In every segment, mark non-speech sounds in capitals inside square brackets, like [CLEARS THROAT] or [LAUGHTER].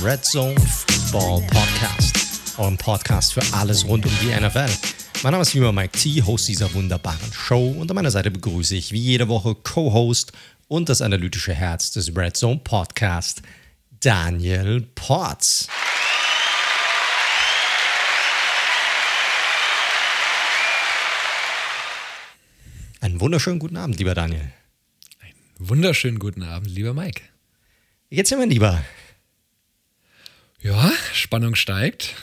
Red Zone Football Podcast, eurem Podcast für alles rund um die NFL. Mein Name ist Lieber Mike T, Host dieser wunderbaren Show und an meiner Seite begrüße ich wie jede Woche Co-Host und das analytische Herz des Red Zone Podcast, Daniel Potts. Einen wunderschönen guten Abend, lieber Daniel. Einen wunderschönen guten Abend, lieber Mike. Wie dir, mein Lieber? Ja, Spannung steigt.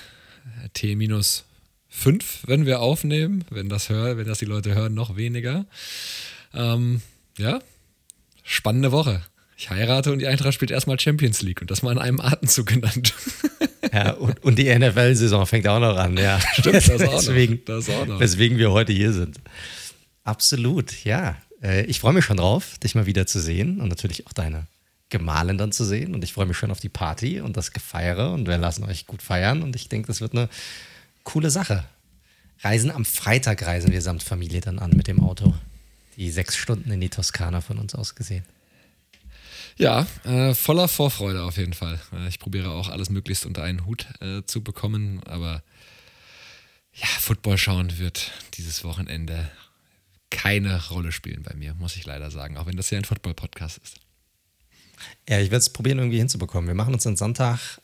T minus 5, wenn wir aufnehmen. Wenn das, hör, wenn das die Leute hören, noch weniger. Ähm, ja, spannende Woche. Ich heirate und die Eintracht spielt erstmal Champions League und das mal in einem Atemzug genannt. [LAUGHS] Ja, und, und die NFL-Saison fängt auch noch an, ja. Stimmt, das auch deswegen, noch. Das auch noch. Weswegen wir heute hier sind. Absolut, ja. Äh, ich freue mich schon drauf, dich mal wieder zu sehen und natürlich auch deine Gemahlin dann zu sehen. Und ich freue mich schon auf die Party und das Gefeiere und wir lassen euch gut feiern. Und ich denke, das wird eine coole Sache. Reisen am Freitag reisen wir samt Familie dann an mit dem Auto. Die sechs Stunden in die Toskana von uns aus gesehen. Ja, äh, voller Vorfreude auf jeden Fall. Äh, ich probiere auch alles möglichst unter einen Hut äh, zu bekommen, aber ja, Football schauen wird dieses Wochenende keine Rolle spielen bei mir, muss ich leider sagen, auch wenn das ja ein Football-Podcast ist. Ja, ich werde es probieren, irgendwie hinzubekommen. Wir machen uns dann Sonntag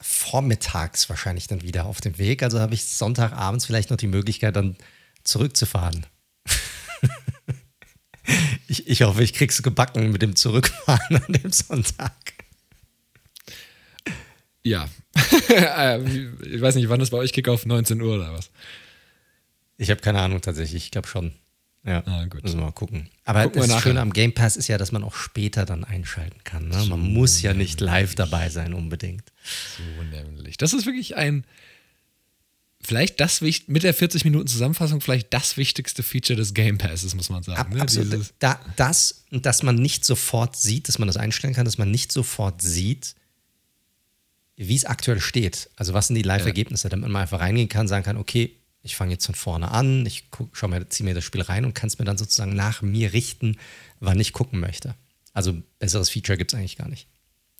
vormittags wahrscheinlich dann wieder auf dem Weg. Also habe ich Sonntagabends vielleicht noch die Möglichkeit, dann zurückzufahren. [LAUGHS] ich, ich hoffe, ich krieg's gebacken mit dem Zurückfahren an dem Sonntag. Ja. [LAUGHS] ich weiß nicht, wann ist bei euch Kickoff? 19 Uhr oder was? Ich habe keine Ahnung tatsächlich. Ich glaube schon. Ja, ah, gut. müssen wir mal gucken. Aber Gucken das Schöne am Game Pass ist ja, dass man auch später dann einschalten kann. Ne? Man muss ja nicht live dabei sein unbedingt. So nämlich. Das ist wirklich ein, vielleicht das mit der 40 Minuten Zusammenfassung, vielleicht das wichtigste Feature des Game Passes, muss man sagen. Ne? absolut. Da, das, dass man nicht sofort sieht, dass man das einstellen kann, dass man nicht sofort sieht, wie es aktuell steht. Also was sind die Live-Ergebnisse, damit man einfach reingehen kann, sagen kann, okay, ich fange jetzt von vorne an, ich guck, schau mir, ziehe mir das Spiel rein und kann es mir dann sozusagen nach mir richten, wann ich gucken möchte. Also besseres Feature gibt es eigentlich gar nicht.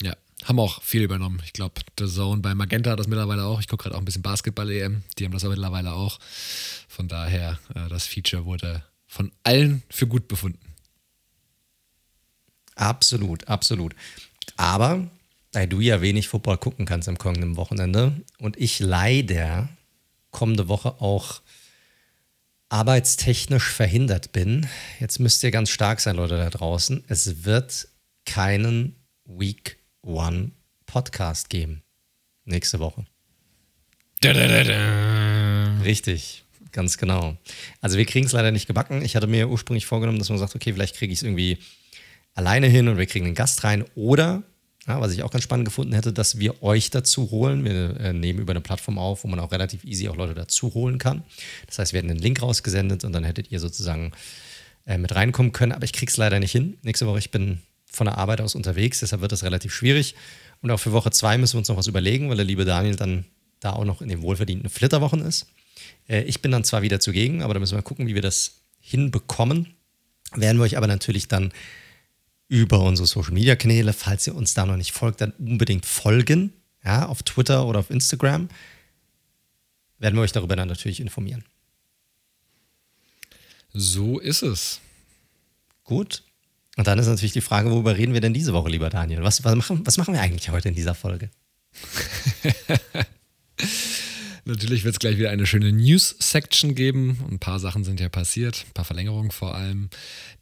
Ja, haben auch viel übernommen. Ich glaube, The Zone bei Magenta hat das mittlerweile auch. Ich gucke gerade auch ein bisschen Basketball-EM. Die haben das aber mittlerweile auch. Von daher, äh, das Feature wurde von allen für gut befunden. Absolut, absolut. Aber da du ja wenig Football gucken kannst am kommenden Wochenende und ich leider kommende Woche auch arbeitstechnisch verhindert bin, jetzt müsst ihr ganz stark sein, Leute da draußen. Es wird keinen Week One Podcast geben. Nächste Woche. Da, da, da. Richtig, ganz genau. Also wir kriegen es leider nicht gebacken. Ich hatte mir ursprünglich vorgenommen, dass man sagt, okay, vielleicht kriege ich es irgendwie alleine hin und wir kriegen einen Gast rein. Oder, ja, was ich auch ganz spannend gefunden hätte, dass wir euch dazu holen. Wir äh, nehmen über eine Plattform auf, wo man auch relativ easy auch Leute dazu holen kann. Das heißt, wir hätten einen Link rausgesendet und dann hättet ihr sozusagen äh, mit reinkommen können. Aber ich kriege es leider nicht hin. Nächste Woche, ich bin von der Arbeit aus unterwegs, deshalb wird das relativ schwierig. Und auch für Woche zwei müssen wir uns noch was überlegen, weil der liebe Daniel dann da auch noch in den wohlverdienten Flitterwochen ist. Äh, ich bin dann zwar wieder zugegen, aber da müssen wir gucken, wie wir das hinbekommen. Werden wir euch aber natürlich dann über unsere Social Media Kanäle, falls ihr uns da noch nicht folgt, dann unbedingt folgen. Ja, auf Twitter oder auf Instagram. Werden wir euch darüber dann natürlich informieren. So ist es. Gut. Und dann ist natürlich die Frage, worüber reden wir denn diese Woche, lieber Daniel? Was, was, machen, was machen wir eigentlich heute in dieser Folge? [LAUGHS] Natürlich wird es gleich wieder eine schöne News-Section geben. Ein paar Sachen sind ja passiert, ein paar Verlängerungen vor allem.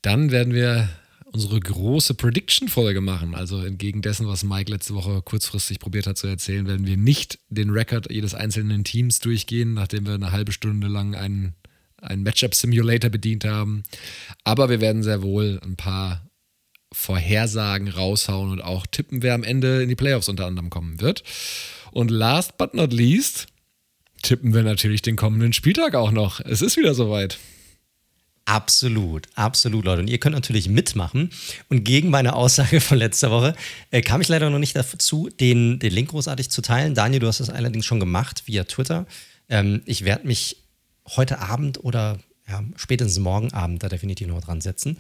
Dann werden wir unsere große Prediction-Folge machen. Also entgegen dessen, was Mike letzte Woche kurzfristig probiert hat zu erzählen, werden wir nicht den Rekord jedes einzelnen Teams durchgehen, nachdem wir eine halbe Stunde lang einen, einen Matchup-Simulator bedient haben. Aber wir werden sehr wohl ein paar Vorhersagen raushauen und auch tippen, wer am Ende in die Playoffs unter anderem kommen wird. Und last but not least tippen wir natürlich den kommenden Spieltag auch noch. Es ist wieder soweit. Absolut, absolut, Leute. Und ihr könnt natürlich mitmachen. Und gegen meine Aussage von letzter Woche äh, kam ich leider noch nicht dazu, den, den Link großartig zu teilen. Daniel, du hast das allerdings schon gemacht via Twitter. Ähm, ich werde mich heute Abend oder ja, spätestens morgen Abend da definitiv noch dran setzen.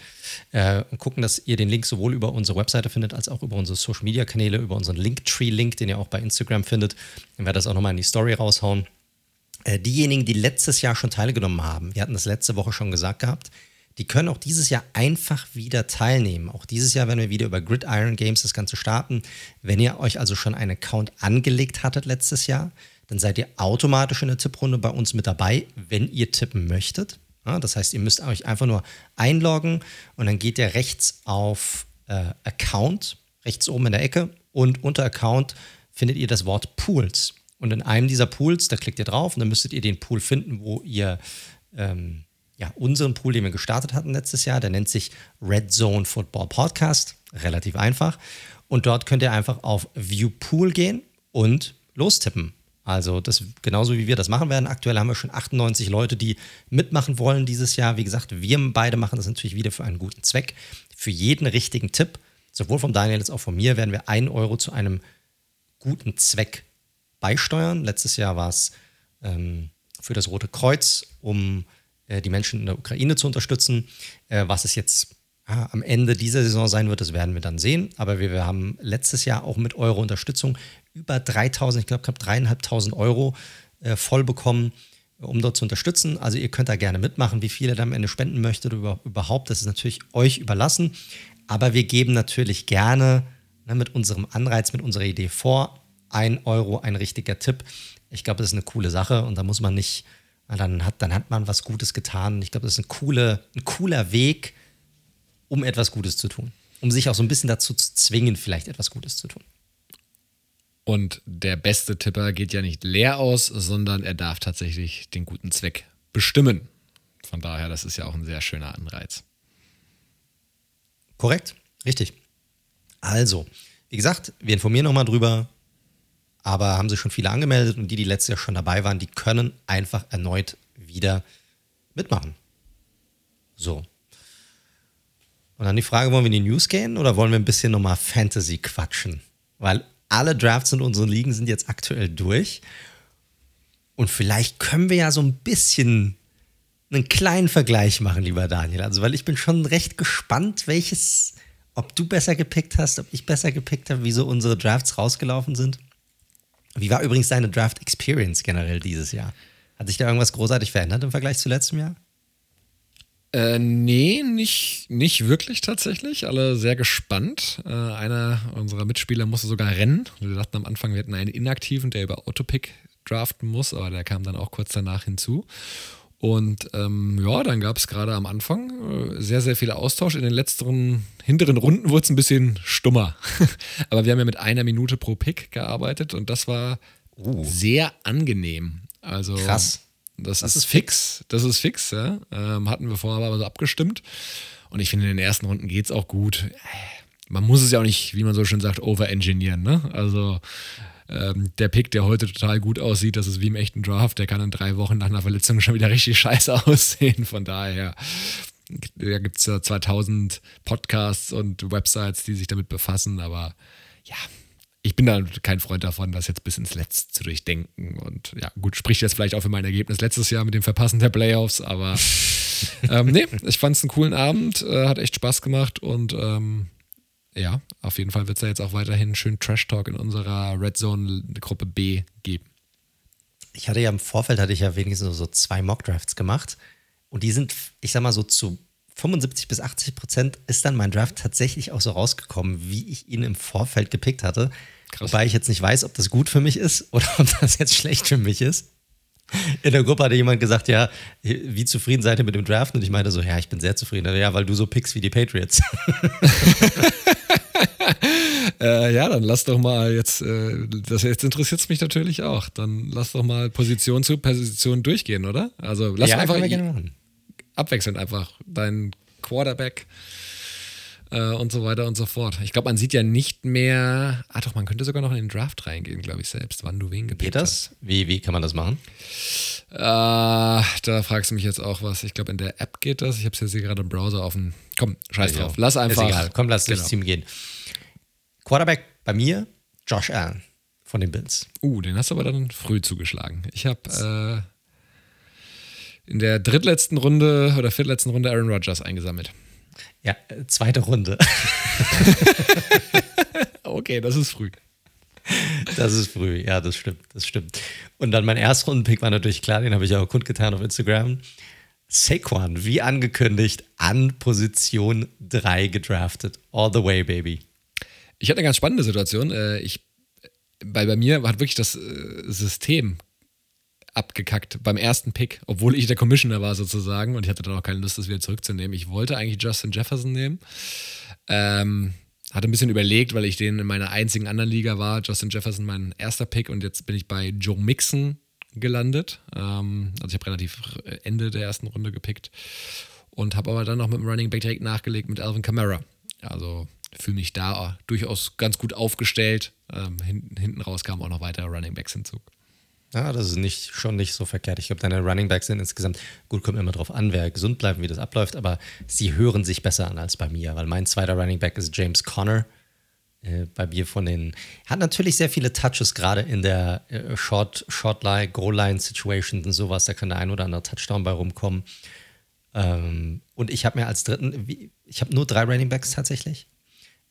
Äh, und gucken, dass ihr den Link sowohl über unsere Webseite findet, als auch über unsere Social Media Kanäle, über unseren Linktree-Link, den ihr auch bei Instagram findet. Dann werde das auch nochmal in die Story raushauen. Äh, diejenigen, die letztes Jahr schon teilgenommen haben, wir hatten das letzte Woche schon gesagt gehabt, die können auch dieses Jahr einfach wieder teilnehmen. Auch dieses Jahr werden wir wieder über Gridiron Games das Ganze starten. Wenn ihr euch also schon einen Account angelegt hattet letztes Jahr, dann seid ihr automatisch in der Tipprunde bei uns mit dabei, wenn ihr tippen möchtet. Das heißt, ihr müsst euch einfach nur einloggen und dann geht ihr rechts auf äh, Account, rechts oben in der Ecke und unter Account findet ihr das Wort Pools. Und in einem dieser Pools, da klickt ihr drauf und dann müsstet ihr den Pool finden, wo ihr ähm, ja, unseren Pool, den wir gestartet hatten letztes Jahr, der nennt sich Red Zone Football Podcast. Relativ einfach. Und dort könnt ihr einfach auf View Pool gehen und lostippen. Also das genauso wie wir das machen werden. Aktuell haben wir schon 98 Leute, die mitmachen wollen dieses Jahr. Wie gesagt, wir beide machen das natürlich wieder für einen guten Zweck. Für jeden richtigen Tipp, sowohl vom Daniel als auch von mir, werden wir einen Euro zu einem guten Zweck beisteuern. Letztes Jahr war es ähm, für das Rote Kreuz, um äh, die Menschen in der Ukraine zu unterstützen. Äh, was es jetzt ja, am Ende dieser Saison sein wird, das werden wir dann sehen. Aber wir, wir haben letztes Jahr auch mit eurer Unterstützung über 3000, ich glaube knapp dreieinhalbtausend Euro äh, voll bekommen, um dort zu unterstützen. Also ihr könnt da gerne mitmachen, wie viel ihr da am Ende spenden möchtet oder überhaupt. Das ist natürlich euch überlassen. Aber wir geben natürlich gerne ne, mit unserem Anreiz, mit unserer Idee vor. Ein Euro, ein richtiger Tipp. Ich glaube, das ist eine coole Sache und da muss man nicht, dann hat, dann hat man was Gutes getan. Ich glaube, das ist ein, coole, ein cooler Weg, um etwas Gutes zu tun. Um sich auch so ein bisschen dazu zu zwingen, vielleicht etwas Gutes zu tun. Und der beste Tipper geht ja nicht leer aus, sondern er darf tatsächlich den guten Zweck bestimmen. Von daher, das ist ja auch ein sehr schöner Anreiz. Korrekt, richtig. Also, wie gesagt, wir informieren nochmal drüber, aber haben sich schon viele angemeldet und die, die letztes Jahr schon dabei waren, die können einfach erneut wieder mitmachen. So. Und dann die Frage, wollen wir in die News gehen oder wollen wir ein bisschen nochmal Fantasy quatschen? Weil alle Drafts in unseren Ligen sind jetzt aktuell durch. Und vielleicht können wir ja so ein bisschen einen kleinen Vergleich machen, lieber Daniel. Also, weil ich bin schon recht gespannt, welches, ob du besser gepickt hast, ob ich besser gepickt habe, wie so unsere Drafts rausgelaufen sind. Wie war übrigens deine Draft Experience generell dieses Jahr? Hat sich da irgendwas großartig verändert im Vergleich zu letztem Jahr? Äh, nee, nicht, nicht wirklich tatsächlich. Alle sehr gespannt. Äh, einer unserer Mitspieler musste sogar rennen. Wir dachten am Anfang, wir hätten einen Inaktiven, der über Autopick draften muss, aber der kam dann auch kurz danach hinzu. Und ähm, ja, dann gab es gerade am Anfang äh, sehr, sehr viel Austausch. In den letzten hinteren Runden wurde es ein bisschen stummer. [LAUGHS] aber wir haben ja mit einer Minute pro Pick gearbeitet und das war uh. sehr angenehm. Also Krass. Das, das ist, ist fix. Das ist fix, ja. Ähm, hatten wir vorher aber so abgestimmt. Und ich finde, in den ersten Runden geht es auch gut. Man muss es ja auch nicht, wie man so schön sagt, overengineeren. Ne? Also ähm, der Pick, der heute total gut aussieht, das ist wie im echten Draft, der kann in drei Wochen nach einer Verletzung schon wieder richtig [LAUGHS] scheiße aussehen. Von daher da gibt es ja 2000 Podcasts und Websites, die sich damit befassen, aber ja, ich bin da kein Freund davon, das jetzt bis ins Letzte zu durchdenken. Und ja, gut, spricht jetzt vielleicht auch für mein Ergebnis letztes Jahr mit dem Verpassen der Playoffs, aber [LAUGHS] ähm, nee, ich fand es einen coolen Abend, äh, hat echt Spaß gemacht und ähm, ja, auf jeden Fall wird es ja jetzt auch weiterhin schön Trash Talk in unserer Red Zone Gruppe B geben. Ich hatte ja im Vorfeld hatte ich ja wenigstens so zwei Mock Drafts gemacht und die sind, ich sag mal so zu 75 bis 80 Prozent ist dann mein Draft tatsächlich auch so rausgekommen, wie ich ihn im Vorfeld gepickt hatte. Krass. Wobei ich jetzt nicht weiß, ob das gut für mich ist [LAUGHS] oder ob das jetzt schlecht für mich ist. In der Gruppe hatte jemand gesagt, ja, wie zufrieden seid ihr mit dem Draft? Und ich meinte so, ja, ich bin sehr zufrieden. Ja, weil du so pickst wie die Patriots. [LAUGHS] äh, ja, dann lass doch mal jetzt, äh, das jetzt interessiert es mich natürlich auch. Dann lass doch mal Position zu Position durchgehen, oder? Also lass ja, einfach abwechselnd einfach deinen Quarterback äh, und so weiter und so fort. Ich glaube, man sieht ja nicht mehr. Ah, doch, man könnte sogar noch in den Draft reingehen, glaube ich selbst, wann du wen gepickt Geht das? Hast. Wie, wie kann man das machen? Äh, da fragst du mich jetzt auch was. Ich glaube, in der App geht das. Ich habe es jetzt hier gerade im Browser offen. Komm, scheiß ja, drauf. Lass einfach. Ist egal. Komm, lass genau. durchs Team gehen. Quarterback bei mir, Josh Allen von den Bills. Uh, den hast du aber dann früh zugeschlagen. Ich habe. Äh, in der drittletzten Runde oder viertletzten Runde Aaron Rodgers eingesammelt. Ja, äh, zweite Runde. [LAUGHS] okay, das ist früh. Das ist früh, ja, das stimmt, das stimmt. Und dann mein Erstrundenpick war natürlich klar, den habe ich auch kundgetan auf Instagram. Saquon, wie angekündigt, an Position 3 gedraftet. All the way, baby. Ich hatte eine ganz spannende Situation. Äh, ich, bei, bei mir hat wirklich das äh, System abgekackt beim ersten Pick, obwohl ich der Commissioner war sozusagen und ich hatte dann auch keine Lust, das wieder zurückzunehmen. Ich wollte eigentlich Justin Jefferson nehmen. Ähm, hatte ein bisschen überlegt, weil ich den in meiner einzigen anderen Liga war. Justin Jefferson mein erster Pick und jetzt bin ich bei Joe Mixon gelandet. Ähm, also ich habe relativ Ende der ersten Runde gepickt und habe aber dann noch mit dem Running Back direkt nachgelegt mit Alvin Kamara. Also fühle mich da durchaus ganz gut aufgestellt. Ähm, hinten, hinten raus kamen auch noch weitere Running Backs hinzu. Ja, das ist nicht, schon nicht so verkehrt. Ich glaube, deine Running Backs sind insgesamt, gut, kommt immer drauf an, wer gesund bleibt, wie das abläuft, aber sie hören sich besser an als bei mir, weil mein zweiter Running Back ist James Conner. Äh, bei mir von den, hat natürlich sehr viele Touches, gerade in der äh, Short, Short-Line, Goal-Line-Situation und sowas, da kann der ein oder andere Touchdown bei rumkommen. Ähm, und ich habe mir als dritten, ich habe nur drei Running Backs tatsächlich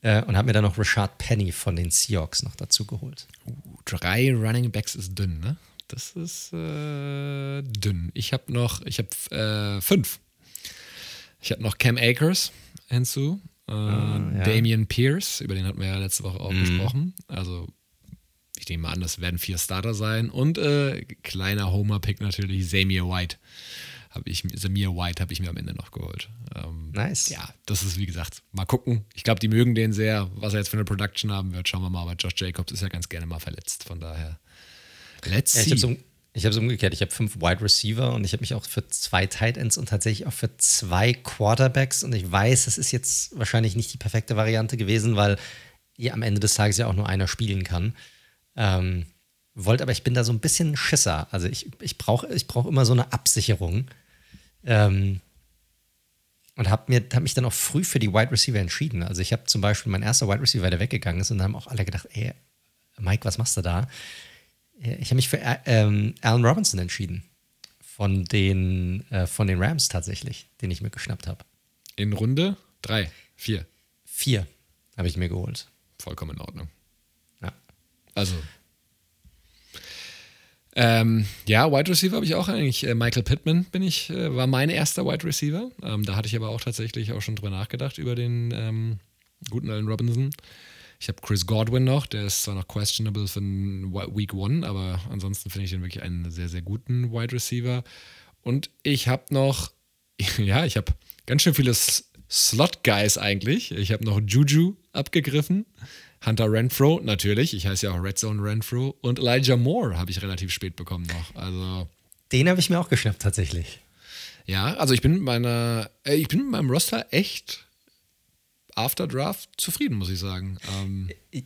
äh, und habe mir dann noch Rashad Penny von den Seahawks noch dazu geholt. Uh, drei Running Backs ist dünn, ne? Das ist äh, dünn. Ich habe noch, ich habe äh, fünf. Ich habe noch Cam Akers hinzu, äh, ah, ja. Damian Pierce, über den hatten wir ja letzte Woche auch mhm. gesprochen. Also ich nehme an, das werden vier Starter sein. Und äh, kleiner Homer-Pick natürlich, Samir White. Habe ich, Samir White habe ich mir am Ende noch geholt. Ähm, nice. Ja, das ist wie gesagt, mal gucken. Ich glaube, die mögen den sehr. Was er jetzt für eine Production haben wird, schauen wir mal. Aber Josh Jacobs ist ja ganz gerne mal verletzt. Von daher, let's ja, see. Ich habe es umgekehrt. Ich habe fünf Wide Receiver und ich habe mich auch für zwei Tight Ends und tatsächlich auch für zwei Quarterbacks. Und ich weiß, das ist jetzt wahrscheinlich nicht die perfekte Variante gewesen, weil ihr am Ende des Tages ja auch nur einer spielen kann. Ähm, wollte, aber ich bin da so ein bisschen Schisser. Also ich, ich brauche ich brauch immer so eine Absicherung. Ähm, und habe hab mich dann auch früh für die Wide Receiver entschieden. Also ich habe zum Beispiel mein erster Wide Receiver, der weggegangen ist, und dann haben auch alle gedacht, ey, Mike, was machst du da? Ich habe mich für äh, ähm, Allen Robinson entschieden. Von den, äh, von den Rams tatsächlich, den ich mir geschnappt habe. In Runde drei, vier. Vier habe ich mir geholt. Vollkommen in Ordnung. Ja. Also. Ähm, ja, Wide Receiver habe ich auch eigentlich. Äh, Michael Pittman bin ich, äh, war mein erster Wide Receiver. Ähm, da hatte ich aber auch tatsächlich auch schon drüber nachgedacht, über den ähm, guten Allen Robinson. Ich habe Chris Godwin noch, der ist zwar noch questionable für Week One, aber ansonsten finde ich den wirklich einen sehr, sehr guten Wide Receiver. Und ich habe noch, [LAUGHS] ja, ich habe ganz schön viele Slot-Guys eigentlich. Ich habe noch Juju abgegriffen. Hunter Renfro, natürlich. Ich heiße ja auch Red Zone Renfro. Und Elijah Moore habe ich relativ spät bekommen noch. Also. Den habe ich mir auch geschnappt, tatsächlich. Ja, also ich bin mit meiner, äh, ich bin mit meinem Roster echt After Draft zufrieden, muss ich sagen. Ähm, ich,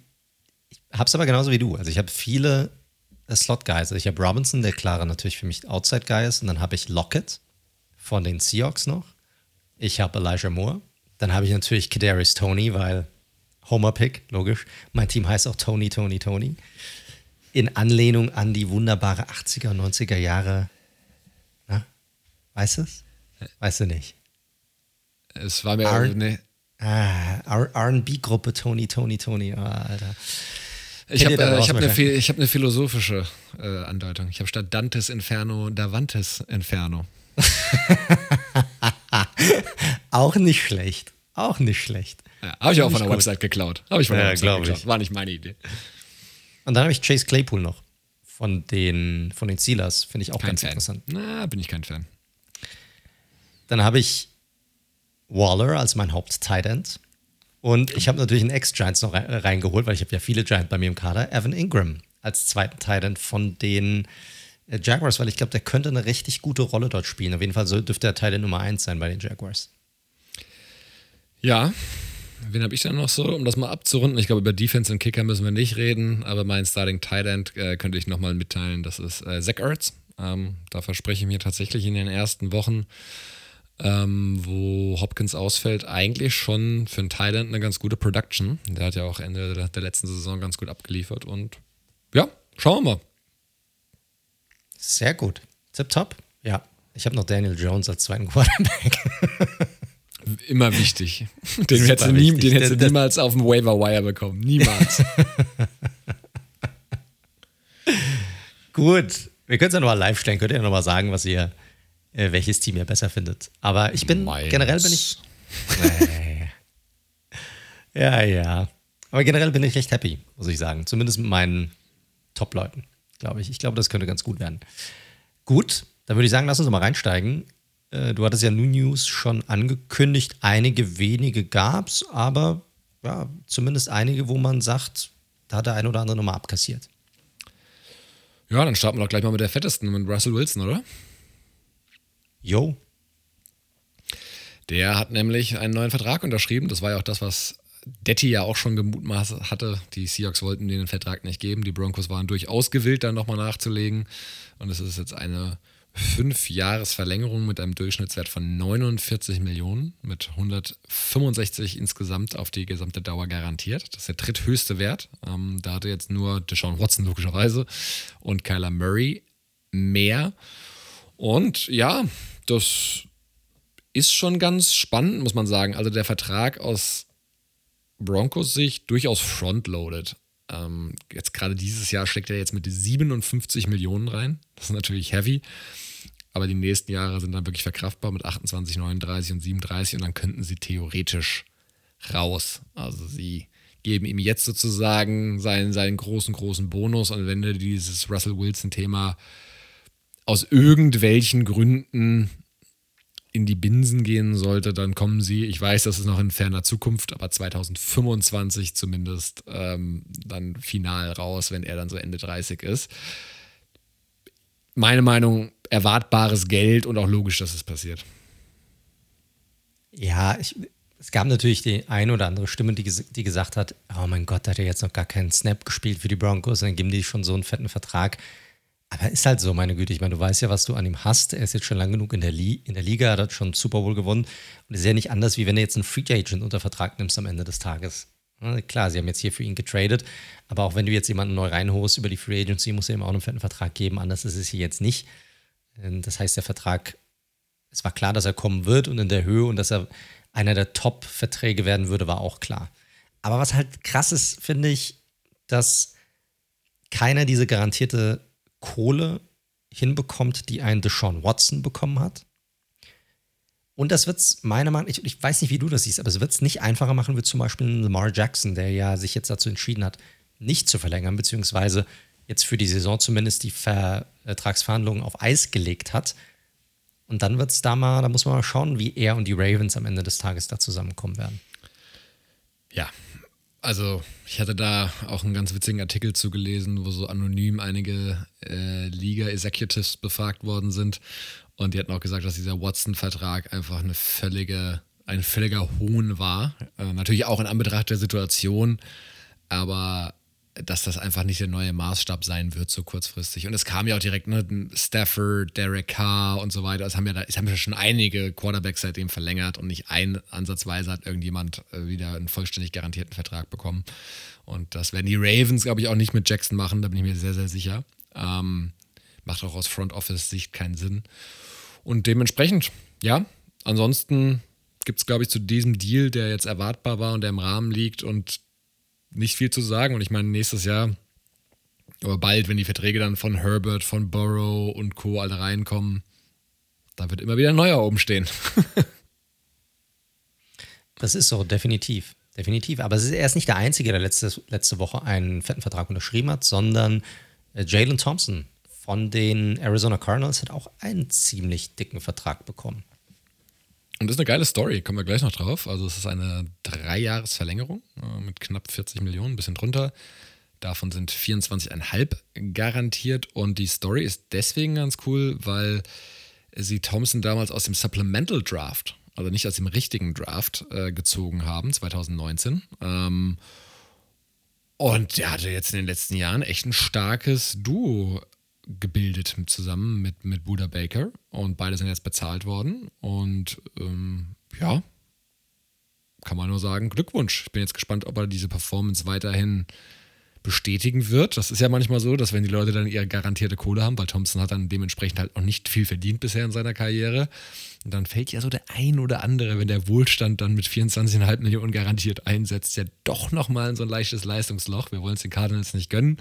ich habe es aber genauso wie du. Also ich habe viele äh, Slot-Guys. Also ich habe Robinson, der klare natürlich für mich Outside-Guy ist. Und dann habe ich Lockett von den Seahawks noch. Ich habe Elijah Moore. Dann habe ich natürlich Kadarius Tony, weil Homer-Pick, logisch. Mein Team heißt auch Tony, Tony, Tony. In Anlehnung an die wunderbare 80er und 90er Jahre. Na, weißt du es? Weißt du nicht? Es war mir. Ne, Ah, RB-Gruppe Tony, Tony, Tony, oh, Alter. Ich habe äh, hab eine, hab eine philosophische äh, Andeutung. Ich habe statt Dantes Inferno Davantes Inferno. [LAUGHS] auch nicht schlecht. Auch nicht schlecht. Ja, habe ich auch von der gut. Website geklaut. Habe ich von der ja, Website geklaut. Ich. War nicht meine Idee. Und dann habe ich Chase Claypool noch. Von den, von den Steelers. Finde ich auch kein ganz Fan. interessant. Na, bin ich kein Fan. Dann habe ich Waller als mein Haupt-Tight End. Und ich habe natürlich einen Ex-Giants noch reingeholt, weil ich habe ja viele Giants bei mir im Kader. Evan Ingram als zweiten Tight End von den äh, Jaguars, weil ich glaube, der könnte eine richtig gute Rolle dort spielen. Auf jeden Fall dürfte er Teil Nummer 1 sein bei den Jaguars. Ja, wen habe ich dann noch so, um das mal abzurunden? Ich glaube, über Defense und Kicker müssen wir nicht reden, aber mein Starting Tight End äh, könnte ich nochmal mitteilen. Das ist äh, Zach Ertz. Ähm, da verspreche ich mir tatsächlich in den ersten Wochen ähm, wo Hopkins ausfällt, eigentlich schon für einen Thailand eine ganz gute Production. Der hat ja auch Ende der, der letzten Saison ganz gut abgeliefert und ja, schauen wir mal. Sehr gut. Tip top. Ja, Ich habe noch Daniel Jones als zweiten Quarterback. [LAUGHS] Immer [LAUGHS] wichtig. Den hättest du, nie, den hättest du niemals auf dem Waiver Wire bekommen. Niemals. [LAUGHS] Gut. Wir können es ja nochmal live stellen. Könnt ihr ja nochmal sagen, was ihr, äh, welches Team ihr besser findet. Aber ich bin, Miles. generell bin ich. [LAUGHS] ja, ja. Aber generell bin ich recht happy, muss ich sagen. Zumindest mit meinen Top-Leuten, glaube ich. Ich glaube, das könnte ganz gut werden. Gut, dann würde ich sagen, lass uns mal reinsteigen. Äh, du hattest ja New News schon angekündigt. Einige wenige gab es, aber ja, zumindest einige, wo man sagt, da hat der eine oder andere nochmal abkassiert. Ja, dann starten wir doch gleich mal mit der fettesten, mit Russell Wilson, oder? Jo. Der hat nämlich einen neuen Vertrag unterschrieben. Das war ja auch das, was Detti ja auch schon gemutmaßt hatte. Die Seahawks wollten den Vertrag nicht geben. Die Broncos waren durchaus gewillt, dann nochmal nachzulegen. Und es ist jetzt eine fünf Jahresverlängerung mit einem Durchschnittswert von 49 Millionen, mit 165 insgesamt auf die gesamte Dauer garantiert. Das ist der dritthöchste Wert. Ähm, da hatte jetzt nur Deshaun Watson logischerweise und Kyler Murray mehr. Und ja, das ist schon ganz spannend, muss man sagen. Also der Vertrag aus Broncos Sicht durchaus frontloaded. Ähm, jetzt gerade dieses Jahr steckt er jetzt mit 57 Millionen rein. Das ist natürlich heavy. Aber die nächsten Jahre sind dann wirklich verkraftbar mit 28, 39 und 37 und dann könnten sie theoretisch raus. Also sie geben ihm jetzt sozusagen seinen, seinen großen, großen Bonus und wenn du dieses Russell Wilson-Thema aus irgendwelchen Gründen in die Binsen gehen sollte, dann kommen sie, ich weiß, das ist noch in ferner Zukunft, aber 2025 zumindest ähm, dann final raus, wenn er dann so Ende 30 ist. Meine Meinung, erwartbares Geld und auch logisch, dass es passiert. Ja, ich, es gab natürlich die eine oder andere Stimme, die, die gesagt hat, oh mein Gott, da hat er jetzt noch gar keinen Snap gespielt für die Broncos, dann geben die schon so einen fetten Vertrag. Aber ist halt so, meine Güte. Ich meine, du weißt ja, was du an ihm hast. Er ist jetzt schon lang genug in der, Li in der Liga, hat schon Super Bowl gewonnen. Und ist ja nicht anders, wie wenn du jetzt einen Free Agent unter Vertrag nimmst am Ende des Tages. Klar, sie haben jetzt hier für ihn getradet, aber auch wenn du jetzt jemanden neu reinholst über die Free Agency, musst du ihm auch einen fetten Vertrag geben. Anders ist es hier jetzt nicht. Ähm, das heißt, der Vertrag, es war klar, dass er kommen wird und in der Höhe und dass er einer der Top-Verträge werden würde, war auch klar. Aber was halt krass ist, finde ich, dass keiner diese garantierte Kohle hinbekommt, die ein Deshaun Watson bekommen hat. Und das wird es meiner Meinung nach, ich, ich, weiß nicht, wie du das siehst, aber es wird es nicht einfacher machen, wie zum Beispiel Lamar Jackson, der ja sich jetzt dazu entschieden hat, nicht zu verlängern, beziehungsweise jetzt für die Saison zumindest die Vertragsverhandlungen auf Eis gelegt hat. Und dann wird es da mal, da muss man mal schauen, wie er und die Ravens am Ende des Tages da zusammenkommen werden. Ja, also ich hatte da auch einen ganz witzigen Artikel zugelesen, wo so anonym einige äh, Liga-Executives befragt worden sind. Und die hatten auch gesagt, dass dieser Watson-Vertrag einfach eine völlige, ein völliger Hohn war. Äh, natürlich auch in Anbetracht der Situation, aber dass das einfach nicht der neue Maßstab sein wird, so kurzfristig. Und es kam ja auch direkt, ne, Stafford, Derek Carr und so weiter. Es haben ja, da, es haben ja schon einige Quarterbacks seitdem verlängert und nicht ein ansatzweise hat irgendjemand äh, wieder einen vollständig garantierten Vertrag bekommen. Und das werden die Ravens, glaube ich, auch nicht mit Jackson machen, da bin ich mir sehr, sehr sicher. Ähm, macht auch aus Front Office-Sicht keinen Sinn. Und dementsprechend, ja, ansonsten gibt es, glaube ich, zu diesem Deal, der jetzt erwartbar war und der im Rahmen liegt und nicht viel zu sagen. Und ich meine, nächstes Jahr, aber bald, wenn die Verträge dann von Herbert, von Burrow und Co. alle reinkommen, da wird immer wieder ein neuer oben stehen. [LAUGHS] das ist so, definitiv. Definitiv. Aber er ist nicht der Einzige, der letzte, letzte Woche einen fetten Vertrag unterschrieben hat, sondern äh, Jalen Thompson von den Arizona Cardinals hat auch einen ziemlich dicken Vertrag bekommen. Und das ist eine geile Story, kommen wir gleich noch drauf. Also es ist eine Dreijahresverlängerung äh, mit knapp 40 Millionen, ein bisschen drunter. Davon sind 24,5 garantiert. Und die Story ist deswegen ganz cool, weil sie Thompson damals aus dem Supplemental Draft, also nicht aus dem richtigen Draft, äh, gezogen haben, 2019. Ähm, und der hatte jetzt in den letzten Jahren echt ein starkes Duo gebildet zusammen mit, mit Buda Baker und beide sind jetzt bezahlt worden. Und ähm, ja, kann man nur sagen, Glückwunsch. Ich bin jetzt gespannt, ob er diese Performance weiterhin bestätigen wird. Das ist ja manchmal so, dass wenn die Leute dann ihre garantierte Kohle haben, weil Thompson hat dann dementsprechend halt auch nicht viel verdient bisher in seiner Karriere. Dann fällt ja so der ein oder andere, wenn der Wohlstand dann mit 24,5 Millionen garantiert einsetzt, ja doch nochmal in so ein leichtes Leistungsloch. Wir wollen es den Cardinals nicht gönnen.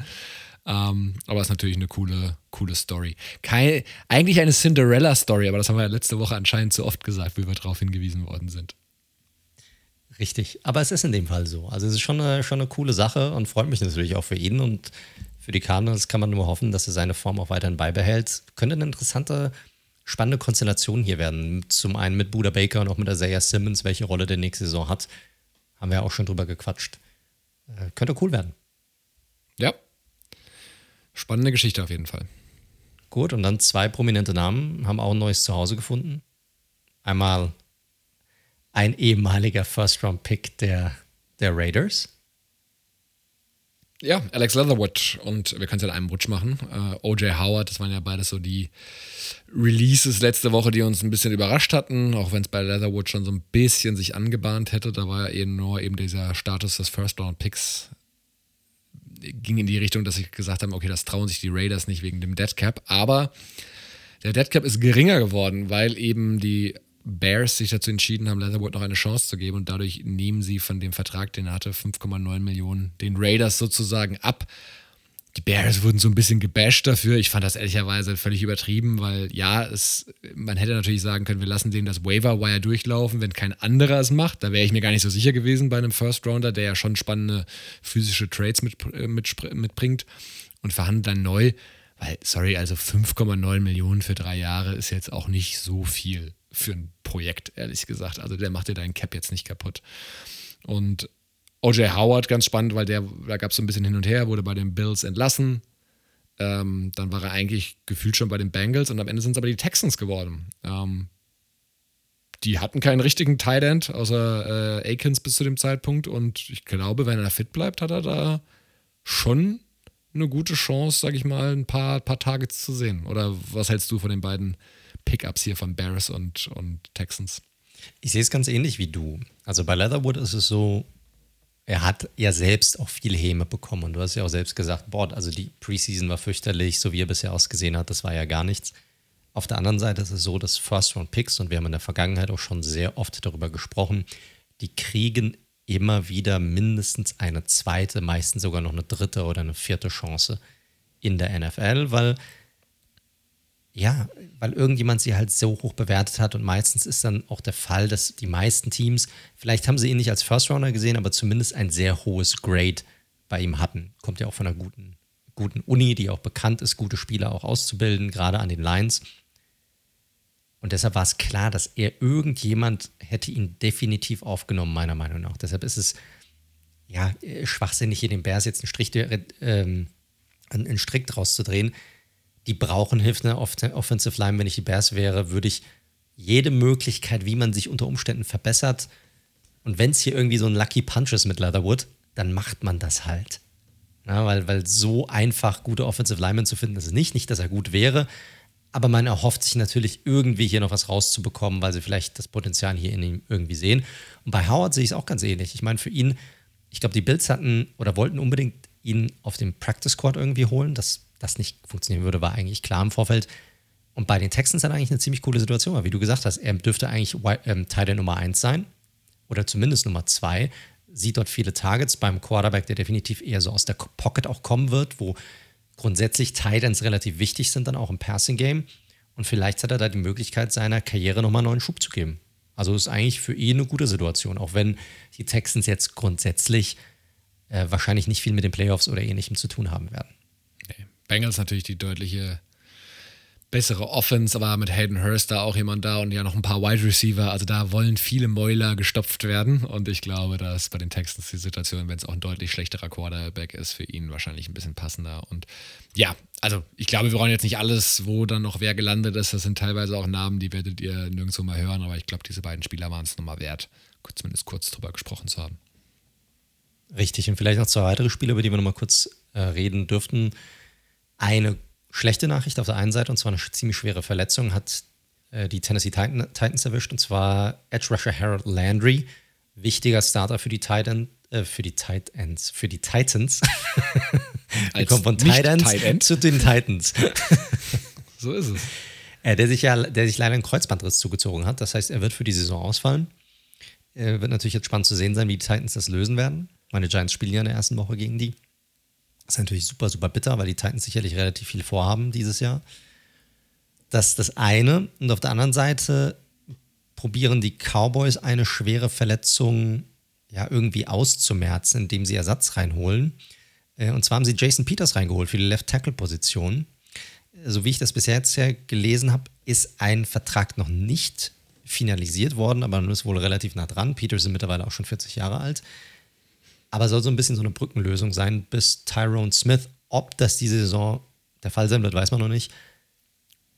Ähm, aber es ist natürlich eine coole, coole Story. Kein, eigentlich eine Cinderella-Story, aber das haben wir ja letzte Woche anscheinend zu oft gesagt, wie wir darauf hingewiesen worden sind. Richtig, aber es ist in dem Fall so. Also es ist schon eine, schon eine coole Sache und freut mich natürlich auch für ihn und für die Cardinals kann man nur hoffen, dass er seine Form auch weiterhin beibehält. Könnte eine interessante, spannende Konstellation hier werden. Zum einen mit Buda Baker und auch mit Isaiah Simmons, welche Rolle der nächste Saison hat. Haben wir auch schon drüber gequatscht. Äh, könnte cool werden. Ja. Spannende Geschichte auf jeden Fall. Gut, und dann zwei prominente Namen haben auch ein neues Zuhause gefunden. Einmal ein ehemaliger First-Round-Pick der, der Raiders. Ja, Alex Leatherwood und wir können es ja in einem Rutsch machen. Äh, OJ Howard, das waren ja beides so die Releases letzte Woche, die uns ein bisschen überrascht hatten, auch wenn es bei Leatherwood schon so ein bisschen sich angebahnt hätte. Da war ja eben nur eben dieser Status des First-Round-Picks ging in die Richtung, dass sie gesagt haben, okay, das trauen sich die Raiders nicht wegen dem Dead Cap, aber der Dead Cap ist geringer geworden, weil eben die Bears sich dazu entschieden haben, Leatherwood noch eine Chance zu geben und dadurch nehmen sie von dem Vertrag, den er hatte, 5,9 Millionen den Raiders sozusagen ab. Die Bears wurden so ein bisschen gebasht dafür. Ich fand das ehrlicherweise völlig übertrieben, weil ja, es, man hätte natürlich sagen können, wir lassen denen das Waiver-Wire durchlaufen, wenn kein anderer es macht. Da wäre ich mir gar nicht so sicher gewesen bei einem First-Rounder, der ja schon spannende physische Trades mit, äh, mit, mitbringt und verhandelt dann neu. Weil, sorry, also 5,9 Millionen für drei Jahre ist jetzt auch nicht so viel für ein Projekt, ehrlich gesagt. Also der macht dir deinen Cap jetzt nicht kaputt. Und OJ Howard, ganz spannend, weil der, da gab es so ein bisschen hin und her, wurde bei den Bills entlassen. Ähm, dann war er eigentlich gefühlt schon bei den Bengals und am Ende sind es aber die Texans geworden. Ähm, die hatten keinen richtigen Tight End, außer äh, Akins bis zu dem Zeitpunkt. Und ich glaube, wenn er fit bleibt, hat er da schon eine gute Chance, sag ich mal, ein paar, paar Targets zu sehen. Oder was hältst du von den beiden Pickups hier von Bears und, und Texans. Ich sehe es ganz ähnlich wie du. Also bei Leatherwood ist es so, er hat ja selbst auch viel Häme bekommen. Und du hast ja auch selbst gesagt, boah, also die Preseason war fürchterlich, so wie er bisher ausgesehen hat, das war ja gar nichts. Auf der anderen Seite ist es so, dass First-Round-Picks, und wir haben in der Vergangenheit auch schon sehr oft darüber gesprochen, die kriegen immer wieder mindestens eine zweite, meistens sogar noch eine dritte oder eine vierte Chance in der NFL, weil ja, weil irgendjemand sie halt so hoch bewertet hat und meistens ist dann auch der Fall, dass die meisten Teams, vielleicht haben sie ihn nicht als First Rounder gesehen, aber zumindest ein sehr hohes Grade bei ihm hatten. Kommt ja auch von einer guten, guten Uni, die auch bekannt ist, gute Spieler auch auszubilden, gerade an den Lines. Und deshalb war es klar, dass er irgendjemand hätte ihn definitiv aufgenommen, meiner Meinung nach. Deshalb ist es ja schwachsinnig, hier den Bears jetzt einen Strich, äh, einen Strick draus zu drehen die brauchen Hilfe der Offensive Line. Wenn ich die Bears wäre, würde ich jede Möglichkeit, wie man sich unter Umständen verbessert. Und wenn es hier irgendwie so ein Lucky Punch ist mit Leatherwood, dann macht man das halt. Ja, weil, weil so einfach gute Offensive Linemen zu finden ist es nicht. Nicht, dass er gut wäre, aber man erhofft sich natürlich irgendwie hier noch was rauszubekommen, weil sie vielleicht das Potenzial hier in ihm irgendwie sehen. Und bei Howard sehe ich es auch ganz ähnlich. Ich meine, für ihn, ich glaube, die Bills hatten oder wollten unbedingt ihn auf dem Practice Squad irgendwie holen. Das das nicht funktionieren würde, war eigentlich klar im Vorfeld. Und bei den Texans hat eigentlich eine ziemlich coole Situation, weil wie du gesagt hast, er dürfte eigentlich ähm, Teil der Nummer 1 sein oder zumindest Nummer 2. Sieht dort viele Targets beim Quarterback, der definitiv eher so aus der Pocket auch kommen wird, wo grundsätzlich Titans relativ wichtig sind, dann auch im Passing Game. Und vielleicht hat er da die Möglichkeit, seiner Karriere nochmal einen neuen Schub zu geben. Also ist eigentlich für ihn eine gute Situation, auch wenn die Texans jetzt grundsätzlich äh, wahrscheinlich nicht viel mit den Playoffs oder ähnlichem zu tun haben werden. Bengals natürlich die deutliche bessere Offense, aber mit Hayden Hurst da auch jemand da und ja noch ein paar Wide Receiver. Also da wollen viele Mäuler gestopft werden und ich glaube, da ist bei den Texans die Situation, wenn es auch ein deutlich schlechterer Quarterback ist, für ihn wahrscheinlich ein bisschen passender. Und ja, also ich glaube, wir wollen jetzt nicht alles, wo dann noch wer gelandet ist. Das sind teilweise auch Namen, die werdet ihr nirgendwo mal hören, aber ich glaube, diese beiden Spieler waren es nochmal wert, zumindest kurz drüber gesprochen zu haben. Richtig, und vielleicht noch zwei weitere Spiele, über die wir nochmal kurz äh, reden dürften eine schlechte Nachricht auf der einen Seite, und zwar eine ziemlich schwere Verletzung, hat äh, die Tennessee Titan, Titans erwischt, und zwar Edge Rusher Harold Landry, wichtiger Starter für die Titan, äh, für die Tight Ends, für die Titans. [LAUGHS] Wir kommen von Tight End. zu den Titans. [LAUGHS] So ist es. Äh, der sich ja, der sich leider einen Kreuzbandriss zugezogen hat. Das heißt, er wird für die Saison ausfallen. Wird natürlich jetzt spannend zu sehen sein, wie die Titans das lösen werden. Meine Giants spielen ja in der ersten Woche gegen die. Das ist natürlich super, super bitter, weil die Titans sicherlich relativ viel vorhaben dieses Jahr. Das ist das eine. Und auf der anderen Seite probieren die Cowboys eine schwere Verletzung ja irgendwie auszumerzen, indem sie Ersatz reinholen. Äh, Und zwar haben sie Jason Peters reingeholt für die Left-Tackle-Position. So wie ich das bisher jetzt ja gelesen habe, ist ein Vertrag noch nicht finalisiert worden, aber man ist wohl relativ nah dran. Peters ist mittlerweile auch schon 40 Jahre alt. Aber soll so ein bisschen so eine Brückenlösung sein bis Tyrone Smith. Ob das diese Saison der Fall sein wird, weiß man noch nicht.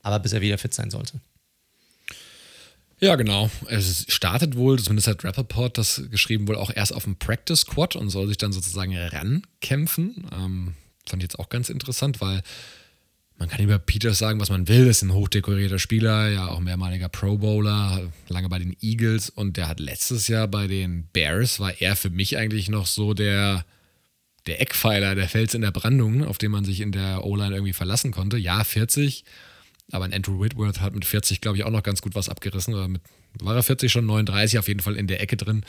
Aber bis er wieder fit sein sollte. Ja, genau. Es startet wohl, zumindest hat Rappaport das geschrieben, wohl auch erst auf dem Practice Squad und soll sich dann sozusagen rankämpfen. Ähm, fand ich jetzt auch ganz interessant, weil man kann über Peters sagen, was man will. Ist ein hochdekorierter Spieler, ja auch mehrmaliger Pro Bowler, lange bei den Eagles und der hat letztes Jahr bei den Bears, war er für mich eigentlich noch so der, der Eckpfeiler, der Fels in der Brandung, auf den man sich in der O-Line irgendwie verlassen konnte. Ja, 40, aber ein Andrew Whitworth hat mit 40, glaube ich, auch noch ganz gut was abgerissen. Oder mit, war er 40 schon, 39 auf jeden Fall in der Ecke drin.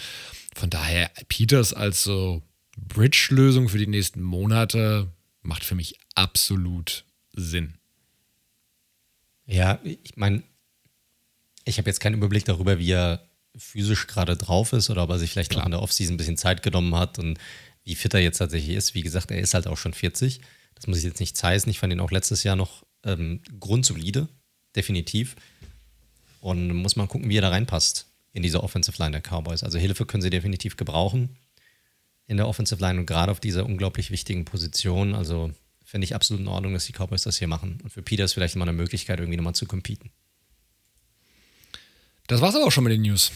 Von daher, Peters als so Bridge-Lösung für die nächsten Monate macht für mich absolut Sinn. Ja, ich meine, ich habe jetzt keinen Überblick darüber, wie er physisch gerade drauf ist oder ob er sich vielleicht in der Offseason ein bisschen Zeit genommen hat und wie fit er jetzt tatsächlich ist. Wie gesagt, er ist halt auch schon 40. Das muss ich jetzt nicht heißen. Ich fand ihn auch letztes Jahr noch ähm, grundsolide, definitiv. Und muss man gucken, wie er da reinpasst in diese Offensive Line der Cowboys. Also Hilfe können sie definitiv gebrauchen in der Offensive Line und gerade auf dieser unglaublich wichtigen Position. Also finde ich absolut in Ordnung, dass die Cowboys das hier machen. Und für Peters vielleicht mal eine Möglichkeit, irgendwie nochmal zu competen. Das war's aber auch schon mit den News.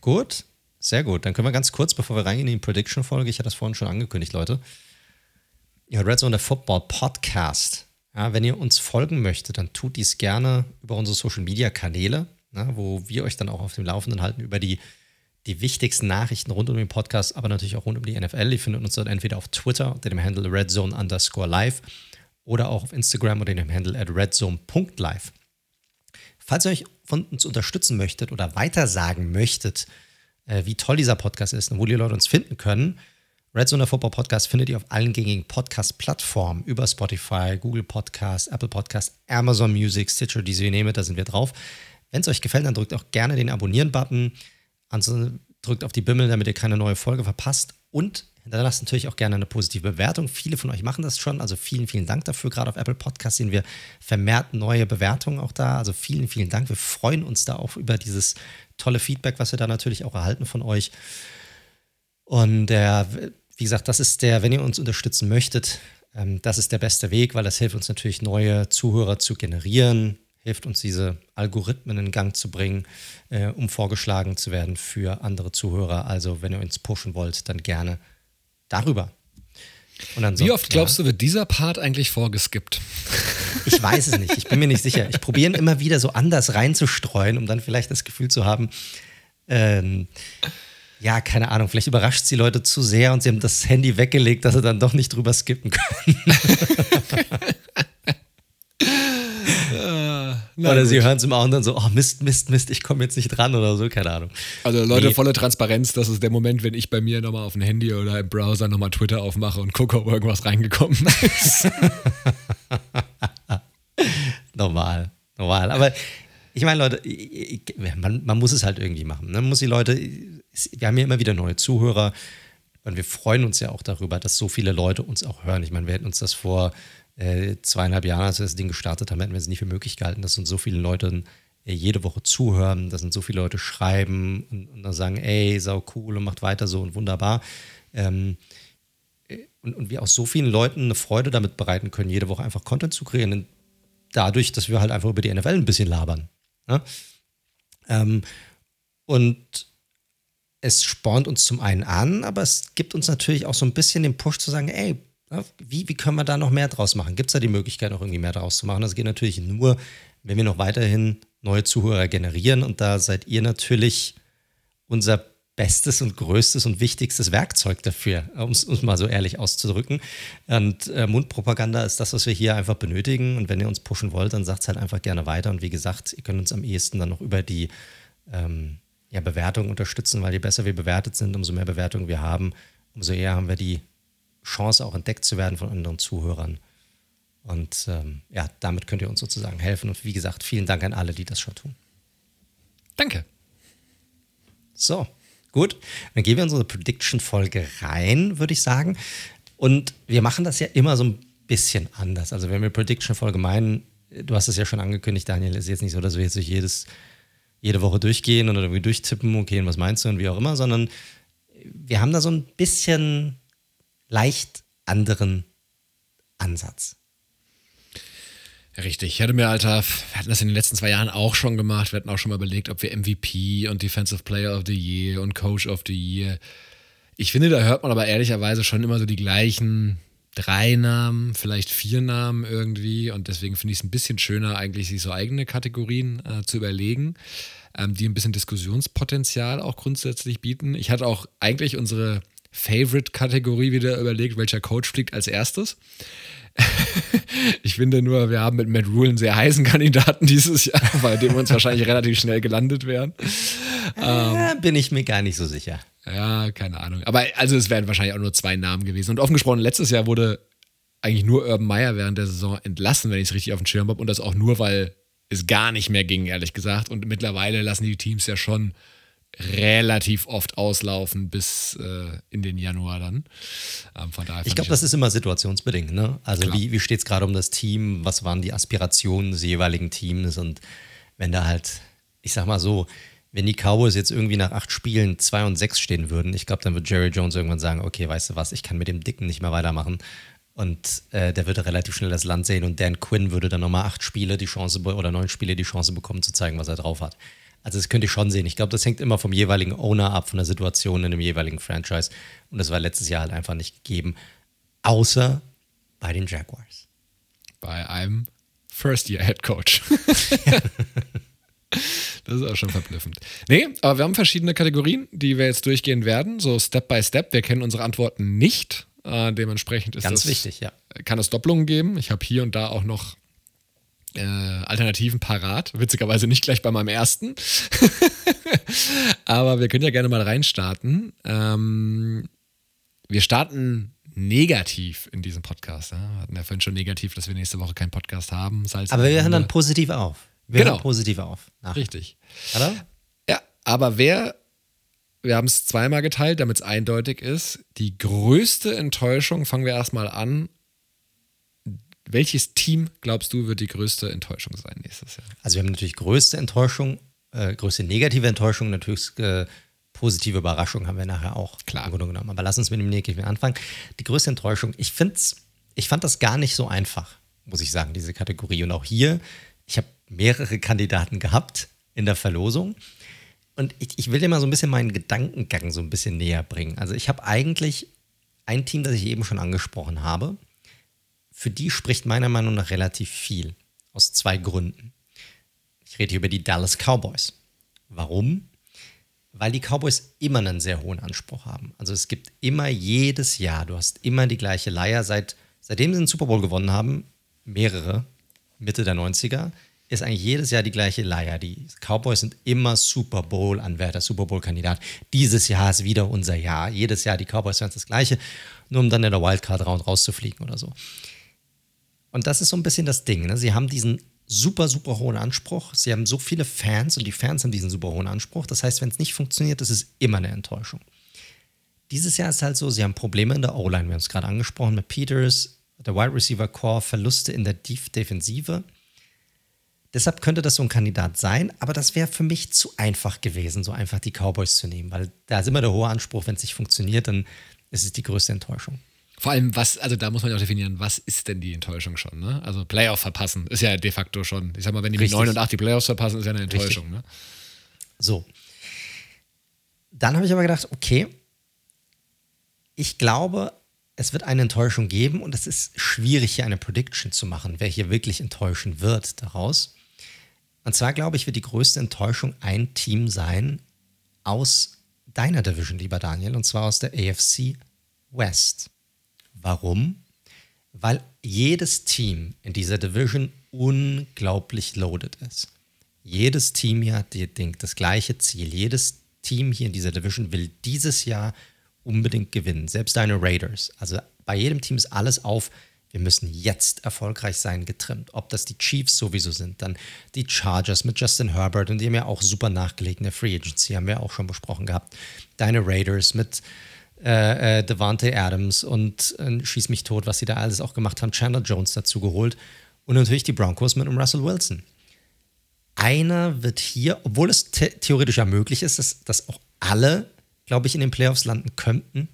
Gut, sehr gut. Dann können wir ganz kurz, bevor wir reingehen in die Prediction-Folge, ich hatte das vorhin schon angekündigt, Leute. Ihr hört Red Zone der Football Podcast. Ja, wenn ihr uns folgen möchtet, dann tut dies gerne über unsere Social-Media-Kanäle, ne, wo wir euch dann auch auf dem Laufenden halten über die, die wichtigsten Nachrichten rund um den Podcast, aber natürlich auch rund um die NFL. Ihr findet uns dort entweder auf Twitter unter dem Handle redzone underscore live oder auch auf Instagram unter dem Handle at redzone.live. Falls ihr euch von uns unterstützen möchtet oder weitersagen möchtet, äh, wie toll dieser Podcast ist und wo die Leute uns finden können, Red Zone der Football Podcast findet ihr auf allen gängigen Podcast-Plattformen über Spotify, Google Podcast, Apple Podcast, Amazon Music, Stitcher, diese ihr nehmt, da sind wir drauf. Wenn es euch gefällt, dann drückt auch gerne den Abonnieren-Button. Ansonsten drückt auf die Bimmel, damit ihr keine neue Folge verpasst. Und hinterlasst natürlich auch gerne eine positive Bewertung. Viele von euch machen das schon. Also vielen, vielen Dank dafür. Gerade auf Apple Podcast sehen wir vermehrt neue Bewertungen auch da. Also vielen, vielen Dank. Wir freuen uns da auch über dieses tolle Feedback, was wir da natürlich auch erhalten von euch. Und der, wie gesagt, das ist der, wenn ihr uns unterstützen möchtet, ähm, das ist der beste Weg, weil das hilft uns natürlich, neue Zuhörer zu generieren, hilft uns, diese Algorithmen in Gang zu bringen, äh, um vorgeschlagen zu werden für andere Zuhörer. Also, wenn ihr uns pushen wollt, dann gerne darüber. Wie oft glaubst ja, du, wird dieser Part eigentlich vorgeskippt? Ich weiß es nicht. Ich bin mir nicht sicher. Ich probiere ihn immer wieder so anders reinzustreuen, um dann vielleicht das Gefühl zu haben, ähm, ja, keine Ahnung, vielleicht überrascht es die Leute zu sehr und sie haben das Handy weggelegt, dass sie dann doch nicht drüber skippen können. [LAUGHS] Na oder gut. sie hören es im dann so, oh Mist, Mist, Mist, ich komme jetzt nicht dran oder so, keine Ahnung. Also Leute, nee. volle Transparenz, das ist der Moment, wenn ich bei mir nochmal auf dem Handy oder im Browser nochmal Twitter aufmache und gucke, ob irgendwas reingekommen ist. [LAUGHS] normal, normal. Aber ich meine, Leute, man, man, muss es halt irgendwie machen. Ne? Man muss die Leute, wir haben ja immer wieder neue Zuhörer und wir freuen uns ja auch darüber, dass so viele Leute uns auch hören. Ich meine, wir hätten uns das vor äh, zweieinhalb Jahren, als wir das Ding gestartet haben, hätten wir es nicht für möglich gehalten, dass uns so viele Leute äh, jede Woche zuhören, dass uns so viele Leute schreiben und, und dann sagen, ey, sau cool und macht weiter so und wunderbar. Ähm, äh, und, und wir auch so vielen Leuten eine Freude damit bereiten können, jede Woche einfach Content zu kreieren, dadurch, dass wir halt einfach über die NFL ein bisschen labern. Ne? Ähm, und es spornt uns zum einen an, aber es gibt uns natürlich auch so ein bisschen den Push zu sagen, ey, wie, wie können wir da noch mehr draus machen? Gibt es da die Möglichkeit, noch irgendwie mehr draus zu machen? Das geht natürlich nur, wenn wir noch weiterhin neue Zuhörer generieren. Und da seid ihr natürlich unser bestes und größtes und wichtigstes Werkzeug dafür, um es mal so ehrlich auszudrücken. Und äh, Mundpropaganda ist das, was wir hier einfach benötigen. Und wenn ihr uns pushen wollt, dann sagt es halt einfach gerne weiter. Und wie gesagt, ihr könnt uns am ehesten dann noch über die ähm, ja, Bewertung unterstützen, weil je besser wir bewertet sind, umso mehr Bewertungen wir haben, umso eher haben wir die Chance auch entdeckt zu werden von anderen Zuhörern. Und ähm, ja, damit könnt ihr uns sozusagen helfen. Und wie gesagt, vielen Dank an alle, die das schon tun. Danke. So, gut. Dann gehen wir in unsere Prediction-Folge rein, würde ich sagen. Und wir machen das ja immer so ein bisschen anders. Also, wenn wir Prediction-Folge meinen, du hast es ja schon angekündigt, Daniel, ist jetzt nicht so, dass wir jetzt durch jedes, jede Woche durchgehen und irgendwie durchtippen, okay, und was meinst du und wie auch immer, sondern wir haben da so ein bisschen leicht anderen Ansatz. Richtig. Ich hatte mir, Alter, wir hatten das in den letzten zwei Jahren auch schon gemacht. Wir hatten auch schon mal überlegt, ob wir MVP und Defensive Player of the Year und Coach of the Year. Ich finde, da hört man aber ehrlicherweise schon immer so die gleichen drei Namen, vielleicht vier Namen irgendwie. Und deswegen finde ich es ein bisschen schöner, eigentlich sich so eigene Kategorien äh, zu überlegen, ähm, die ein bisschen Diskussionspotenzial auch grundsätzlich bieten. Ich hatte auch eigentlich unsere Favorite-Kategorie wieder überlegt, welcher Coach fliegt als erstes. [LAUGHS] ich finde nur, wir haben mit Matt Rule einen sehr heißen Kandidaten dieses Jahr, [LAUGHS] bei dem wir uns wahrscheinlich relativ schnell gelandet wären. Äh, bin ich mir gar nicht so sicher. Ja, keine Ahnung. Aber also es wären wahrscheinlich auch nur zwei Namen gewesen. Und offen gesprochen, letztes Jahr wurde eigentlich nur Urban Meyer während der Saison entlassen, wenn ich es richtig auf dem Schirm habe. Und das auch nur, weil es gar nicht mehr ging, ehrlich gesagt. Und mittlerweile lassen die Teams ja schon relativ oft auslaufen bis äh, in den Januar dann. Ähm, von daher ich glaube, das ist immer situationsbedingt. Ne? Also klar. wie, wie steht es gerade um das Team? Was waren die Aspirationen des jeweiligen Teams? Und wenn da halt, ich sag mal so, wenn die Cowboys jetzt irgendwie nach acht Spielen zwei und sechs stehen würden, ich glaube, dann wird Jerry Jones irgendwann sagen, okay, weißt du was, ich kann mit dem Dicken nicht mehr weitermachen. Und äh, der würde relativ schnell das Land sehen und Dan Quinn würde dann nochmal acht Spiele die Chance oder neun Spiele die Chance bekommen zu zeigen, was er drauf hat. Also das könnte ich schon sehen. Ich glaube, das hängt immer vom jeweiligen Owner ab, von der Situation in dem jeweiligen Franchise. Und das war letztes Jahr halt einfach nicht gegeben. Außer bei den Jaguars. Bei einem First-Year-Head Coach. [LAUGHS] Das ist auch schon verblüffend. Nee, aber wir haben verschiedene Kategorien, die wir jetzt durchgehen werden, so Step by Step. Wir kennen unsere Antworten nicht. Äh, dementsprechend ist Ganz das, wichtig, ja. Kann es Doppelungen geben. Ich habe hier und da auch noch äh, Alternativen parat. Witzigerweise nicht gleich bei meinem ersten. [LAUGHS] Aber wir können ja gerne mal reinstarten. Ähm, wir starten negativ in diesem Podcast. Ja? Wir hatten ja vorhin schon negativ, dass wir nächste Woche keinen Podcast haben. Salz aber wir hören dann positiv auf. Wir genau. hören positiv auf. Nach. Richtig. Oder? Ja, aber wer, wir haben es zweimal geteilt, damit es eindeutig ist, die größte Enttäuschung, fangen wir erstmal an, welches Team, glaubst du, wird die größte Enttäuschung sein nächstes Jahr? Also wir haben natürlich größte Enttäuschung, äh, größte negative Enttäuschung, natürlich äh, positive Überraschung haben wir nachher auch Klar. im Grunde genommen. Aber lass uns mit dem Negativen anfangen. Die größte Enttäuschung, ich find's, ich fand das gar nicht so einfach, muss ich sagen, diese Kategorie. Und auch hier, ich habe mehrere Kandidaten gehabt in der Verlosung. Und ich, ich will dir mal so ein bisschen meinen Gedankengang so ein bisschen näher bringen. Also ich habe eigentlich ein Team, das ich eben schon angesprochen habe für die spricht meiner Meinung nach relativ viel. Aus zwei Gründen. Ich rede hier über die Dallas Cowboys. Warum? Weil die Cowboys immer einen sehr hohen Anspruch haben. Also es gibt immer jedes Jahr, du hast immer die gleiche Leier. Seit, seitdem sie den Super Bowl gewonnen haben, mehrere, Mitte der 90er, ist eigentlich jedes Jahr die gleiche Leier. Die Cowboys sind immer Super Bowl-Anwärter, Super Bowl-Kandidat. Dieses Jahr ist wieder unser Jahr. Jedes Jahr die Cowboys werden das Gleiche, nur um dann in der Wildcard-Round rauszufliegen oder so. Und das ist so ein bisschen das Ding. Ne? Sie haben diesen super, super hohen Anspruch. Sie haben so viele Fans und die Fans haben diesen super hohen Anspruch. Das heißt, wenn es nicht funktioniert, ist es immer eine Enttäuschung. Dieses Jahr ist halt so, sie haben Probleme in der O-Line. Wir haben es gerade angesprochen mit Peters, der Wide Receiver Core, Verluste in der Defensive. Deshalb könnte das so ein Kandidat sein, aber das wäre für mich zu einfach gewesen, so einfach die Cowboys zu nehmen, weil da ist immer der hohe Anspruch, wenn es nicht funktioniert, dann ist es die größte Enttäuschung. Vor allem, was, also da muss man ja auch definieren, was ist denn die Enttäuschung schon, ne? Also Playoff verpassen ist ja de facto schon. Ich sag mal, wenn die Richtig. mit 9 und 8 die Playoffs verpassen, ist ja eine Enttäuschung, Richtig. ne? So. Dann habe ich aber gedacht, okay, ich glaube, es wird eine Enttäuschung geben und es ist schwierig, hier eine Prediction zu machen, wer hier wirklich enttäuschen wird daraus. Und zwar glaube ich, wird die größte Enttäuschung ein Team sein aus deiner Division, lieber Daniel, und zwar aus der AFC West. Warum? Weil jedes Team in dieser Division unglaublich loaded ist. Jedes Team hier hat das gleiche Ziel. Jedes Team hier in dieser Division will dieses Jahr unbedingt gewinnen. Selbst deine Raiders. Also bei jedem Team ist alles auf, wir müssen jetzt erfolgreich sein, getrimmt. Ob das die Chiefs sowieso sind, dann die Chargers mit Justin Herbert und die haben ja auch super nachgelegt Free Agency, haben wir auch schon besprochen gehabt. Deine Raiders mit äh, äh, Devante Adams und äh, schieß mich tot, was sie da alles auch gemacht haben, Chandler Jones dazu geholt und natürlich die Broncos mit einem Russell Wilson. Einer wird hier, obwohl es the theoretisch ja möglich ist, dass, dass auch alle, glaube ich, in den Playoffs landen könnten,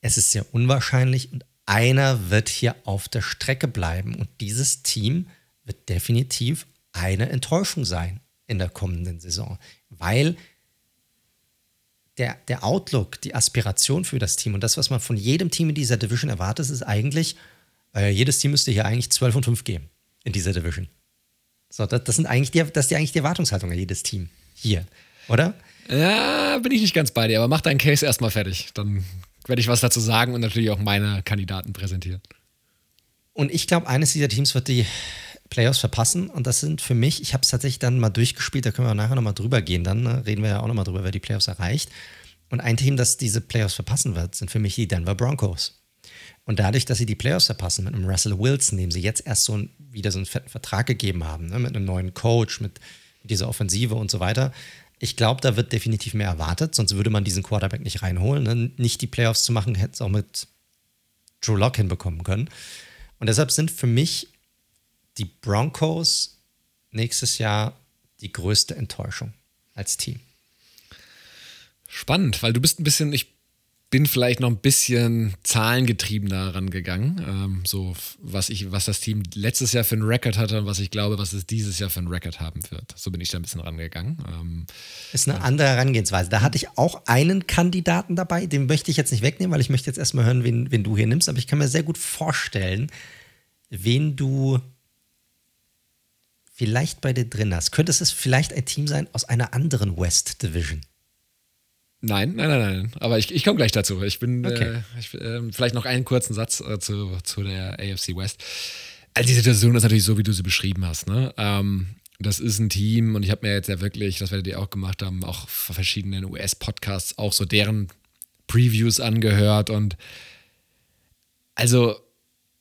es ist sehr unwahrscheinlich und einer wird hier auf der Strecke bleiben und dieses Team wird definitiv eine Enttäuschung sein in der kommenden Saison, weil der, der Outlook, die Aspiration für das Team und das, was man von jedem Team in dieser Division erwartet, ist eigentlich, äh, jedes Team müsste hier eigentlich 12 und 5 geben in dieser Division. So, das, das sind eigentlich die, das ist eigentlich die Erwartungshaltung an jedes Team hier, oder? Ja, bin ich nicht ganz bei dir, aber mach deinen Case erstmal fertig. Dann werde ich was dazu sagen und natürlich auch meine Kandidaten präsentieren. Und ich glaube, eines dieser Teams wird die Playoffs verpassen. Und das sind für mich, ich habe es tatsächlich dann mal durchgespielt, da können wir nachher nochmal drüber gehen. Dann ne? reden wir ja auch nochmal drüber, wer die Playoffs erreicht. Und ein Team, das diese Playoffs verpassen wird, sind für mich die Denver Broncos. Und dadurch, dass sie die Playoffs verpassen mit einem Russell Wilson, dem sie jetzt erst so ein, wieder so einen fetten Vertrag gegeben haben, ne, mit einem neuen Coach, mit, dieser Offensive und so weiter, ich glaube, da wird definitiv mehr erwartet, sonst würde man diesen Quarterback nicht reinholen. Ne? Nicht die Playoffs zu machen, hätte es auch mit Drew Lock hinbekommen können. Und deshalb sind für mich die Broncos nächstes Jahr die größte Enttäuschung als Team. Spannend, weil du bist ein bisschen, ich bin vielleicht noch ein bisschen zahlengetriebener rangegangen. Ähm, so, was ich, was das Team letztes Jahr für einen Rekord hatte und was ich glaube, was es dieses Jahr für einen Rekord haben wird. So bin ich da ein bisschen rangegangen. Ähm, ist eine andere Herangehensweise. Da hatte ich auch einen Kandidaten dabei, den möchte ich jetzt nicht wegnehmen, weil ich möchte jetzt erstmal hören, wen, wen du hier nimmst. Aber ich kann mir sehr gut vorstellen, wen du vielleicht bei dir drin hast. Könnte es vielleicht ein Team sein aus einer anderen West Division? Nein, nein, nein, nein. Aber ich, ich komme gleich dazu. Ich bin okay. äh, ich, äh, vielleicht noch einen kurzen Satz äh, zu, zu der AFC West. Also die Situation ist natürlich so, wie du sie beschrieben hast. Ne? Ähm, das ist ein Team und ich habe mir jetzt ja wirklich, das werdet ihr auch gemacht haben, auch verschiedenen US-Podcasts auch so deren Previews angehört und also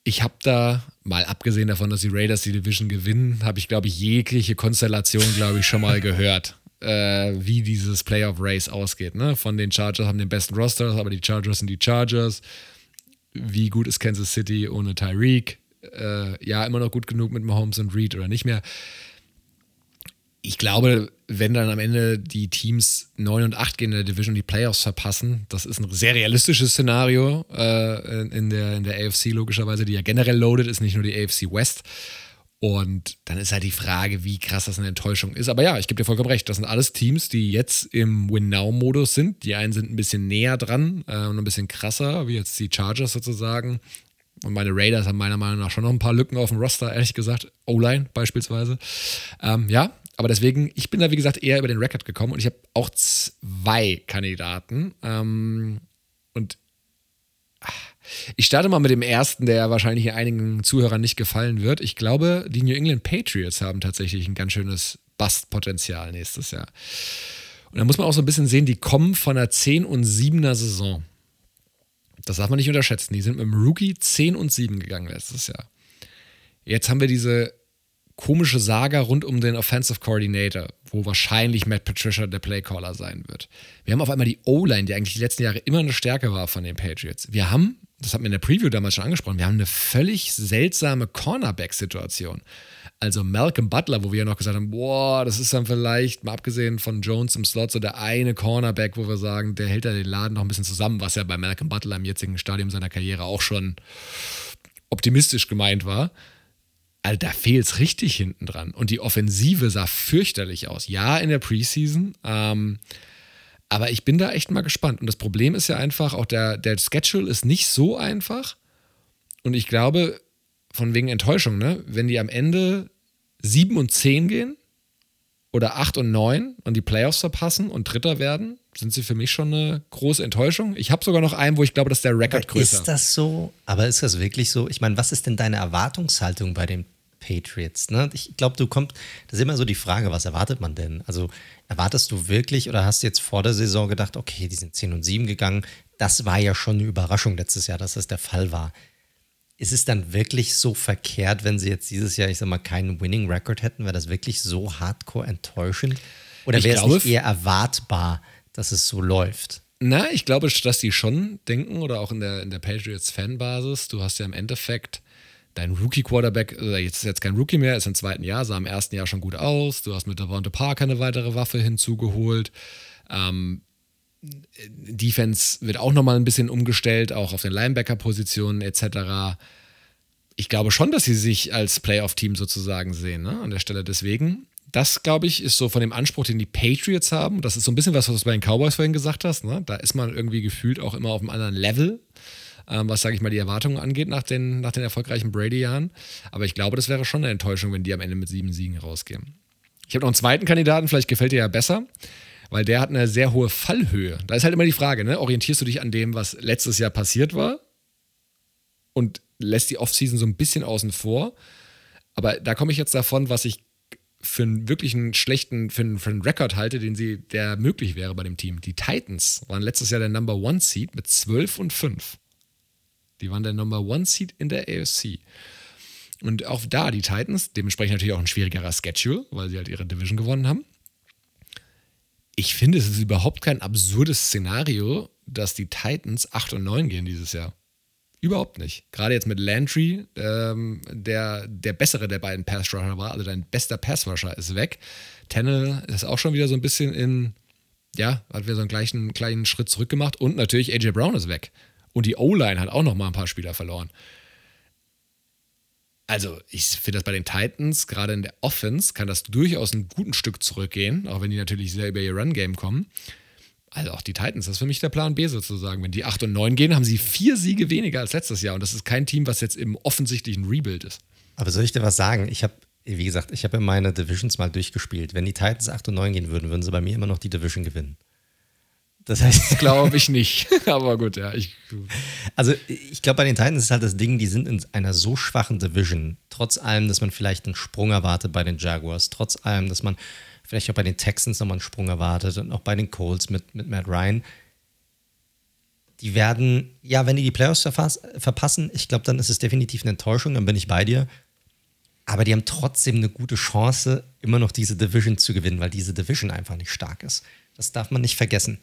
ich habe da, mal abgesehen davon, dass die Raiders die Division gewinnen, habe ich, glaube ich, jegliche Konstellation, glaube ich, schon mal gehört [LAUGHS] äh, wie dieses Playoff Race ausgeht. Ne? Von den Chargers haben den besten Roster, aber die Chargers sind die Chargers. Wie gut ist Kansas City ohne Tyreek? Äh, ja, immer noch gut genug mit Mahomes und Reed oder nicht mehr. Ich glaube, wenn dann am Ende die Teams 9 und 8 gehen in der Division und die Playoffs verpassen, das ist ein sehr realistisches Szenario äh, in, der, in der AFC logischerweise, die ja generell loaded ist, nicht nur die AFC West. Und dann ist halt die Frage, wie krass das eine Enttäuschung ist. Aber ja, ich gebe dir vollkommen recht. Das sind alles Teams, die jetzt im Win-Now-Modus sind. Die einen sind ein bisschen näher dran äh, und ein bisschen krasser, wie jetzt die Chargers sozusagen. Und meine Raiders haben meiner Meinung nach schon noch ein paar Lücken auf dem Roster, ehrlich gesagt. O-Line beispielsweise. Ähm, ja, aber deswegen, ich bin da wie gesagt eher über den Record gekommen und ich habe auch zwei Kandidaten. Ähm, und ich starte mal mit dem ersten, der wahrscheinlich einigen Zuhörern nicht gefallen wird. Ich glaube, die New England Patriots haben tatsächlich ein ganz schönes Bastpotenzial nächstes Jahr. Und da muss man auch so ein bisschen sehen, die kommen von einer 10 und 7er Saison. Das darf man nicht unterschätzen. Die sind mit dem Rookie 10 und 7 gegangen letztes Jahr. Jetzt haben wir diese komische Saga rund um den Offensive Coordinator, wo wahrscheinlich Matt Patricia der Playcaller sein wird. Wir haben auf einmal die O-Line, die eigentlich die letzten Jahre immer eine Stärke war von den Patriots. Wir haben das hat mir in der Preview damals schon angesprochen, wir haben eine völlig seltsame Cornerback-Situation. Also Malcolm Butler, wo wir ja noch gesagt haben, boah, das ist dann vielleicht, mal abgesehen von Jones im Slot, so der eine Cornerback, wo wir sagen, der hält da den Laden noch ein bisschen zusammen, was ja bei Malcolm Butler im jetzigen Stadium seiner Karriere auch schon optimistisch gemeint war. Also da fehlt es richtig hinten dran. Und die Offensive sah fürchterlich aus. Ja, in der Preseason. Ähm, aber ich bin da echt mal gespannt. Und das Problem ist ja einfach, auch der, der Schedule ist nicht so einfach. Und ich glaube, von wegen Enttäuschung, ne? wenn die am Ende 7 und 10 gehen oder 8 und 9 und die Playoffs verpassen und Dritter werden, sind sie für mich schon eine große Enttäuschung. Ich habe sogar noch einen, wo ich glaube, dass der Rekord größer ist. Ist das so? Aber ist das wirklich so? Ich meine, was ist denn deine Erwartungshaltung bei den Patriots? Ne? Ich glaube, du kommst, das ist immer so die Frage, was erwartet man denn? Also erwartest du wirklich oder hast du jetzt vor der Saison gedacht, okay, die sind 10 und 7 gegangen? Das war ja schon eine Überraschung letztes Jahr, dass das der Fall war ist es dann wirklich so verkehrt, wenn sie jetzt dieses Jahr, ich sag mal, keinen Winning Record hätten? Wäre das wirklich so hardcore enttäuschend? Oder wäre es nicht eher erwartbar, dass es so läuft? Na, ich glaube, dass die schon denken oder auch in der, in der Patriots-Fanbasis, du hast ja im Endeffekt dein Rookie-Quarterback, oder jetzt ist jetzt kein Rookie mehr, ist im zweiten Jahr, sah im ersten Jahr schon gut aus. Du hast mit Devonta Parker eine weitere Waffe hinzugeholt. Ähm, Defense wird auch nochmal ein bisschen umgestellt, auch auf den Linebacker-Positionen etc. Ich glaube schon, dass sie sich als Playoff-Team sozusagen sehen, ne? an der Stelle. Deswegen, das glaube ich, ist so von dem Anspruch, den die Patriots haben. Das ist so ein bisschen was, was du bei den Cowboys vorhin gesagt hast. Ne? Da ist man irgendwie gefühlt auch immer auf einem anderen Level, ähm, was, sage ich mal, die Erwartungen angeht nach den, nach den erfolgreichen Brady-Jahren. Aber ich glaube, das wäre schon eine Enttäuschung, wenn die am Ende mit sieben Siegen rausgehen. Ich habe noch einen zweiten Kandidaten, vielleicht gefällt dir ja besser weil der hat eine sehr hohe Fallhöhe. Da ist halt immer die Frage, ne? orientierst du dich an dem, was letztes Jahr passiert war und lässt die Offseason so ein bisschen außen vor. Aber da komme ich jetzt davon, was ich für einen wirklichen schlechten, für einen, für einen Rekord halte, den sie, der möglich wäre bei dem Team. Die Titans waren letztes Jahr der Number One Seed mit 12 und 5. Die waren der Number One Seed in der AFC. Und auch da die Titans, dementsprechend natürlich auch ein schwierigerer Schedule, weil sie halt ihre Division gewonnen haben ich finde, es ist überhaupt kein absurdes Szenario, dass die Titans 8 und 9 gehen dieses Jahr. Überhaupt nicht. Gerade jetzt mit Landry, ähm, der der bessere der beiden Pass-Rusher war, also dein bester Pass-Rusher ist weg. Tennel ist auch schon wieder so ein bisschen in, ja, hat wieder so einen gleichen kleinen Schritt zurück gemacht und natürlich AJ Brown ist weg. Und die O-Line hat auch noch mal ein paar Spieler verloren. Also, ich finde das bei den Titans, gerade in der Offense, kann das durchaus ein guten Stück zurückgehen, auch wenn die natürlich sehr über ihr Run-Game kommen. Also auch die Titans, das ist für mich der Plan B sozusagen. Wenn die 8 und 9 gehen, haben sie vier Siege weniger als letztes Jahr. Und das ist kein Team, was jetzt im offensichtlichen Rebuild ist. Aber soll ich dir was sagen? Ich habe, wie gesagt, ich habe meine Divisions mal durchgespielt. Wenn die Titans 8 und 9 gehen würden, würden sie bei mir immer noch die Division gewinnen. Das heißt, glaube ich nicht. [LAUGHS] Aber gut, ja. Ich, also ich glaube, bei den Titans ist halt das Ding, die sind in einer so schwachen Division. Trotz allem, dass man vielleicht einen Sprung erwartet bei den Jaguars. Trotz allem, dass man vielleicht auch bei den Texans nochmal einen Sprung erwartet und auch bei den Colts mit, mit Matt Ryan. Die werden, ja, wenn die die Playoffs verpassen, ich glaube, dann ist es definitiv eine Enttäuschung, dann bin ich bei dir. Aber die haben trotzdem eine gute Chance, immer noch diese Division zu gewinnen, weil diese Division einfach nicht stark ist. Das darf man nicht vergessen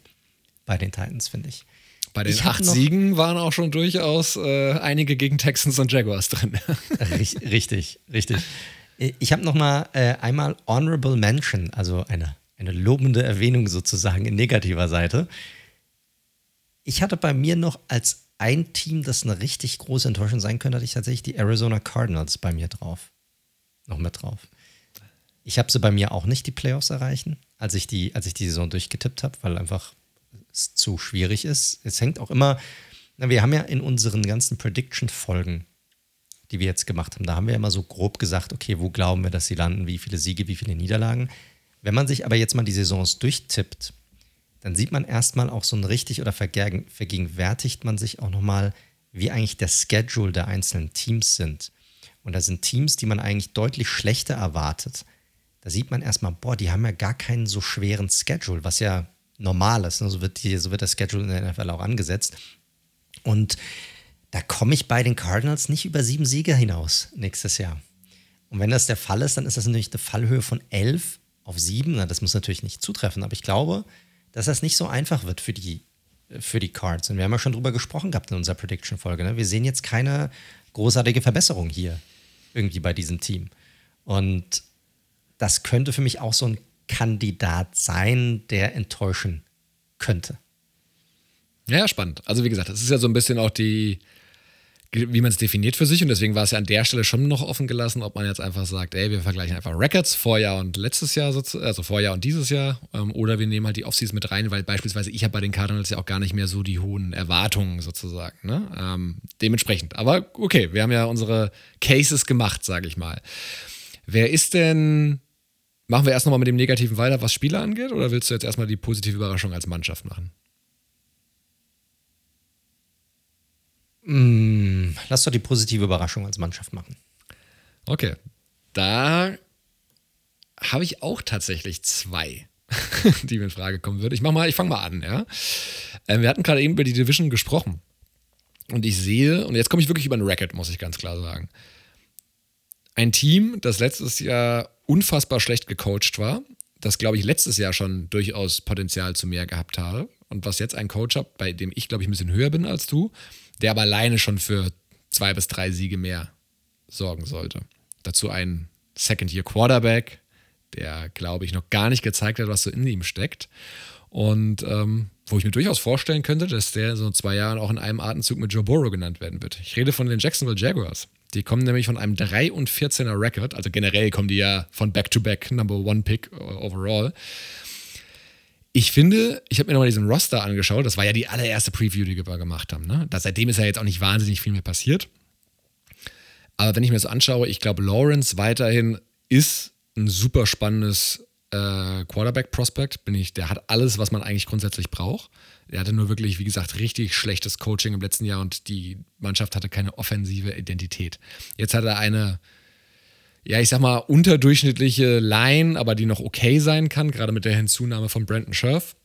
bei den Titans, finde ich. Bei den ich acht Siegen waren auch schon durchaus äh, einige gegen Texans und Jaguars drin. [LAUGHS] richtig, richtig. Ich habe noch mal äh, einmal Honorable Mention, also eine, eine lobende Erwähnung sozusagen in negativer Seite. Ich hatte bei mir noch als ein Team, das eine richtig große Enttäuschung sein könnte, hatte ich tatsächlich die Arizona Cardinals bei mir drauf. Noch mit drauf. Ich habe sie bei mir auch nicht die Playoffs erreichen, als ich die, als ich die Saison durchgetippt habe, weil einfach zu schwierig ist. Es hängt auch immer, wir haben ja in unseren ganzen Prediction-Folgen, die wir jetzt gemacht haben, da haben wir immer so grob gesagt, okay, wo glauben wir, dass sie landen, wie viele Siege, wie viele Niederlagen. Wenn man sich aber jetzt mal die Saisons durchtippt, dann sieht man erstmal auch so ein richtig oder vergegenwärtigt man sich auch nochmal, wie eigentlich der Schedule der einzelnen Teams sind. Und da sind Teams, die man eigentlich deutlich schlechter erwartet. Da sieht man erstmal, boah, die haben ja gar keinen so schweren Schedule, was ja Normales. Ne? So, wird die, so wird der Schedule in der NFL auch angesetzt. Und da komme ich bei den Cardinals nicht über sieben Siege hinaus nächstes Jahr. Und wenn das der Fall ist, dann ist das natürlich eine Fallhöhe von elf auf sieben. Na, das muss natürlich nicht zutreffen, aber ich glaube, dass das nicht so einfach wird für die, für die Cards. Und wir haben ja schon drüber gesprochen gehabt in unserer Prediction-Folge. Ne? Wir sehen jetzt keine großartige Verbesserung hier irgendwie bei diesem Team. Und das könnte für mich auch so ein Kandidat sein, der enttäuschen könnte. Ja, spannend. Also wie gesagt, das ist ja so ein bisschen auch die, wie man es definiert für sich und deswegen war es ja an der Stelle schon noch offen gelassen, ob man jetzt einfach sagt, ey, wir vergleichen einfach Records, Vorjahr und letztes Jahr, also Vorjahr und dieses Jahr ähm, oder wir nehmen halt die Offseason mit rein, weil beispielsweise ich habe bei den Cardinals ja auch gar nicht mehr so die hohen Erwartungen sozusagen, ne? Ähm, dementsprechend. Aber okay, wir haben ja unsere Cases gemacht, sage ich mal. Wer ist denn Machen wir erst nochmal mit dem Negativen weiter, was Spieler angeht, oder willst du jetzt erstmal die positive Überraschung als Mannschaft machen? Mm, lass doch die positive Überraschung als Mannschaft machen. Okay. Da habe ich auch tatsächlich zwei, [LAUGHS] die mir in Frage kommen würde. Ich ich fange mal an, ja. Ähm, wir hatten gerade eben über die Division gesprochen. Und ich sehe, und jetzt komme ich wirklich über ein Record, muss ich ganz klar sagen. Ein Team, das letztes Jahr unfassbar schlecht gecoacht war, das, glaube ich, letztes Jahr schon durchaus Potenzial zu mehr gehabt habe und was jetzt ein Coach hat, bei dem ich, glaube ich, ein bisschen höher bin als du, der aber alleine schon für zwei bis drei Siege mehr sorgen sollte. Dazu ein Second-Year-Quarterback, der, glaube ich, noch gar nicht gezeigt hat, was so in ihm steckt. Und ähm, wo ich mir durchaus vorstellen könnte, dass der in so zwei Jahren auch in einem Atemzug mit Joe Burrow genannt werden wird. Ich rede von den Jacksonville Jaguars. Die kommen nämlich von einem 3 und 14er Record, also generell kommen die ja von Back-to-Back -back Number One Pick overall. Ich finde, ich habe mir nochmal diesen Roster angeschaut. Das war ja die allererste Preview, die wir gemacht haben. Ne? Das, seitdem ist ja jetzt auch nicht wahnsinnig viel mehr passiert. Aber wenn ich mir das anschaue, ich glaube, Lawrence weiterhin ist ein super spannendes äh, Quarterback-Prospect. der hat alles, was man eigentlich grundsätzlich braucht. Er hatte nur wirklich, wie gesagt, richtig schlechtes Coaching im letzten Jahr und die Mannschaft hatte keine offensive Identität. Jetzt hat er eine, ja, ich sag mal, unterdurchschnittliche Line, aber die noch okay sein kann, gerade mit der Hinzunahme von Brandon Scherf.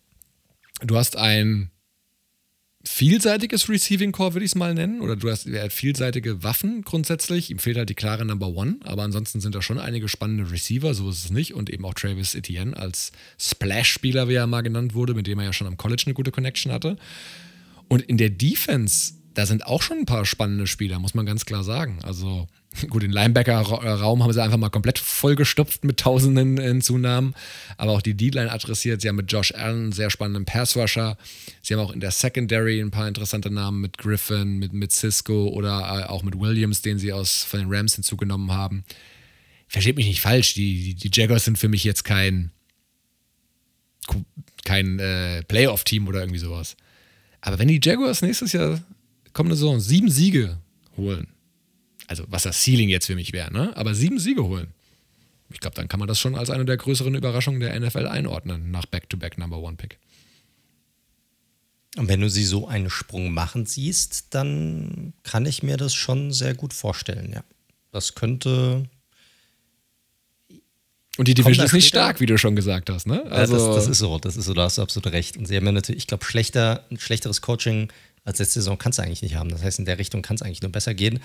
Du hast ein vielseitiges Receiving Core, würde ich es mal nennen. Oder du hast hat vielseitige Waffen grundsätzlich. Ihm fehlt halt die klare Number One, aber ansonsten sind da schon einige spannende Receiver, so ist es nicht. Und eben auch Travis Etienne als Splash-Spieler, wie er mal genannt wurde, mit dem er ja schon am College eine gute Connection hatte. Und in der Defense, da sind auch schon ein paar spannende Spieler, muss man ganz klar sagen. Also [LAUGHS] Gut, den Linebacker-Raum haben sie einfach mal komplett vollgestopft mit tausenden Hinzunahmen. Aber auch die D-Line adressiert. Sie haben mit Josh Allen einen sehr spannenden Pass-Rusher. Sie haben auch in der Secondary ein paar interessante Namen mit Griffin, mit, mit Cisco oder äh, auch mit Williams, den sie aus, von den Rams hinzugenommen haben. Versteht mich nicht falsch, die, die, die Jaguars sind für mich jetzt kein, kein äh, Playoff-Team oder irgendwie sowas. Aber wenn die Jaguars nächstes Jahr kommende Saison sieben Siege holen, also was das Ceiling jetzt für mich wäre, ne? aber sieben Siege holen. Ich glaube, dann kann man das schon als eine der größeren Überraschungen der NFL einordnen, nach Back-to-Back Number One Pick. Und wenn du sie so einen Sprung machen siehst, dann kann ich mir das schon sehr gut vorstellen, ja. Das könnte. Und die Division ist nicht stark, wie du schon gesagt hast, ne? Also ja, das, das, ist so, das ist so, da hast du absolut recht. Und sie haben ja natürlich, ich glaube, schlechter, ein schlechteres Coaching als letzte Saison kannst du eigentlich nicht haben. Das heißt, in der Richtung kann es eigentlich nur besser gehen.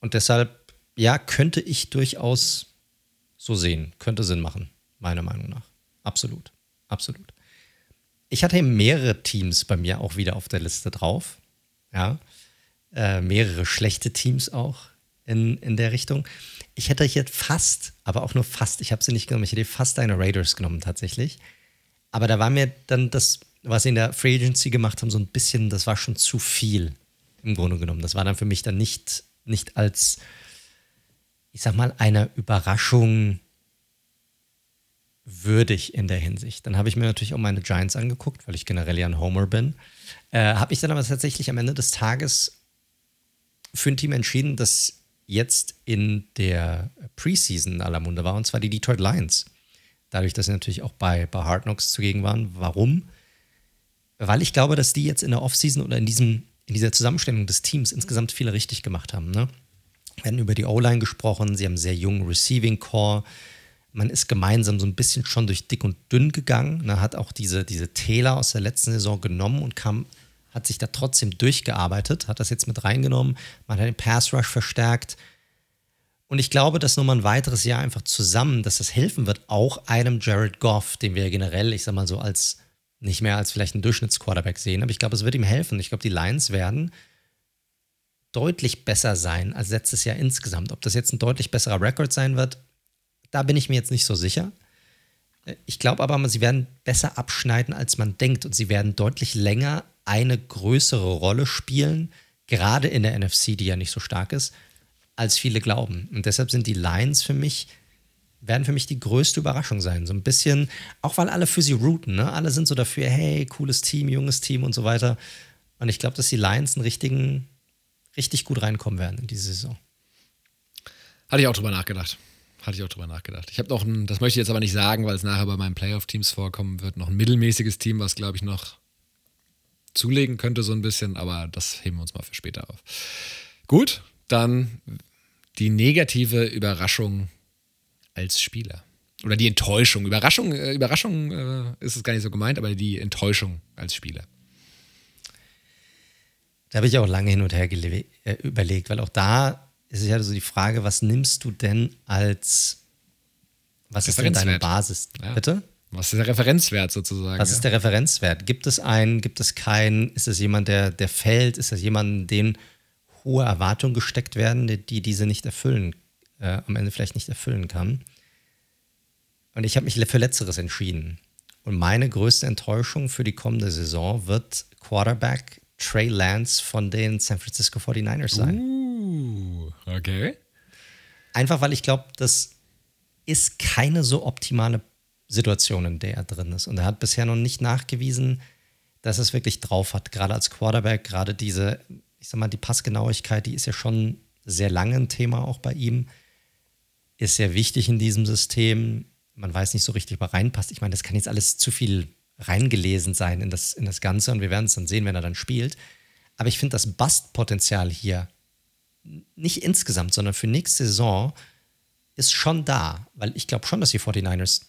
Und deshalb, ja, könnte ich durchaus so sehen. Könnte Sinn machen, meiner Meinung nach. Absolut. Absolut. Ich hatte mehrere Teams bei mir auch wieder auf der Liste drauf. Ja. Äh, mehrere schlechte Teams auch in, in der Richtung. Ich hätte jetzt fast, aber auch nur fast, ich habe sie nicht genommen, ich hätte fast deine Raiders genommen tatsächlich. Aber da war mir dann das, was sie in der Free Agency gemacht haben, so ein bisschen, das war schon zu viel im Grunde genommen. Das war dann für mich dann nicht nicht als, ich sag mal, einer Überraschung würdig in der Hinsicht. Dann habe ich mir natürlich auch meine Giants angeguckt, weil ich generell ja ein Homer bin. Äh, habe ich dann aber tatsächlich am Ende des Tages für ein Team entschieden, das jetzt in der Preseason aller Munde war, und zwar die Detroit Lions. Dadurch, dass sie natürlich auch bei, bei Hard Knocks zugegen waren. Warum? Weil ich glaube, dass die jetzt in der Offseason oder in diesem in dieser Zusammenstellung des Teams insgesamt viele richtig gemacht haben. Ne? Wir hatten über die O-Line gesprochen, sie haben einen sehr jungen Receiving Core. Man ist gemeinsam so ein bisschen schon durch dick und dünn gegangen. Ne? hat auch diese, diese Täler aus der letzten Saison genommen und kam, hat sich da trotzdem durchgearbeitet, hat das jetzt mit reingenommen. Man hat den Pass Rush verstärkt. Und ich glaube, dass nochmal ein weiteres Jahr einfach zusammen, dass das helfen wird, auch einem Jared Goff, den wir generell, ich sag mal so, als nicht mehr als vielleicht ein Durchschnittsquarterback sehen. Aber ich glaube, es wird ihm helfen. Ich glaube, die Lions werden deutlich besser sein als letztes Jahr insgesamt. Ob das jetzt ein deutlich besserer Rekord sein wird, da bin ich mir jetzt nicht so sicher. Ich glaube aber, sie werden besser abschneiden, als man denkt. Und sie werden deutlich länger eine größere Rolle spielen, gerade in der NFC, die ja nicht so stark ist, als viele glauben. Und deshalb sind die Lions für mich werden für mich die größte Überraschung sein. So ein bisschen, auch weil alle für sie routen, ne? Alle sind so dafür, hey, cooles Team, junges Team und so weiter. Und ich glaube, dass die Lions einen richtigen, richtig gut reinkommen werden in diese Saison. Hatte ich auch drüber nachgedacht. hatte ich auch drüber nachgedacht. Ich habe noch ein, das möchte ich jetzt aber nicht sagen, weil es nachher bei meinen Playoff-Teams vorkommen wird, noch ein mittelmäßiges Team, was glaube ich noch zulegen könnte, so ein bisschen, aber das heben wir uns mal für später auf. Gut, dann die negative Überraschung als Spieler. Oder die Enttäuschung. Überraschung, äh, Überraschung äh, ist es gar nicht so gemeint, aber die Enttäuschung als Spieler. Da habe ich auch lange hin und her äh, überlegt, weil auch da ist es ja so die Frage, was nimmst du denn als, was ist denn deine Basis? Ja. Bitte? Was ist der Referenzwert sozusagen? Was ja? ist der Referenzwert? Gibt es einen, gibt es keinen? Ist es jemand, der, der fällt? Ist es jemand, dem hohe Erwartungen gesteckt werden, die, die diese nicht erfüllen, äh, am Ende vielleicht nicht erfüllen kann? Und ich habe mich für Letzteres entschieden. Und meine größte Enttäuschung für die kommende Saison wird Quarterback Trey Lance von den San Francisco 49ers sein. Uh, okay. Einfach weil ich glaube, das ist keine so optimale Situation, in der er drin ist. Und er hat bisher noch nicht nachgewiesen, dass er es wirklich drauf hat. Gerade als Quarterback, gerade diese, ich sag mal, die Passgenauigkeit, die ist ja schon sehr lange ein Thema auch bei ihm. Ist sehr wichtig in diesem System. Man weiß nicht so richtig, ob er reinpasst. Ich meine, das kann jetzt alles zu viel reingelesen sein in das, in das Ganze und wir werden es dann sehen, wenn er dann spielt. Aber ich finde das Bastpotenzial hier nicht insgesamt, sondern für nächste Saison ist schon da, weil ich glaube schon, dass die 49ers,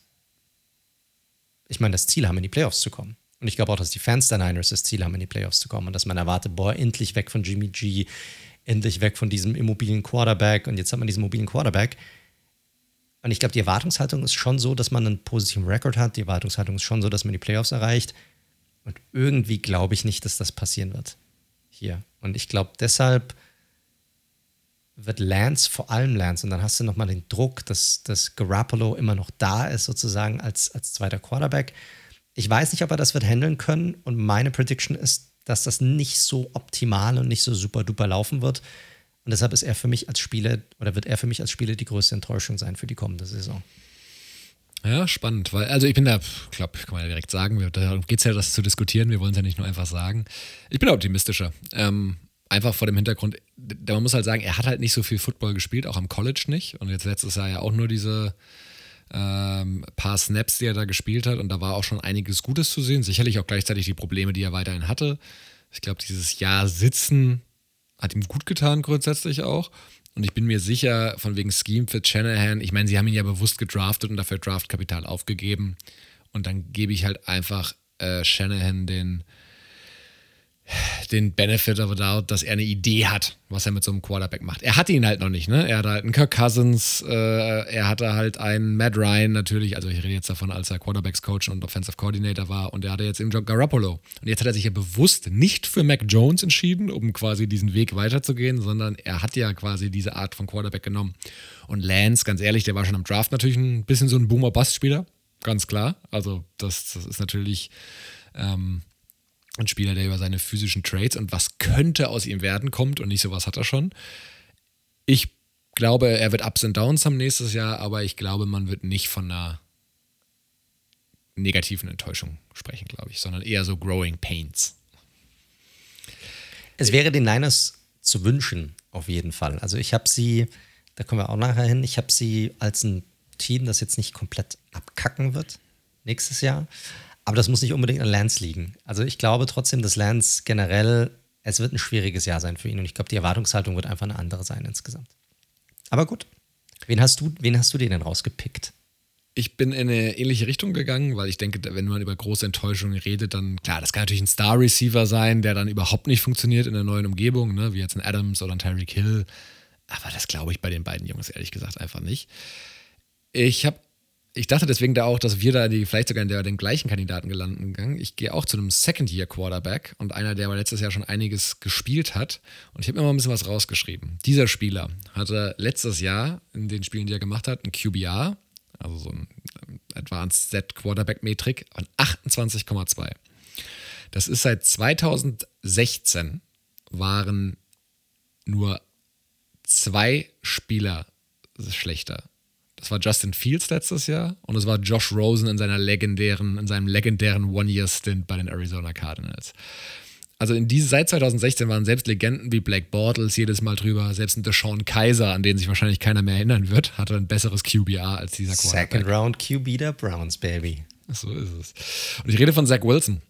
ich meine, das Ziel haben, in die Playoffs zu kommen. Und ich glaube auch, dass die Fans der Niners das Ziel haben, in die Playoffs zu kommen und dass man erwartet, boah, endlich weg von Jimmy G, endlich weg von diesem immobilen Quarterback und jetzt hat man diesen mobilen Quarterback. Und ich glaube, die Erwartungshaltung ist schon so, dass man einen positiven Rekord hat. Die Erwartungshaltung ist schon so, dass man die Playoffs erreicht. Und irgendwie glaube ich nicht, dass das passieren wird. Hier. Und ich glaube, deshalb wird Lance, vor allem Lance, und dann hast du nochmal den Druck, dass, dass Garoppolo immer noch da ist, sozusagen als, als zweiter Quarterback. Ich weiß nicht, ob er das wird handeln können. Und meine Prediction ist, dass das nicht so optimal und nicht so super duper laufen wird. Und deshalb ist er für mich als Spieler oder wird er für mich als Spieler die größte Enttäuschung sein für die kommende Saison. Ja, spannend, weil, also ich bin da, ich glaube, kann man ja direkt sagen, darum geht es ja, das zu diskutieren, wir wollen es ja nicht nur einfach sagen. Ich bin optimistischer. Ähm, einfach vor dem Hintergrund, man muss halt sagen, er hat halt nicht so viel Football gespielt, auch am College nicht. Und jetzt letztes Jahr ja auch nur diese ähm, paar Snaps, die er da gespielt hat. Und da war auch schon einiges Gutes zu sehen. Sicherlich auch gleichzeitig die Probleme, die er weiterhin hatte. Ich glaube, dieses Jahr Sitzen hat ihm gut getan grundsätzlich auch. Und ich bin mir sicher, von wegen Scheme für Shanahan, ich meine, sie haben ihn ja bewusst gedraftet und dafür Draftkapital aufgegeben. Und dann gebe ich halt einfach äh, Shanahan den, den Benefit of a doubt, dass er eine Idee hat, was er mit so einem Quarterback macht. Er hatte ihn halt noch nicht, ne? Er hatte halt einen Kirk Cousins, äh, er hatte halt einen Matt Ryan natürlich, also ich rede jetzt davon, als er Quarterbacks Coach und Offensive Coordinator war und er hatte jetzt eben John Garoppolo. Und jetzt hat er sich ja bewusst nicht für Mac Jones entschieden, um quasi diesen Weg weiterzugehen, sondern er hat ja quasi diese Art von Quarterback genommen. Und Lance, ganz ehrlich, der war schon am Draft natürlich ein bisschen so ein Boomer-Bust-Spieler, ganz klar. Also das, das ist natürlich ähm, ein Spieler, der über seine physischen Traits und was könnte aus ihm werden kommt und nicht sowas hat er schon. Ich glaube, er wird Ups und Downs haben nächstes Jahr, aber ich glaube, man wird nicht von einer negativen Enttäuschung sprechen, glaube ich, sondern eher so Growing Pains. Es wäre den Niners zu wünschen, auf jeden Fall. Also ich habe sie, da kommen wir auch nachher hin, ich habe sie als ein Team, das jetzt nicht komplett abkacken wird nächstes Jahr, aber das muss nicht unbedingt an Lance liegen. Also ich glaube trotzdem, dass Lance generell, es wird ein schwieriges Jahr sein für ihn und ich glaube, die Erwartungshaltung wird einfach eine andere sein insgesamt. Aber gut. Wen hast du, wen hast du denn rausgepickt? Ich bin in eine ähnliche Richtung gegangen, weil ich denke, wenn man über große Enttäuschungen redet, dann klar, das kann natürlich ein Star-Receiver sein, der dann überhaupt nicht funktioniert in der neuen Umgebung, ne? wie jetzt ein Adams oder ein Tyreek Hill. Aber das glaube ich bei den beiden Jungs ehrlich gesagt einfach nicht. Ich habe ich dachte deswegen da auch, dass wir da die vielleicht sogar in der, den gleichen Kandidaten gelandet gegangen. Ich gehe auch zu einem Second-Year-Quarterback und einer, der aber letztes Jahr schon einiges gespielt hat. Und ich habe mir mal ein bisschen was rausgeschrieben. Dieser Spieler hatte letztes Jahr in den Spielen, die er gemacht hat, ein QBR, also so ein Advanced Set Quarterback-Metrik von 28,2. Das ist seit 2016 waren nur zwei Spieler schlechter das war Justin Fields letztes Jahr und es war Josh Rosen in seiner legendären, in seinem legendären One-Year-Stint bei den Arizona Cardinals. Also in diese, seit 2016 waren selbst Legenden wie Black Bortles jedes Mal drüber, selbst ein Deshaun Kaiser, an den sich wahrscheinlich keiner mehr erinnern wird, hatte ein besseres QBR als dieser Quarterback. Second Round QB der Browns, Baby. So ist es. Und ich rede von Zach Wilson.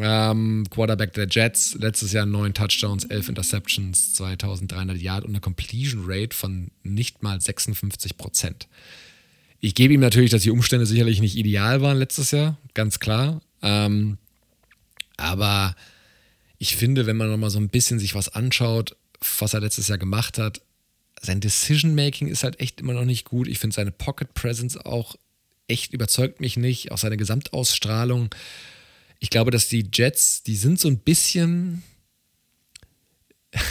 Ähm, Quarterback der Jets, letztes Jahr neun Touchdowns, elf Interceptions, 2300 Yard und eine Completion Rate von nicht mal 56 Prozent. Ich gebe ihm natürlich, dass die Umstände sicherlich nicht ideal waren letztes Jahr, ganz klar. Ähm, aber ich finde, wenn man nochmal so ein bisschen sich was anschaut, was er letztes Jahr gemacht hat, sein Decision-Making ist halt echt immer noch nicht gut. Ich finde seine Pocket Presence auch echt überzeugt mich nicht, auch seine Gesamtausstrahlung. Ich glaube, dass die Jets, die sind so ein bisschen [LAUGHS]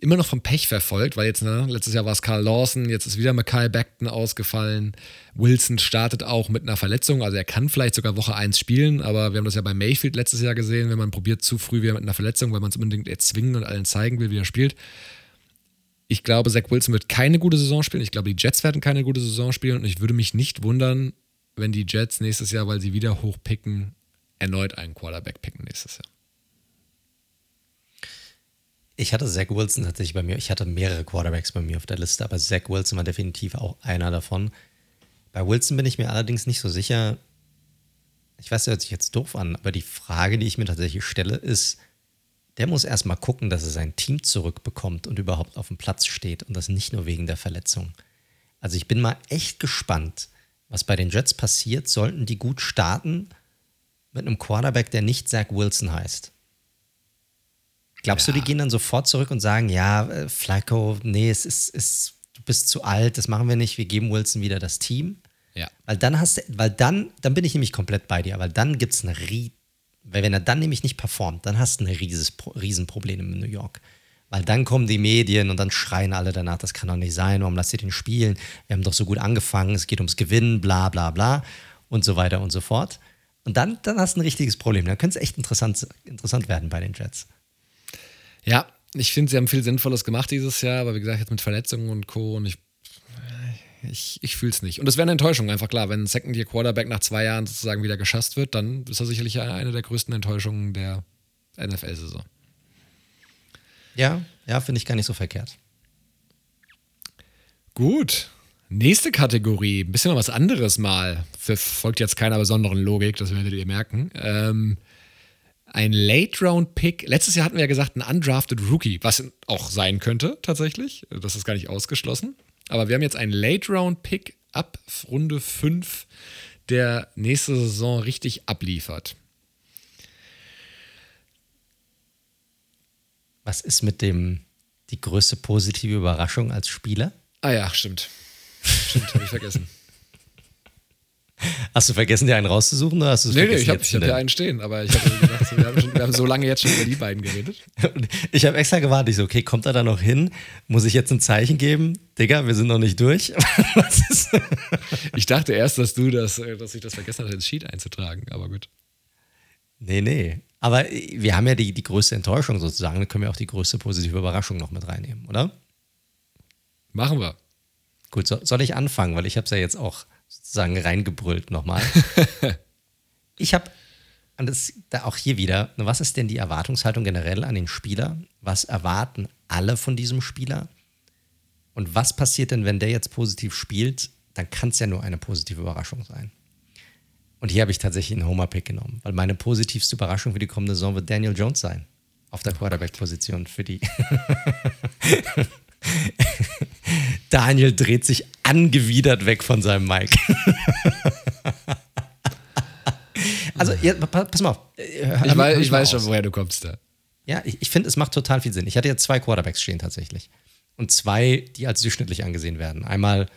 immer noch vom Pech verfolgt, weil jetzt, ne, letztes Jahr war es Carl Lawson, jetzt ist wieder Mackay Beckton ausgefallen. Wilson startet auch mit einer Verletzung, also er kann vielleicht sogar Woche 1 spielen, aber wir haben das ja bei Mayfield letztes Jahr gesehen, wenn man probiert zu früh wieder mit einer Verletzung, weil man es unbedingt erzwingen und allen zeigen will, wie er spielt. Ich glaube, Zach Wilson wird keine gute Saison spielen. Ich glaube, die Jets werden keine gute Saison spielen und ich würde mich nicht wundern, wenn die Jets nächstes Jahr, weil sie wieder hochpicken, erneut einen Quarterback picken nächstes Jahr. Ich hatte Zach Wilson tatsächlich bei mir. Ich hatte mehrere Quarterbacks bei mir auf der Liste, aber Zach Wilson war definitiv auch einer davon. Bei Wilson bin ich mir allerdings nicht so sicher. Ich weiß, das hört sich jetzt doof an, aber die Frage, die ich mir tatsächlich stelle, ist, der muss erstmal gucken, dass er sein Team zurückbekommt und überhaupt auf dem Platz steht und das nicht nur wegen der Verletzung. Also ich bin mal echt gespannt, was bei den Jets passiert, sollten die gut starten mit einem Quarterback, der nicht Zach Wilson heißt. Glaubst ja. du, die gehen dann sofort zurück und sagen, ja, äh, Flacco, nee, es ist, ist, du bist zu alt, das machen wir nicht, wir geben Wilson wieder das Team? Ja. Weil dann hast du, weil dann, dann bin ich nämlich komplett bei dir, weil dann gibt es eine Rie weil wenn er dann nämlich nicht performt, dann hast du ein rieses, Riesenproblem in New York. Weil dann kommen die Medien und dann schreien alle danach, das kann doch nicht sein, warum lasst ihr den spielen? Wir haben doch so gut angefangen, es geht ums Gewinnen, bla bla bla und so weiter und so fort. Und dann, dann hast du ein richtiges Problem. Dann könnte es echt interessant, interessant werden bei den Jets. Ja, ich finde, sie haben viel Sinnvolles gemacht dieses Jahr, aber wie gesagt, jetzt mit Verletzungen und Co. Und ich, ich, ich fühle es nicht. Und es wäre eine Enttäuschung, einfach klar. Wenn ein Second-Year-Quarterback nach zwei Jahren sozusagen wieder geschasst wird, dann ist er sicherlich eine der größten Enttäuschungen der NFL-Saison. Ja, ja, finde ich gar nicht so verkehrt. Gut. Nächste Kategorie, ein bisschen noch was anderes mal. Folgt jetzt keiner besonderen Logik, das werdet ihr merken. Ähm, ein Late-Round-Pick. Letztes Jahr hatten wir ja gesagt, ein undrafted Rookie, was auch sein könnte tatsächlich. Das ist gar nicht ausgeschlossen. Aber wir haben jetzt einen Late-Round-Pick ab Runde 5, der nächste Saison richtig abliefert. Was ist mit dem, die größte positive Überraschung als Spieler? Ah ja, stimmt. Stimmt, habe ich vergessen. Hast du vergessen, dir einen rauszusuchen oder hast nee? Nee, ich habe hab ja einen stehen, aber ich habe gedacht, wir haben, schon, wir haben so lange jetzt schon über die beiden geredet. [LAUGHS] Ich habe extra gewartet, ich so, okay, kommt er da noch hin? Muss ich jetzt ein Zeichen geben? Digga, wir sind noch nicht durch. [LAUGHS] ich dachte erst, dass du das, äh, dass ich das vergessen hatte, ins Sheet einzutragen, aber gut. Nee, nee. Aber wir haben ja die, die größte Enttäuschung sozusagen, dann können wir auch die größte positive Überraschung noch mit reinnehmen, oder? Machen wir. Gut, so, soll ich anfangen, weil ich habe es ja jetzt auch sozusagen reingebrüllt nochmal. [LAUGHS] ich habe, und das da auch hier wieder, was ist denn die Erwartungshaltung generell an den Spieler? Was erwarten alle von diesem Spieler? Und was passiert denn, wenn der jetzt positiv spielt? Dann kann es ja nur eine positive Überraschung sein. Und hier habe ich tatsächlich einen Homer-Pick genommen, weil meine positivste Überraschung für die kommende Saison wird Daniel Jones sein. Auf der Quarterback-Position für die. [LAUGHS] [LAUGHS] Daniel dreht sich angewidert weg von seinem Mic. [LAUGHS] also, ja, pass mal auf. Hör, ich, weiß, ich weiß schon, woher du kommst da. Ja, ich, ich finde, es macht total viel Sinn. Ich hatte jetzt zwei Quarterbacks stehen tatsächlich. Und zwei, die als durchschnittlich angesehen werden. Einmal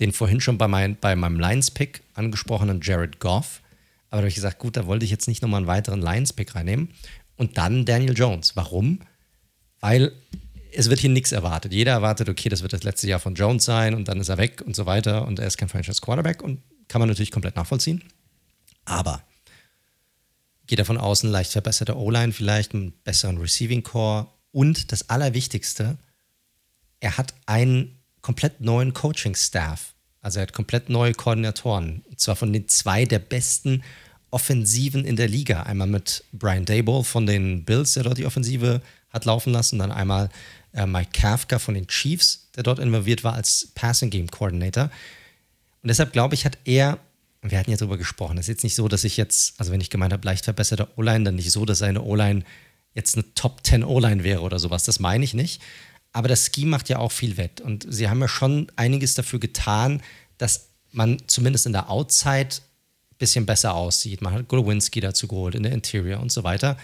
den vorhin schon bei, mein, bei meinem Lions-Pick angesprochenen Jared Goff. Aber da habe ich gesagt, gut, da wollte ich jetzt nicht nochmal einen weiteren Lions-Pick reinnehmen. Und dann Daniel Jones. Warum? Weil es wird hier nichts erwartet. Jeder erwartet, okay, das wird das letzte Jahr von Jones sein und dann ist er weg und so weiter und er ist kein Franchise Quarterback und kann man natürlich komplett nachvollziehen. Aber geht davon aus, ein leicht verbesserter O-Line, vielleicht einen besseren Receiving Core und das Allerwichtigste, er hat einen komplett neuen Coaching-Staff. Also er hat komplett neue Koordinatoren. Und zwar von den zwei der besten Offensiven in der Liga. Einmal mit Brian Dayball von den Bills, der dort die Offensive hat laufen lassen, dann einmal äh, Mike Kafka von den Chiefs, der dort involviert war als Passing Game Coordinator. Und deshalb glaube ich, hat er, wir hatten ja darüber gesprochen, es ist jetzt nicht so, dass ich jetzt, also wenn ich gemeint habe, leicht verbesserte O-Line, dann nicht so, dass seine O-Line jetzt eine Top 10 O-Line wäre oder sowas. Das meine ich nicht. Aber das Scheme macht ja auch viel wett. Und sie haben ja schon einiges dafür getan, dass man zumindest in der Outside ein bisschen besser aussieht. Man hat Golowinski dazu geholt in der Interior und so weiter.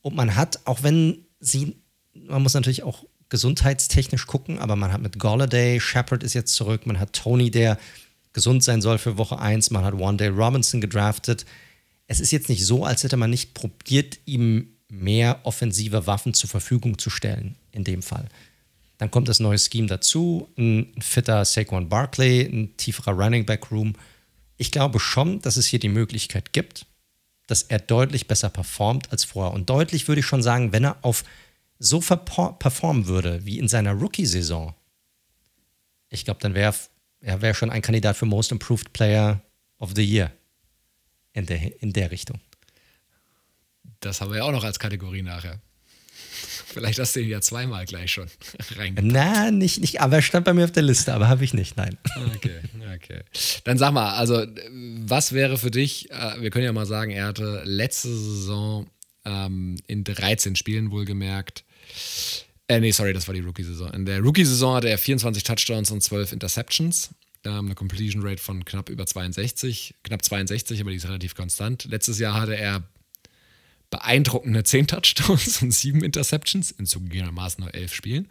Und man hat, auch wenn sie, man muss natürlich auch gesundheitstechnisch gucken, aber man hat mit Golladay, Shepard ist jetzt zurück, man hat Tony, der gesund sein soll für Woche 1, man hat One Day Robinson gedraftet. Es ist jetzt nicht so, als hätte man nicht probiert, ihm mehr offensive Waffen zur Verfügung zu stellen, in dem Fall. Dann kommt das neue Scheme dazu, ein fitter Saquon Barkley, ein tieferer Running Back Room. Ich glaube schon, dass es hier die Möglichkeit gibt, dass er deutlich besser performt als vorher. Und deutlich würde ich schon sagen, wenn er auf so performen würde wie in seiner Rookie-Saison, ich glaube, dann wäre er wär schon ein Kandidat für Most Improved Player of the Year in der, in der Richtung. Das haben wir ja auch noch als Kategorie nachher. [LAUGHS] Vielleicht hast du ihn ja zweimal gleich schon [LAUGHS] reingepackt. Na, nicht, nicht, aber er stand bei mir auf der Liste, aber habe ich nicht, nein. [LAUGHS] Okay, okay. Dann sag mal, also was wäre für dich, äh, wir können ja mal sagen, er hatte letzte Saison ähm, in 13 Spielen wohlgemerkt, äh, nee, sorry, das war die Rookie-Saison. In der Rookie-Saison hatte er 24 Touchdowns und 12 Interceptions. Ähm, eine Completion Rate von knapp über 62, knapp 62, aber die ist relativ konstant. Letztes Jahr hatte er beeindruckende 10 Touchdowns [LAUGHS] und 7 Interceptions in zugegebenermaßen nur 11 Spielen.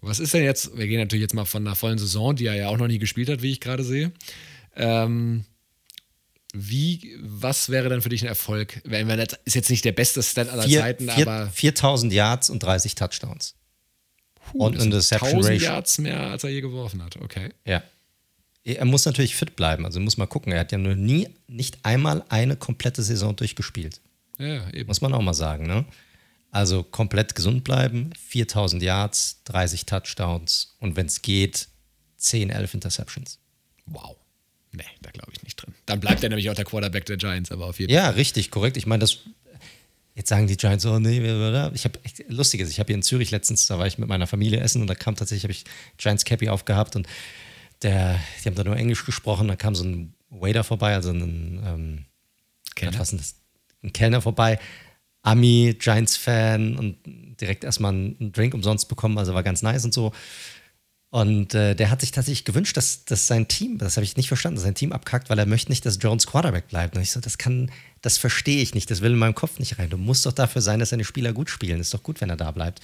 Was ist denn jetzt? Wir gehen natürlich jetzt mal von einer vollen Saison, die er ja auch noch nie gespielt hat, wie ich gerade sehe. Ähm, wie, was wäre denn für dich ein Erfolg? Wenn wir, das ist jetzt nicht der beste Stat aller vier, Zeiten, vier, aber. 4000 Yards und 30 Touchdowns. Puh, und Interception 1000 Yards mehr, als er je geworfen hat, okay. Ja. Er muss natürlich fit bleiben, also muss mal gucken. Er hat ja nur nie, nicht einmal eine komplette Saison durchgespielt. Ja, eben. Muss man auch mal sagen, ne? Also komplett gesund bleiben, 4000 Yards, 30 Touchdowns und wenn es geht, 10, 11 Interceptions. Wow. Nee, da glaube ich nicht drin. Dann bleibt er nämlich auch der Quarterback der Giants, aber auf jeden ja, Fall. Ja, richtig, korrekt. Ich meine, das. Jetzt sagen die Giants, oh nee, ich habe lustiges, ich habe hier in Zürich letztens, da war ich mit meiner Familie essen und da kam tatsächlich, habe ich Giants Cappy aufgehabt und der, die haben da nur Englisch gesprochen, da kam so ein Waiter vorbei, also ein, ähm, Kellner. Das? ein Kellner vorbei, Ami, Giants-Fan und direkt erstmal einen Drink umsonst bekommen, also war ganz nice und so. Und äh, der hat sich tatsächlich gewünscht, dass, dass sein Team, das habe ich nicht verstanden, sein Team abkackt, weil er möchte nicht, dass Jones Quarterback bleibt. Und ich so, das kann, das verstehe ich nicht, das will in meinem Kopf nicht rein. Du musst doch dafür sein, dass seine Spieler gut spielen. Ist doch gut, wenn er da bleibt.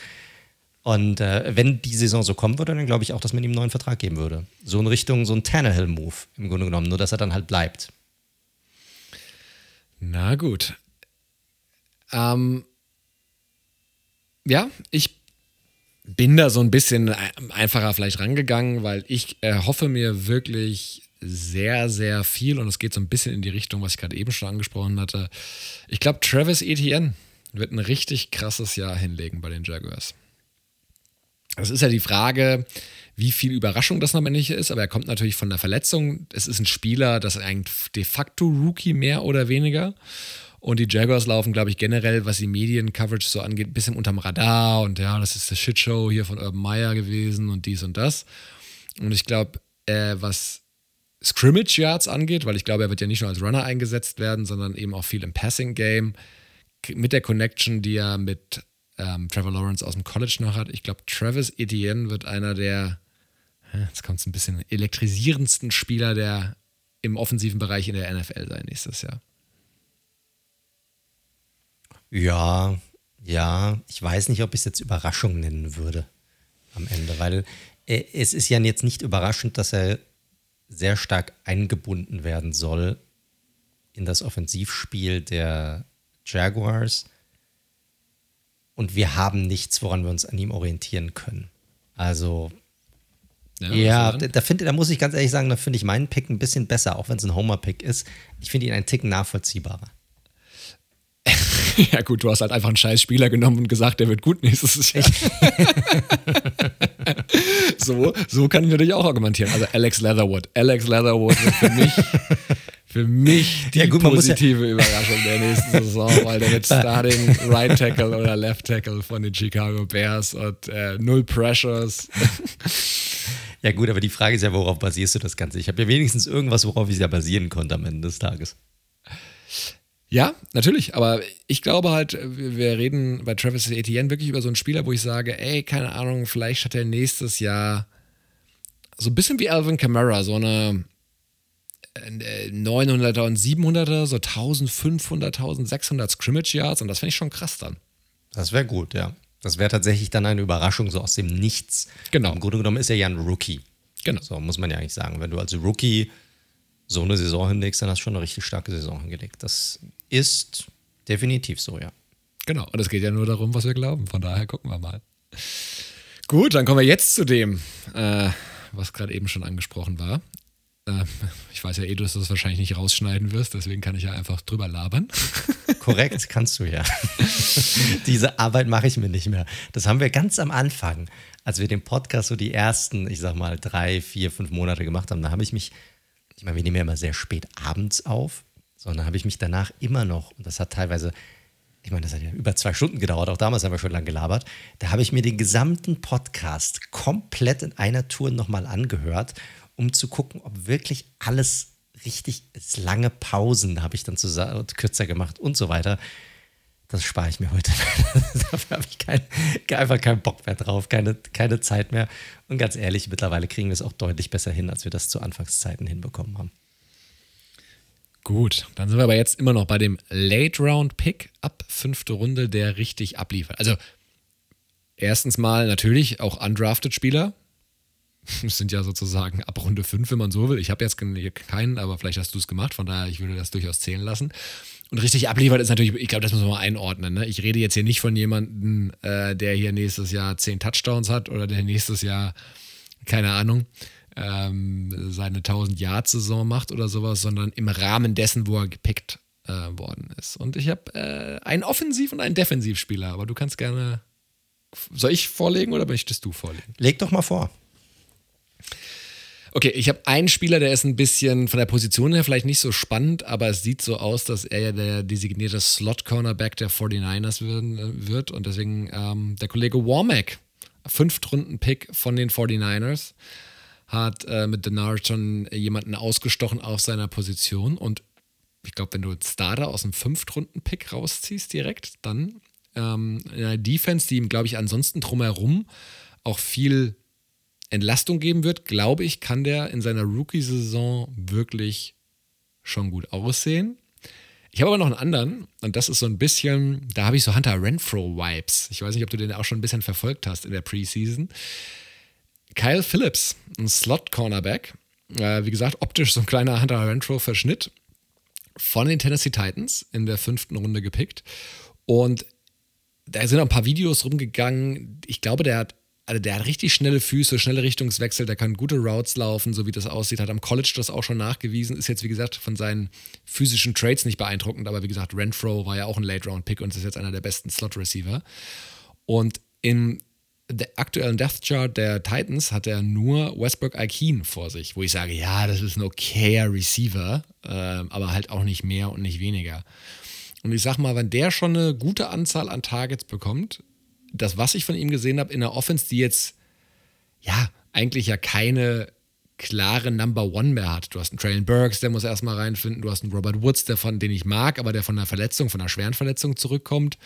Und äh, wenn die Saison so kommen würde, dann glaube ich auch, dass man ihm einen neuen Vertrag geben würde. So in Richtung so ein Tannehill-Move im Grunde genommen, nur dass er dann halt bleibt. Na gut. Ähm, ja, ich bin da so ein bisschen einfacher vielleicht rangegangen, weil ich erhoffe mir wirklich sehr, sehr viel und es geht so ein bisschen in die Richtung, was ich gerade eben schon angesprochen hatte. Ich glaube, Travis Etienne wird ein richtig krasses Jahr hinlegen bei den Jaguars. Es ist ja die Frage, wie viel Überraschung das am Ende ist, aber er kommt natürlich von der Verletzung. Es ist ein Spieler, das ist ein de facto Rookie mehr oder weniger. Und die Jaguars laufen, glaube ich, generell, was die Medien-Coverage so angeht, ein bisschen unterm Radar. Und ja, das ist der Shitshow hier von Urban Meyer gewesen und dies und das. Und ich glaube, äh, was Scrimmage Yards angeht, weil ich glaube, er wird ja nicht nur als Runner eingesetzt werden, sondern eben auch viel im Passing Game. Mit der Connection, die er mit ähm, Trevor Lawrence aus dem College noch hat. Ich glaube, Travis Etienne wird einer der, jetzt kommt es ein bisschen, elektrisierendsten Spieler der im offensiven Bereich in der NFL sein nächstes Jahr. Ja, ja, ich weiß nicht, ob ich es jetzt Überraschung nennen würde am Ende, weil äh, es ist ja jetzt nicht überraschend, dass er sehr stark eingebunden werden soll in das Offensivspiel der Jaguars. Und wir haben nichts, woran wir uns an ihm orientieren können. Also, ja, ja da, find, da muss ich ganz ehrlich sagen, da finde ich meinen Pick ein bisschen besser, auch wenn es ein Homer-Pick ist. Ich finde ihn einen Ticken nachvollziehbarer. [LAUGHS] ja, gut, du hast halt einfach einen scheiß Spieler genommen und gesagt, der wird gut nächstes Jahr. [LAUGHS] so, so kann ich natürlich auch argumentieren. Also Alex Leatherwood. Alex Leatherwood wird für mich, für mich die Ja, gut, muss ja- positive Überraschung der nächsten Saison, weil der wird [LAUGHS] Starting Right Tackle oder Left Tackle von den Chicago Bears und äh, null Pressures. Ja, gut, aber die Frage ist ja, worauf basierst du das Ganze? Ich habe ja wenigstens irgendwas, worauf ich es ja basieren konnte am Ende des Tages. Ja, natürlich, aber ich glaube halt, wir reden bei Travis Etienne wirklich über so einen Spieler, wo ich sage, ey, keine Ahnung, vielleicht hat er nächstes Jahr so ein bisschen wie Alvin Kamara, so eine äh, 900er und 700er, so 1500, 1600 Scrimmage Yards und das finde ich schon krass dann. Das wäre gut, ja. Das wäre tatsächlich dann eine Überraschung, so aus dem Nichts. Genau. Im Grunde genommen ist er ja ein Rookie. Genau. So muss man ja eigentlich sagen. Wenn du als Rookie so eine Saison hinlegst, dann hast du schon eine richtig starke Saison hingelegt. Das ist definitiv so, ja. Genau, und es geht ja nur darum, was wir glauben. Von daher gucken wir mal. Gut, dann kommen wir jetzt zu dem, äh, was gerade eben schon angesprochen war. Äh, ich weiß ja eh, dass du das wahrscheinlich nicht rausschneiden wirst, deswegen kann ich ja einfach drüber labern. [LAUGHS] Korrekt, kannst du ja. [LAUGHS] Diese Arbeit mache ich mir nicht mehr. Das haben wir ganz am Anfang, als wir den Podcast so die ersten, ich sag mal, drei, vier, fünf Monate gemacht haben. Da habe ich mich, ich meine, wir nehmen ja immer sehr spät abends auf, sondern habe ich mich danach immer noch, und das hat teilweise, ich meine, das hat ja über zwei Stunden gedauert, auch damals haben wir schon lange gelabert, da habe ich mir den gesamten Podcast komplett in einer Tour nochmal angehört, um zu gucken, ob wirklich alles richtig ist. Lange Pausen habe ich dann zusa- kürzer gemacht und so weiter. Das spare ich mir heute. [LAUGHS] Dafür habe ich kein, einfach keinen Bock mehr drauf, keine, keine Zeit mehr. Und ganz ehrlich, mittlerweile kriegen wir es auch deutlich besser hin, als wir das zu Anfangszeiten hinbekommen haben. Gut, dann sind wir aber jetzt immer noch bei dem Late-Round-Pick ab fünfte Runde, der richtig abliefert. Also, erstens mal natürlich auch undrafted Spieler. [LAUGHS] Das sind ja sozusagen ab Runde 5, wenn man so will. Ich habe jetzt keinen, aber vielleicht hast du es gemacht, von daher, ich würde das durchaus zählen lassen. Und richtig abliefert ist natürlich, ich glaube, das muss man mal einordnen. Ne? Ich rede jetzt hier nicht von jemandem, äh, der hier nächstes Jahr 10 Touchdowns hat oder der nächstes Jahr, keine Ahnung, ähm, seine 1000 Yard Saison macht oder sowas, sondern im Rahmen dessen, wo er gepickt äh, worden ist. Und ich habe äh, einen Offensiv- und einen Defensivspieler, aber du kannst gerne. Soll ich vorlegen oder möchtest du vorlegen? Leg doch mal vor. Okay, ich habe einen Spieler, der ist ein bisschen von der Position her vielleicht nicht so spannend, aber es sieht so aus, dass er ja der designierte Slot-Cornerback der 49ers werden, wird und deswegen ähm, der Kollege Warmack, Fünftrunden-Pick von den 49ers, hat äh, mit Denard schon jemanden ausgestochen auf seiner Position und ich glaube, wenn du Starter aus einem Fünftrunden-Pick rausziehst direkt, dann ähm, in einer Defense, die ihm, glaube ich, ansonsten drumherum auch viel Entlastung geben wird, glaube ich, kann der in seiner Rookie-Saison wirklich schon gut aussehen. Ich habe aber noch einen anderen und das ist so ein bisschen, da habe ich so Hunter Renfro-Vibes. Ich weiß nicht, ob du den auch schon ein bisschen verfolgt hast in der Preseason. Kyle Phillips, ein Slot-Cornerback. Äh, wie gesagt, optisch so ein kleiner Hunter Renfro-Verschnitt von den Tennessee Titans in der fünften Runde gepickt. Und da sind auch ein paar Videos rumgegangen. Ich glaube, der hat, also der hat richtig schnelle Füße, schnelle Richtungswechsel, der kann gute Routes laufen, so wie das aussieht. Hat am College das auch schon nachgewiesen. Ist jetzt, wie gesagt, von seinen physischen Trades nicht beeindruckend, aber wie gesagt, Renfro war ja auch ein Late-Round-Pick und ist jetzt einer der besten Slot-Receiver. Und im der aktuellen Death Chart der Titans hat er nur Westbrook Ikeen vor sich, wo ich sage, ja, das ist ein okayer Receiver, äh, aber halt auch nicht mehr und nicht weniger. Und ich sag mal, wenn der schon eine gute Anzahl an Targets bekommt, das, was ich von ihm gesehen habe in der Offense, die jetzt ja eigentlich ja keine klare Number One mehr hat. Du hast einen Traylon Burks, der muss erstmal reinfinden. Du hast einen Robert Woods, der von, den ich mag, aber der von einer Verletzung, von einer schweren Verletzung zurückkommt.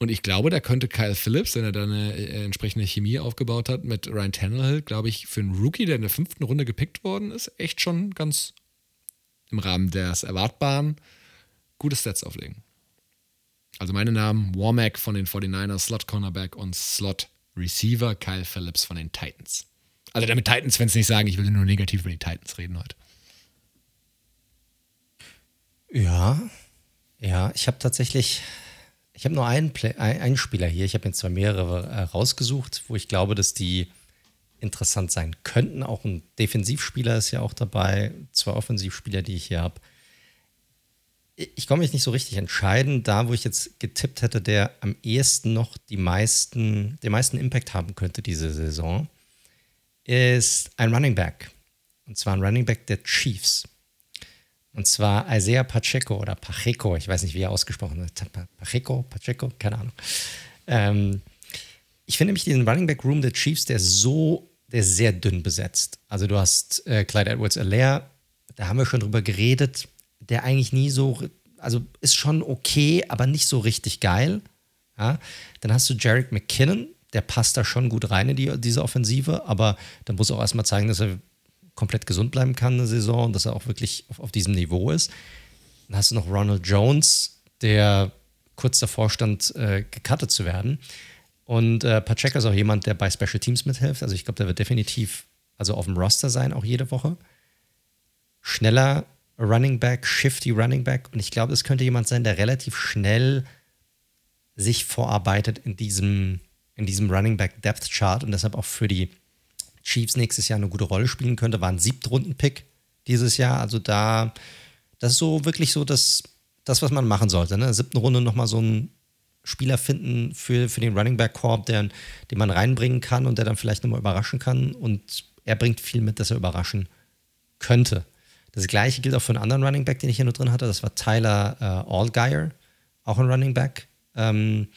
Und ich glaube, da könnte Kyle Phillips, wenn er da eine äh, entsprechende Chemie aufgebaut hat mit Ryan Tannehill, glaube ich, für einen Rookie, der in der fünften Runde gepickt worden ist, echt schon ganz im Rahmen des Erwartbaren gute Stats auflegen. Also meine Namen: Warmack von den 49ers, Slot Cornerback und Slot Receiver Kyle Phillips von den Titans. Also damit Titans-Fans nicht sagen, ich will nur negativ über die Titans reden heute. Ja, ja, ich habe tatsächlich, ich habe nur einen, Play, ein- einen Spieler hier. Ich habe jetzt zwar mehrere äh, rausgesucht, wo ich glaube, dass die interessant sein könnten. Auch ein Defensivspieler ist ja auch dabei, zwei Offensivspieler, die ich hier habe. Ich komme mich nicht so richtig entscheiden. Da, wo ich jetzt getippt hätte, der am ehesten noch die meisten, den meisten Impact haben könnte diese Saison, ist ein Running Back. Und zwar ein Running Back der Chiefs. Und zwar Isaiah Pacheco oder Pacheco, ich weiß nicht, wie er ausgesprochen wird. Pacheco, Pacheco, keine Ahnung. Ähm, ich finde nämlich diesen Running Back Room der Chiefs, der ist so, der ist sehr dünn besetzt. Also du hast äh, Clyde Edwards Alaire, da haben wir schon drüber geredet, der eigentlich nie so, also ist schon okay, aber nicht so richtig geil. Ja? Dann hast du Jarek McKinnon, der passt da schon gut rein in die, diese Offensive, aber dann muss er auch erstmal zeigen, dass er komplett gesund bleiben kann eine Saison und dass er auch wirklich auf, auf diesem Niveau ist. Dann hast du noch Ronald Jones, der kurz davor stand, äh, gecuttet zu werden. Und äh, Pacheco ist auch jemand, der bei Special Teams mithilft. Also ich glaube, der wird definitiv also auf dem Roster sein, auch jede Woche. Schneller Running Back, shifty Running Back. Und ich glaube, es könnte jemand sein, der relativ schnell sich vorarbeitet in diesem, in diesem Running Back Depth Chart und deshalb auch für die Chiefs nächstes Jahr eine gute Rolle spielen könnte. War ein Siebtrunden-Pick dieses Jahr. Also da, das ist so wirklich so das, das was man machen sollte. Ne? In der siebten Runde nochmal so einen Spieler finden für, für den Running Back Korb, den man reinbringen kann und der dann vielleicht nochmal überraschen kann. Und er bringt viel mit, dass er überraschen könnte. Das gleiche gilt auch für einen anderen Running Back, den ich hier nur drin hatte. Das war Tyler äh, Allgeier, auch ein Running Back. Ähm,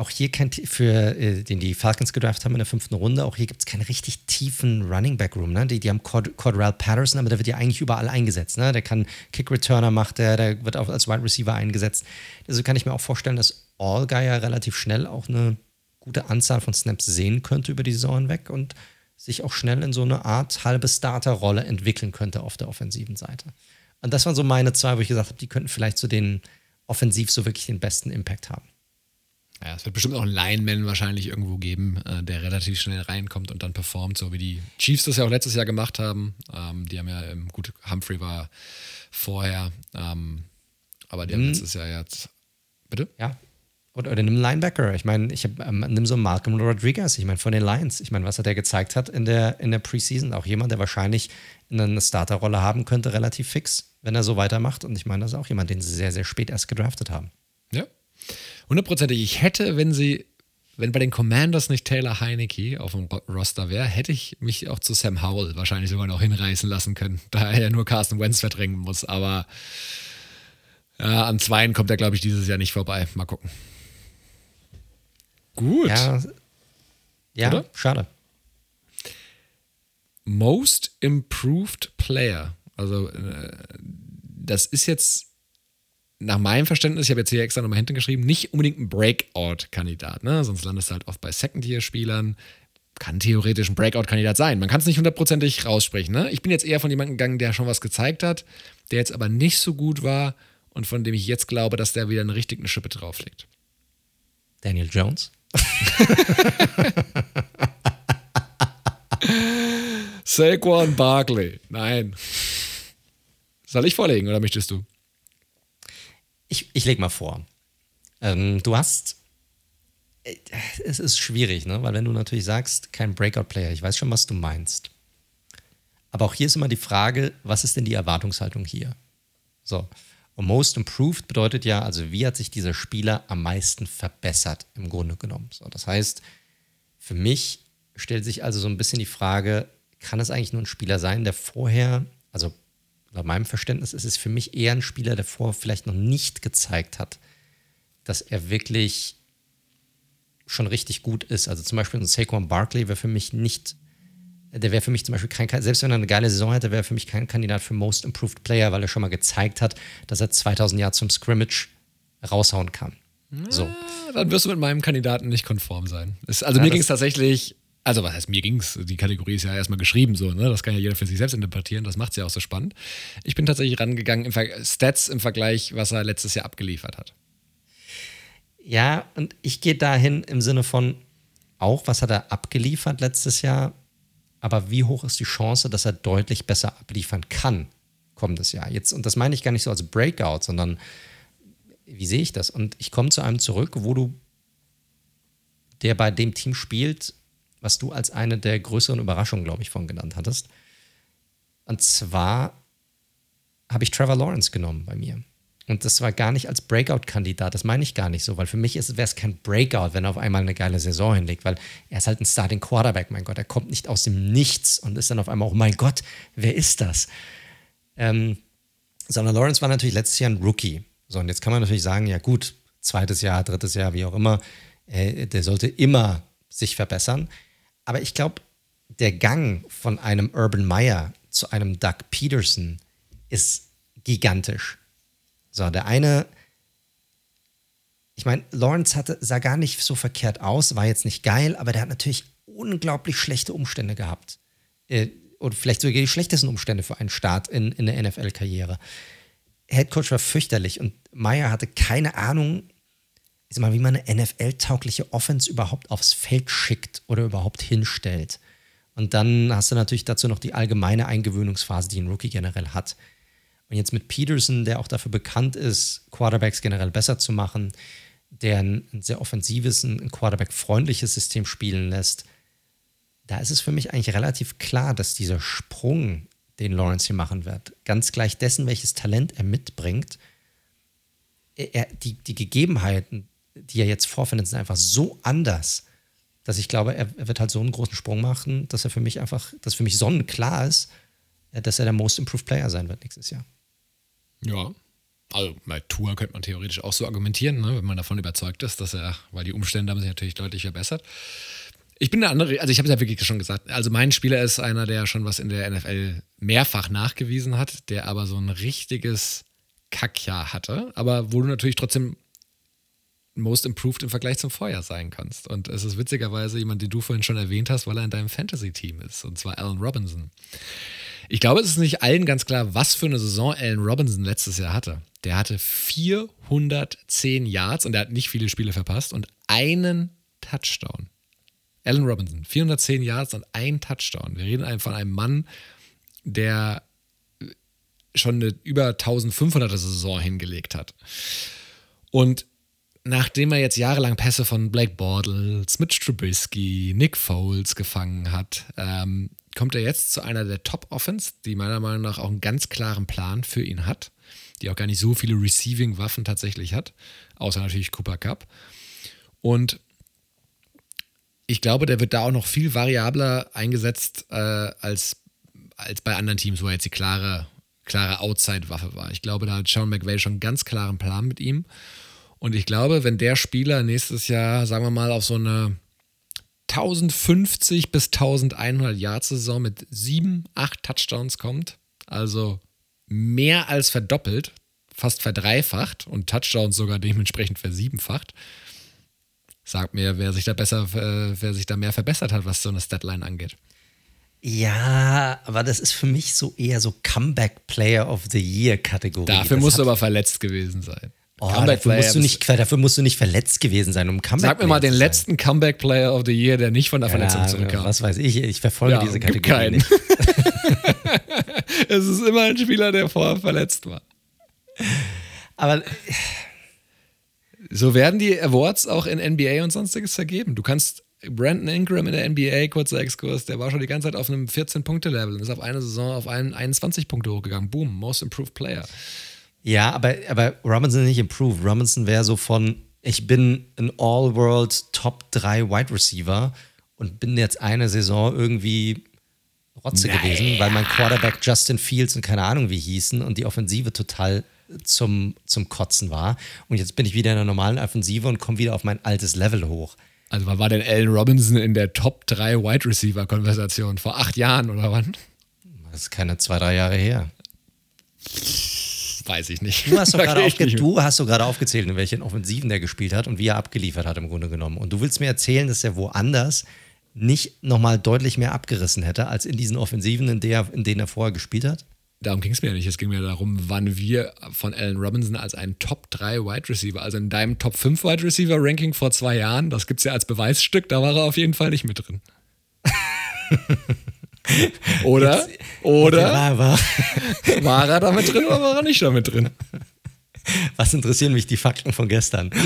auch hier kein, für äh, den die Falcons gedraft haben in der fünften Runde, auch hier gibt es keinen richtig tiefen Running Back Room. Ne? Die, die haben Cord Cordell Patterson, aber der wird ja eigentlich überall eingesetzt. Ne? Der kann Kick Returner macht der, der wird auch als Wide Receiver eingesetzt. Also kann ich mir auch vorstellen, dass Allgeier relativ schnell auch eine gute Anzahl von Snaps sehen könnte über die Saison hinweg und sich auch schnell in so eine Art halbe Starterrolle entwickeln könnte auf der offensiven Seite. Und das waren so meine zwei, wo ich gesagt habe, die könnten vielleicht so den offensiv so wirklich den besten Impact haben. Ja, es wird bestimmt auch einen Lineman wahrscheinlich irgendwo geben, äh, der relativ schnell reinkommt und dann performt, so wie die Chiefs das ja auch letztes Jahr gemacht haben. Ähm, die haben ja, ähm, gut, Humphrey war vorher, ähm, aber die mhm. haben letztes Jahr jetzt. Bitte? Ja. Oder, oder nimm Linebacker. Ich meine, ich habe ähm, nimm so Malcolm Rodriguez, ich meine, von den Lions. Ich meine, was er der gezeigt hat in der, in der Preseason, auch jemand, der wahrscheinlich eine Starterrolle haben könnte, relativ fix, wenn er so weitermacht. Und ich meine, das ist auch jemand, den sie sehr, sehr spät erst gedraftet haben. Ja, hundertprozentig. Ich hätte, wenn sie, wenn bei den Commanders nicht Taylor Heineke auf dem Roster wäre, hätte ich mich auch zu Sam Howell wahrscheinlich sogar noch hinreißen lassen können, [LAUGHS] da er ja nur Carsten Wentz verdrängen muss. Aber äh, an Zweien kommt er, glaube ich, dieses Jahr nicht vorbei. Mal gucken. Gut. Ja, ja schade. Most Improved Player. Also, äh, das ist jetzt nach meinem Verständnis, ich habe jetzt hier extra nochmal hinten geschrieben, nicht unbedingt ein Breakout-Kandidat. Ne? Sonst landest du halt oft bei Second-Tier-Spielern. Kann theoretisch ein Breakout-Kandidat sein. Man kann es nicht hundertprozentig raussprechen. Ne? Ich bin jetzt eher von jemandem gegangen, der schon was gezeigt hat, der jetzt aber nicht so gut war und von dem ich jetzt glaube, dass der wieder eine richtige Schippe drauflegt. Daniel Jones? [LAUGHS] Saquon Barkley. Nein. Soll ich vorlegen oder möchtest du? Ich, ich leg mal vor. Ähm, du hast. Äh, es ist schwierig, ne? weil wenn du natürlich sagst, kein Breakout-Player, ich weiß schon, was du meinst. Aber auch hier ist immer die Frage, was ist denn die Erwartungshaltung hier? So. Und Most Improved bedeutet ja, also wie hat sich dieser Spieler am meisten verbessert, im Grunde genommen. So, das heißt, für mich stellt sich also so ein bisschen die Frage, kann es eigentlich nur ein Spieler sein, der vorher, also nach meinem Verständnis ist es für mich eher ein Spieler, der vorher vielleicht noch nicht gezeigt hat, dass er wirklich schon richtig gut ist. Also zum Beispiel ein Saquon Barkley wäre für mich nicht, der wäre für mich zum Beispiel kein, selbst wenn er eine geile Saison hätte, wäre für mich kein Kandidat für Most Improved Player, weil er schon mal gezeigt hat, dass er 2000 Jahre zum Scrimmage raushauen kann. So. dann wirst du mit meinem Kandidaten nicht konform sein. Es, also ja, mir ging es tatsächlich also was heißt, mir ging es, die Kategorie ist ja erstmal geschrieben so, ne? Das kann ja jeder für sich selbst interpretieren, das macht ja auch so spannend. Ich bin tatsächlich rangegangen im Ver Stats im Vergleich, was er letztes Jahr abgeliefert hat. Ja, und ich gehe dahin im Sinne von auch, was hat er abgeliefert letztes Jahr, aber wie hoch ist die Chance, dass er deutlich besser abliefern kann kommendes Jahr? Jetzt, und das meine ich gar nicht so als Breakout, sondern wie sehe ich das? Und ich komme zu einem zurück, wo du, der bei dem Team spielt, was du als eine der größeren Überraschungen, glaube ich, von genannt hattest. Und zwar habe ich Trevor Lawrence genommen bei mir. Und das war gar nicht als Breakout-Kandidat, das meine ich gar nicht so, weil für mich wäre es kein Breakout, wenn er auf einmal eine geile Saison hinlegt, weil er ist halt ein Starting Quarterback, mein Gott, er kommt nicht aus dem Nichts und ist dann auf einmal, oh mein Gott, wer ist das? Ähm, sondern Lawrence war natürlich letztes Jahr ein Rookie. So, und jetzt kann man natürlich sagen, ja gut, zweites Jahr, drittes Jahr, wie auch immer, äh, der sollte immer sich verbessern. Aber ich glaube, der Gang von einem Urban Meyer zu einem Doug Peterson ist gigantisch. So, der eine, ich meine, Lawrence hatte, sah gar nicht so verkehrt aus, war jetzt nicht geil, aber der hat natürlich unglaublich schlechte Umstände gehabt. Äh, oder vielleicht sogar die schlechtesten Umstände für einen Start in, in der NFL-Karriere. Headcoach war fürchterlich und Meyer hatte keine Ahnung, ich sag mal, wie man eine NFL-taugliche Offense überhaupt aufs Feld schickt oder überhaupt hinstellt. Und dann hast du natürlich dazu noch die allgemeine Eingewöhnungsphase, die ein Rookie generell hat. Und jetzt mit Peterson, der auch dafür bekannt ist, Quarterbacks generell besser zu machen, der ein, sehr offensives, ein Quarterback-freundliches System spielen lässt, da ist es für mich eigentlich relativ klar, dass dieser Sprung, den Lawrence hier machen wird, ganz gleich dessen, welches Talent er mitbringt, er, die, die Gegebenheiten, die er jetzt vorfindet, sind einfach so anders, dass ich glaube, er, er, wird halt so einen großen Sprung machen, dass er für mich einfach, dass für mich sonnenklar ist, dass er der Most Improved Player sein wird nächstes Jahr. Ja, also bei Tour könnte man theoretisch auch so argumentieren, ne, wenn man davon überzeugt ist, dass er, weil die Umstände haben sich natürlich deutlich verbessert. Ich bin eine andere, also ich habe es ja wirklich schon gesagt. Also mein Spieler ist einer, der schon was in der NFL mehrfach nachgewiesen hat, der aber so ein richtiges Kackjahr hatte, aber wo du natürlich trotzdem Most Improved im Vergleich zum Vorjahr sein kannst. Und es ist witzigerweise jemand, den du vorhin schon erwähnt hast, weil er in deinem Fantasy-Team ist, und zwar Alan Robinson. Ich glaube, es ist nicht allen ganz klar, was für eine Saison Alan Robinson letztes Jahr hatte. Der hatte 410 Yards und er hat nicht viele Spiele verpasst und einen Touchdown. Allen Robinson, 410 Yards und ein Touchdown. Wir reden von einem Mann, der schon eine über 1500er Saison hingelegt hat. Und nachdem er jetzt jahrelang Pässe von Blake Bortles, Mitch Trubisky, Nick Foles gefangen hat, ähm, kommt er jetzt zu einer der Top-Offense, die meiner Meinung nach auch einen ganz klaren Plan für ihn hat, die auch gar nicht so viele Receiving-Waffen tatsächlich hat, außer natürlich Cooper Cup. Und ich glaube, der wird da auch noch viel variabler eingesetzt äh, als, als bei anderen Teams, wo er jetzt die klare, klare Outside-Waffe war. Ich glaube, da hat Sean McVay schon einen ganz klaren Plan mit ihm. Und ich glaube, wenn der Spieler nächstes Jahr, sagen wir mal, auf so eine 1050 bis 1100 Yard Saison mit sieben, acht Touchdowns kommt, also mehr als verdoppelt, fast verdreifacht und Touchdowns sogar dementsprechend versiebenfacht, Sag mir, wer sich da besser, äh, wer sich da mehr verbessert hat, was so eine Statline angeht. Ja, aber das ist für mich so eher so Comeback Player of the Year Kategorie. Dafür das musst du aber verletzt gewesen sein. Oh, dafür, musst du nicht, dafür musst du nicht verletzt gewesen sein, um Comeback Sag mir mal den letzten Comeback Player of the Year, der nicht von der Verletzung ja, zurückkam. Was weiß ich, ich verfolge ja, diese Kategorie keinen. nicht. [LAUGHS] es ist immer ein Spieler, der vorher verletzt war. Aber so werden die Awards auch in NBA und sonstiges vergeben. Du kannst Brandon Ingram in der NBA, kurzer Exkurs, der war schon die ganze Zeit auf einem 14-Punkte-Level und ist auf eine Saison auf einen 21 Punkte hochgegangen. Boom, Most Improved Player. Ja, aber, aber Robinson nicht improved. Robinson wäre so von, ich bin ein All-World Top 3 Wide Receiver und bin jetzt eine Saison irgendwie Rotze naja. gewesen, weil mein Quarterback Justin Fields und keine Ahnung wie hießen und die Offensive total zum, zum Kotzen war. Und jetzt bin ich wieder in der normalen Offensive und komme wieder auf mein altes Level hoch. Also wann war denn Allen Robinson in der Top 3 Wide Receiver Konversation? Vor acht Jahren oder wann? Das ist keine zwei, drei Jahre her. Weiß ich nicht. Du hast, doch [LAUGHS] gerade aufge gerade aufgezählt, in welchen Offensiven der gespielt hat und wie er abgeliefert hat im Grunde genommen. Und du willst mir erzählen, dass er woanders nicht nochmal deutlich mehr abgerissen hätte, als in diesen Offensiven, in, der, in denen er vorher gespielt hat? Darum ging es mir ja nicht. Es ging mir darum, wann wir von Allen Robinson als einen Top 3 Wide Receiver, also in deinem Top 5 Wide Receiver Ranking vor zwei Jahren, das gibt es ja als Beweisstück, da war er auf jeden Fall nicht mit drin. [LAUGHS] [LAUGHS] oder? Jetzt, oder? War, [LAUGHS] war er damit drin oder war er nicht damit drin? Was interessieren mich die Fakten von gestern? [LAUGHS]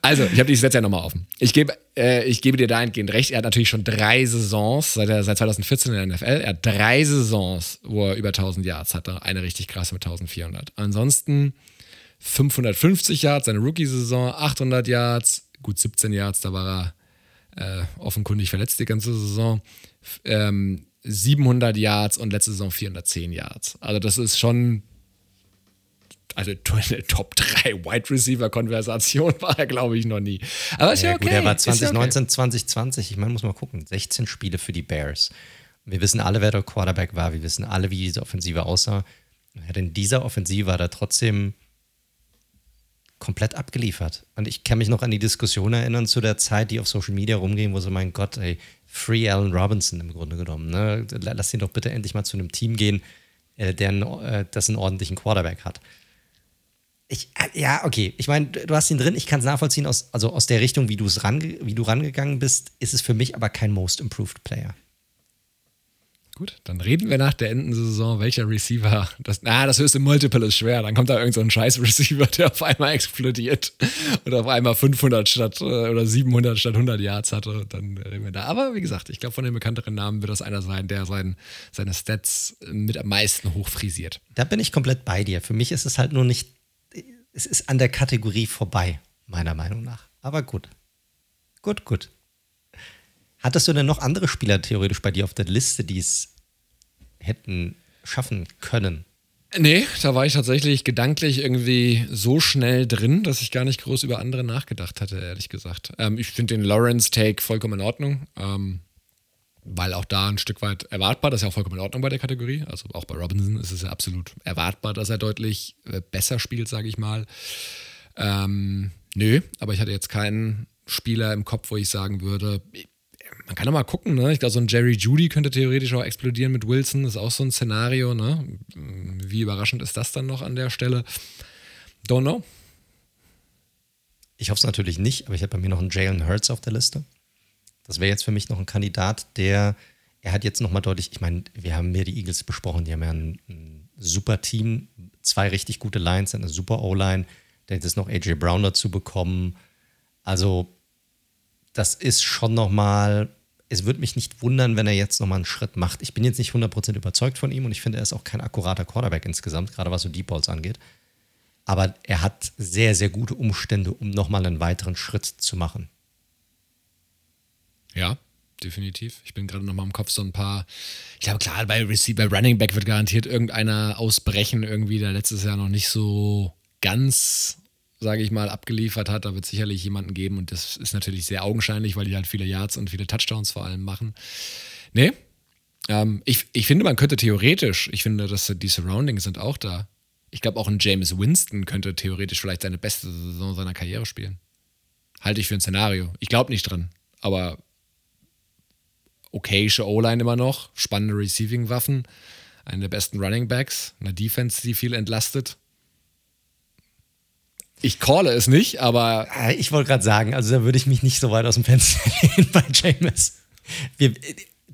Also, ich habe die Stats ja nochmal offen. Ich gebe, äh, ich gebe dir dahingehend recht. Er hat natürlich schon drei Saisons, seit, er, seit 2014 in der NFL. Er hat drei Saisons, wo er über 1000 Yards hatte. Eine richtig krasse mit 1400. Ansonsten 550 Yards, seine Rookie-Saison, 800 Yards, gut 17 Yards, da war äh, offenkundig verletzt die ganze Saison. Ähm, 700 Yards und letzte Saison 410 Yards. Also das ist schon also [LAUGHS] eine Top 3 Wide Receiver Konversation war er, glaube ich, noch nie. Aber ist ja, ja okay. Gut, er war 2019, okay. 2020, ich meine, muss mal gucken, 16 Spiele für die Bears. Wir wissen alle, wer der Quarterback war, wir wissen alle, wie diese Offensive aussah. Er in dieser Offensive war er trotzdem komplett abgeliefert. Und ich kann mich noch an die Diskussion erinnern zu der Zeit, die auf Social Media rumging, wo so, mein Gott, ey, Free Allen Robinson im Grunde genommen. Ne? Lass ihn doch bitte endlich mal zu einem Team gehen, äh, der einen, äh, das einen ordentlichen Quarterback hat. Ich, äh, ja, okay. Ich meine, du hast ihn drin. Ich kann es nachvollziehen, aus, also aus der Richtung, wie, range, wie du rangegangen bist, ist es für mich aber kein Most Improved Player. Gut, dann reden wir nach der Endensaison, welcher Receiver. Das, na, das höchste Multiple ist schwer. Dann kommt da irgendein so scheiß Receiver, der auf einmal explodiert und auf einmal 500 statt äh, oder 700 statt 100 Yards hatte. Dann reden wir da. Aber wie gesagt, ich glaube, von den bekannteren Namen wird das einer sein, der sein, seine Stats mit am meisten hochfrisiert. Da bin ich komplett bei dir. Für mich ist es halt nur nicht. Es ist an der Kategorie vorbei, meiner Meinung nach. Aber gut. Gut, gut. Hattest du denn noch andere Spieler theoretisch bei dir auf der Liste, die es hätten schaffen können? Nee, da war ich tatsächlich gedanklich irgendwie so schnell drin, dass ich gar nicht groß über andere nachgedacht hatte, ehrlich gesagt. Ähm, ich finde den Lawrence-Take vollkommen in Ordnung, ähm, weil auch da ein Stück weit erwartbar, das ist ja auch vollkommen in Ordnung bei der Kategorie. Also auch bei Robinson ist es ja absolut erwartbar, dass er deutlich äh, besser spielt, sage ich mal. Ähm, nö, aber ich hatte jetzt keinen Spieler im Kopf, wo ich sagen würde, man kann doch mal gucken, ne? Ich glaube, so ein Jerry Judy könnte theoretisch auch explodieren mit Wilson. Ist auch so ein Szenario, ne? Wie überraschend ist das dann noch an der Stelle? Don't know. Ich hoffe es natürlich nicht, aber ich habe bei mir noch einen Jalen Hurts auf der Liste. Das wäre jetzt für mich noch ein Kandidat, der, er hat jetzt nochmal deutlich, ich meine, wir haben mir die Eagles besprochen, die haben ja ein, ein super Team, zwei richtig gute Lines, eine super O-Line, hat jetzt noch AJ Brown dazu bekommen. Also das ist schon nochmal, es würde mich nicht wundern, wenn er jetzt nochmal einen Schritt macht. Ich bin jetzt nicht 100% überzeugt von ihm und ich finde, er ist auch kein akkurater Quarterback insgesamt, gerade was so Deep Balls angeht. Aber er hat sehr, sehr gute Umstände, um nochmal einen weiteren Schritt zu machen. Ja, definitiv. Ich bin gerade nochmal im Kopf so ein paar. Ich glaube, klar, bei Receiver, bei Running Back wird garantiert irgendeiner ausbrechen, irgendwie, der letztes Jahr noch nicht so ganz sage ich mal, abgeliefert hat. Da wird es sicherlich jemanden geben und das ist natürlich sehr augenscheinlich, weil die halt viele Yards und viele Touchdowns vor allem machen. Nee, ähm, ich, ich finde, man könnte theoretisch, ich finde, dass die Surroundings sind auch da. Ich glaube, auch ein James Winston könnte theoretisch vielleicht seine beste Saison seiner Karriere spielen. Halte ich für ein Szenario. Ich glaube nicht dran, aber okayische O-Line immer noch, spannende Receiving-Waffen, eine der besten Running Backs, eine Defense, die viel entlastet. Ich calle es nicht, aber. Äh, ich wollte gerade sagen, also da würde ich mich nicht so weit aus dem Fenster [LAUGHS] lehnen bei James. Wir,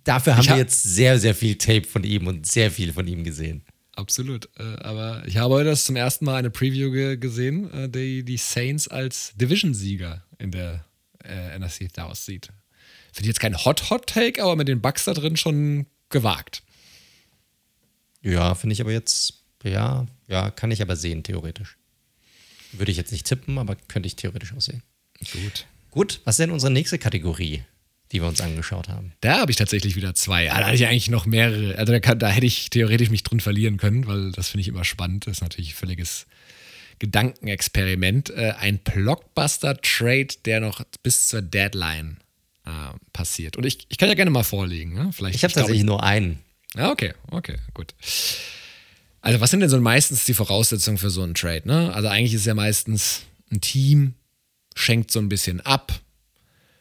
dafür haben hab, wir jetzt sehr, sehr viel Tape von ihm und sehr viel von ihm gesehen. Absolut. Äh, aber ich habe heute zum ersten Mal eine Preview gesehen, äh, die die Saints als Division-Sieger in der NFC da aussieht. Finde ich jetzt kein Hot-Hot-Take, aber mit den Bugs da drin schon gewagt. Ja, finde ich aber jetzt, ja, ja, kann ich aber sehen, theoretisch. Würde ich jetzt nicht tippen, aber könnte ich theoretisch auch sehen. Gut. Gut, was ist denn unsere nächste Kategorie, die wir uns angeschaut haben? Da habe ich tatsächlich wieder zwei. Ja, da hatte ich eigentlich noch mehrere. Also da, kann, da hätte ich theoretisch mich drin verlieren können, weil das finde ich immer spannend. Das ist natürlich ein völliges Gedankenexperiment. Äh, ein Blockbuster-Trade, der noch bis zur Deadline äh, passiert. Und ich, ich kann ja gerne mal vorlegen. Ne? Vielleicht, ich habe tatsächlich nur einen. Ja, okay, okay, gut. Also, was sind denn so meistens die Voraussetzungen für so einen Trade? Ne? Also, eigentlich ist ja meistens ein Team, schenkt so ein bisschen ab.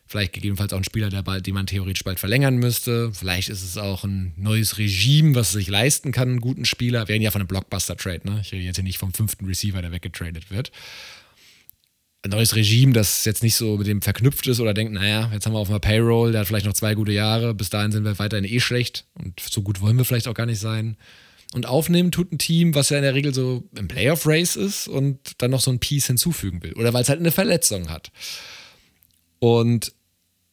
Vielleicht gegebenenfalls auch ein Spieler, der bald, den man theoretisch bald verlängern müsste. Vielleicht ist es auch ein neues Regime, was sich leisten kann, einen guten Spieler. Wir reden ja von einem Blockbuster-Trade, ne? Ich rede jetzt hier nicht vom fünften Receiver, der weggetradet wird. Ein neues Regime, das jetzt nicht so mit dem verknüpft ist oder denkt, naja, jetzt haben wir auf einer Payroll, der hat vielleicht noch zwei gute Jahre, bis dahin sind wir weiterhin eh schlecht und so gut wollen wir vielleicht auch gar nicht sein. Und aufnehmen tut ein Team, was ja in der Regel so im Playoff-Race ist und dann noch so ein Piece hinzufügen will. Oder weil es halt eine Verletzung hat. Und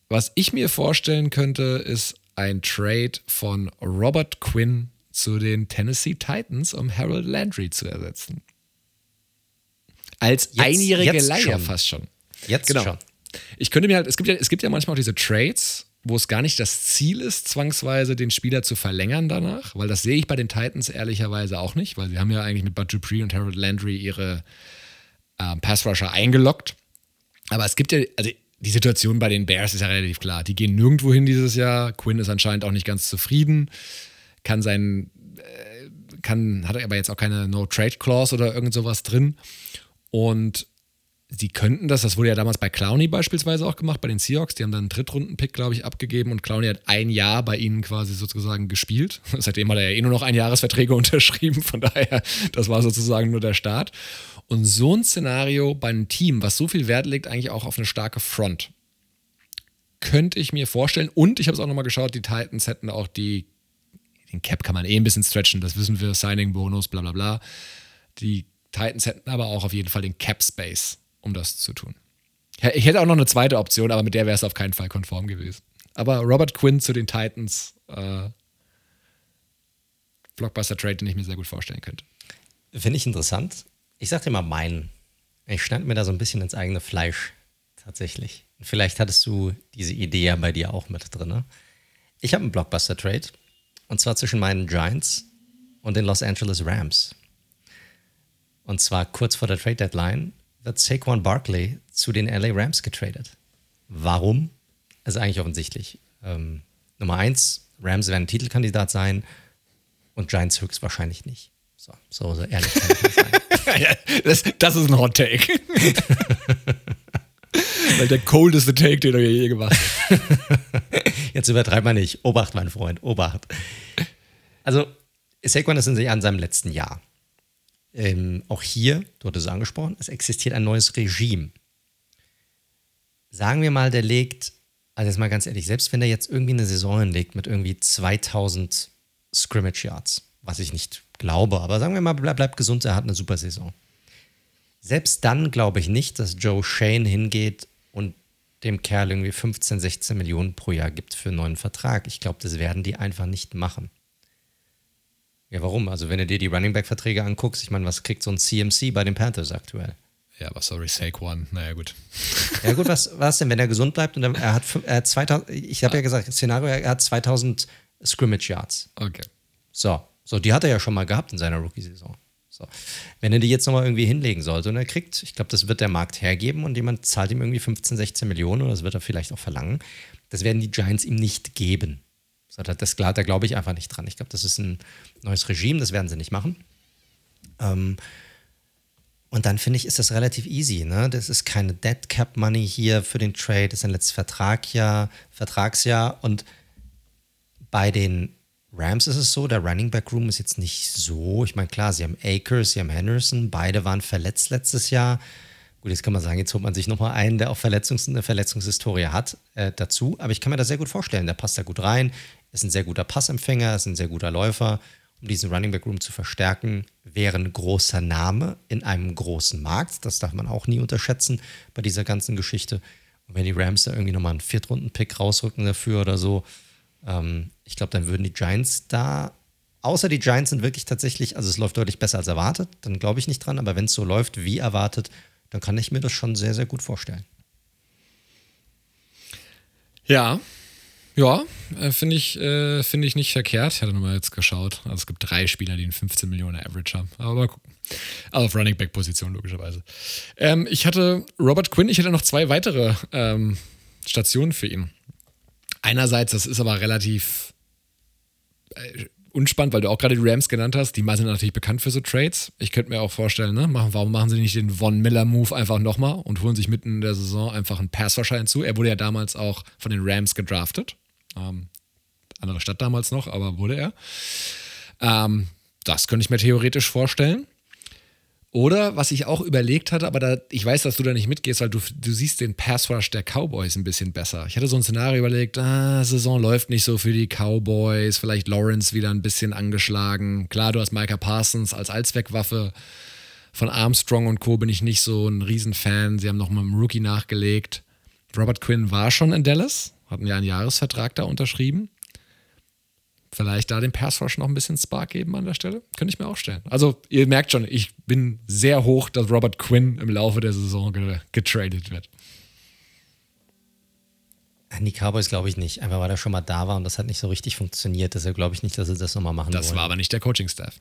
was ich mir vorstellen könnte, ist ein Trade von Robert Quinn zu den Tennessee Titans, um Harold Landry zu ersetzen. Als jetzt, einjährige jetzt Leier fast schon. Jetzt genau. schon. ich könnte mir halt, es gibt ja, es gibt ja manchmal auch diese Trades, wo es gar nicht das Ziel ist, zwangsweise den Spieler zu verlängern danach, weil das sehe ich bei den Titans ehrlicherweise auch nicht, weil sie haben ja eigentlich mit Bud Dupree und Harold Landry ihre äh, Pass-Rusher eingeloggt. Aber es gibt ja, also die Situation bei den Bears ist ja relativ klar. Die gehen nirgendwo hin dieses Jahr. Quinn ist anscheinend auch nicht ganz zufrieden, kann sein, äh, kann, hat aber jetzt auch keine No-Trade-Clause oder irgend sowas drin. Und sie könnten das, das wurde ja damals bei Clowney beispielsweise auch gemacht, bei den Seahawks, die haben dann einen Drittrunden-Pick, glaube ich, abgegeben und Clowney hat ein Jahr bei ihnen quasi sozusagen gespielt. [LAUGHS] Seitdem hat er ja eh nur noch ein Jahresverträge [LAUGHS] unterschrieben, von daher, das war sozusagen nur der Start. Und so ein Szenario bei einem Team, was so viel Wert legt, eigentlich auch auf eine starke Front, könnte ich mir vorstellen. Und ich habe es auch nochmal geschaut, die Titans hätten auch die, den Cap kann man eh ein bisschen stretchen, das wissen wir, Signing-Bonus, bla bla bla. Die Titans hätten aber auch auf jeden Fall den Cap-Space um das zu tun. Ich hätte auch noch eine zweite Option, aber mit der wäre es auf keinen Fall konform gewesen. Aber Robert Quinn zu den Titans, äh, Blockbuster-Trade, den ich mir sehr gut vorstellen könnte. Finde ich interessant. Ich sag dir mal meinen. Ich schneide mir da so ein bisschen ins eigene Fleisch, tatsächlich. Vielleicht hattest du diese Idee ja bei dir auch mit drin. Ne? Ich habe einen Blockbuster-Trade. Und zwar zwischen meinen Giants und den Los Angeles Rams. Und zwar kurz vor der Trade Deadline wird Saquon Barkley zu den LA Rams getradet. Warum? ist eigentlich offensichtlich. Ähm, Nummer eins, Rams werden Titelkandidat sein und Giants höchstwahrscheinlich nicht. So, so, so ehrlich kann ich nicht sein. [LAUGHS] das, das ist ein Hot Take. [LAUGHS] Weil der coldeste Take, den er je gemacht hat. [LAUGHS] Jetzt übertreibt man nicht. Obacht, mein Freund, Obacht. Also, Saquon ist in, an seinem letzten Jahr ähm, auch hier, du hattest es angesprochen, es existiert ein neues Regime. Sagen wir mal, der legt, also jetzt mal ganz ehrlich, selbst wenn der jetzt irgendwie eine Saison hinlegt mit irgendwie 2000 Scrimmage Yards, was ich nicht glaube, aber sagen wir mal, bleib, bleib gesund, er hat eine super Saison. Selbst dann glaube ich nicht, dass Joe Shane hingeht und dem Kerl irgendwie 15, 16 Millionen pro Jahr gibt für einen neuen Vertrag. Ich glaube, das werden die einfach nicht machen. Ja, warum? Also, wenn du dir die Running Back-Verträge anguckst, ich meine, was kriegt so ein CMC bei den Panthers aktuell? Ja, aber sorry, Saquon, naja, gut. Ja, gut, was, was denn, wenn er gesund bleibt und er hat, er hat 2000, ich habe ja gesagt, Szenario, er hat 2000 Scrimmage Yards. Okay. So, so, die hat er ja schon mal gehabt in seiner Rookie-Saison. So. Wenn er die jetzt nochmal irgendwie hinlegen sollte und er kriegt, ich glaube, das wird der Markt hergeben und jemand zahlt ihm irgendwie 15, 16 Millionen oder das wird er vielleicht auch verlangen, das werden die Giants ihm nicht geben. Das, da glaube ich einfach nicht dran. Ich glaube, das ist ein neues Regime, das werden sie nicht machen. Ähm, und dann finde ich, ist das relativ easy. Ne? Das ist keine Dead Cap Money hier für den Trade, das ist ein letztes Vertragjahr, Vertragsjahr. Und bei den Rams ist es so, der Running Back Room ist jetzt nicht so. Ich meine, klar, sie haben Akers, sie haben Henderson, beide waren verletzt letztes Jahr. Gut, jetzt kann man sagen, jetzt holt man sich nochmal einen, der auch Verletzungs eine Verletzungshistorie hat, äh, dazu. Aber ich kann mir das sehr gut vorstellen. Der passt da gut rein, ist ein sehr guter Passempfänger, ist ein sehr guter Läufer. Um diesen Running Back Room zu verstärken, wäre ein großer Name in einem großen Markt. Das darf man auch nie unterschätzen bei dieser ganzen Geschichte. Und wenn die Rams da irgendwie nochmal einen Viertrunden-Pick rausrücken dafür oder so, ähm, ich glaube, dann würden die Giants da Außer die Giants sind wirklich tatsächlich, also es läuft deutlich besser als erwartet, dann glaube ich nicht dran, aber wenn es so läuft wie erwartet, dann kann ich mir das schon sehr, sehr gut vorstellen. Ja, ja, äh, finde ich, äh, find ich nicht verkehrt. Ich hatte nochmal jetzt geschaut. Also es gibt drei Spieler, die einen 15 Millionen Average haben. Aber mal gucken. Also auf Running Back Position logischerweise. Ähm, ich hatte Robert Quinn, ich hatte noch zwei weitere ähm, Stationen für ihn. Einerseits, das ist aber relativ äh, unspannend, weil du auch gerade die Rams genannt hast. Die sind natürlich bekannt für so Trades. Ich könnte mir auch vorstellen, ne, warum machen sie nicht den Von Miller-Move einfach nochmal und holen sich mitten in der Saison einfach einen Passwasher hinzu? Er wurde ja damals auch von den Rams gedraftet. Ähm, andere Stadt damals noch, aber wurde er. Ähm, das könnte ich mir theoretisch vorstellen. Oder was ich auch überlegt hatte, aber da, ich weiß, dass du da nicht mitgehst, weil du, du siehst den Pass Rush der Cowboys ein bisschen besser. Ich hatte so ein Szenario überlegt, ah, Saison läuft nicht so für die Cowboys, vielleicht Lawrence wieder ein bisschen angeschlagen. Klar, du hast Micah Parsons als Allzweckwaffe. Von Armstrong und Co. bin ich nicht so ein Riesenfan. Sie haben noch mal einen Rookie nachgelegt. Robert Quinn war schon in Dallas, hatten ja einen Jahresvertrag da unterschrieben vielleicht da dem Pass Rush noch ein bisschen Spark geben an der Stelle. Könnte ich mir auch stellen. Also, ihr merkt schon, ich bin sehr hoch, dass Robert Quinn im Laufe der Saison ge getradet wird. An die Cowboys glaube ich nicht. Einfach weil er schon mal da war und das hat nicht so richtig funktioniert. Deshalb glaube ich nicht, dass sie das nochmal machen Das wollen. war aber nicht der Coaching-Staff.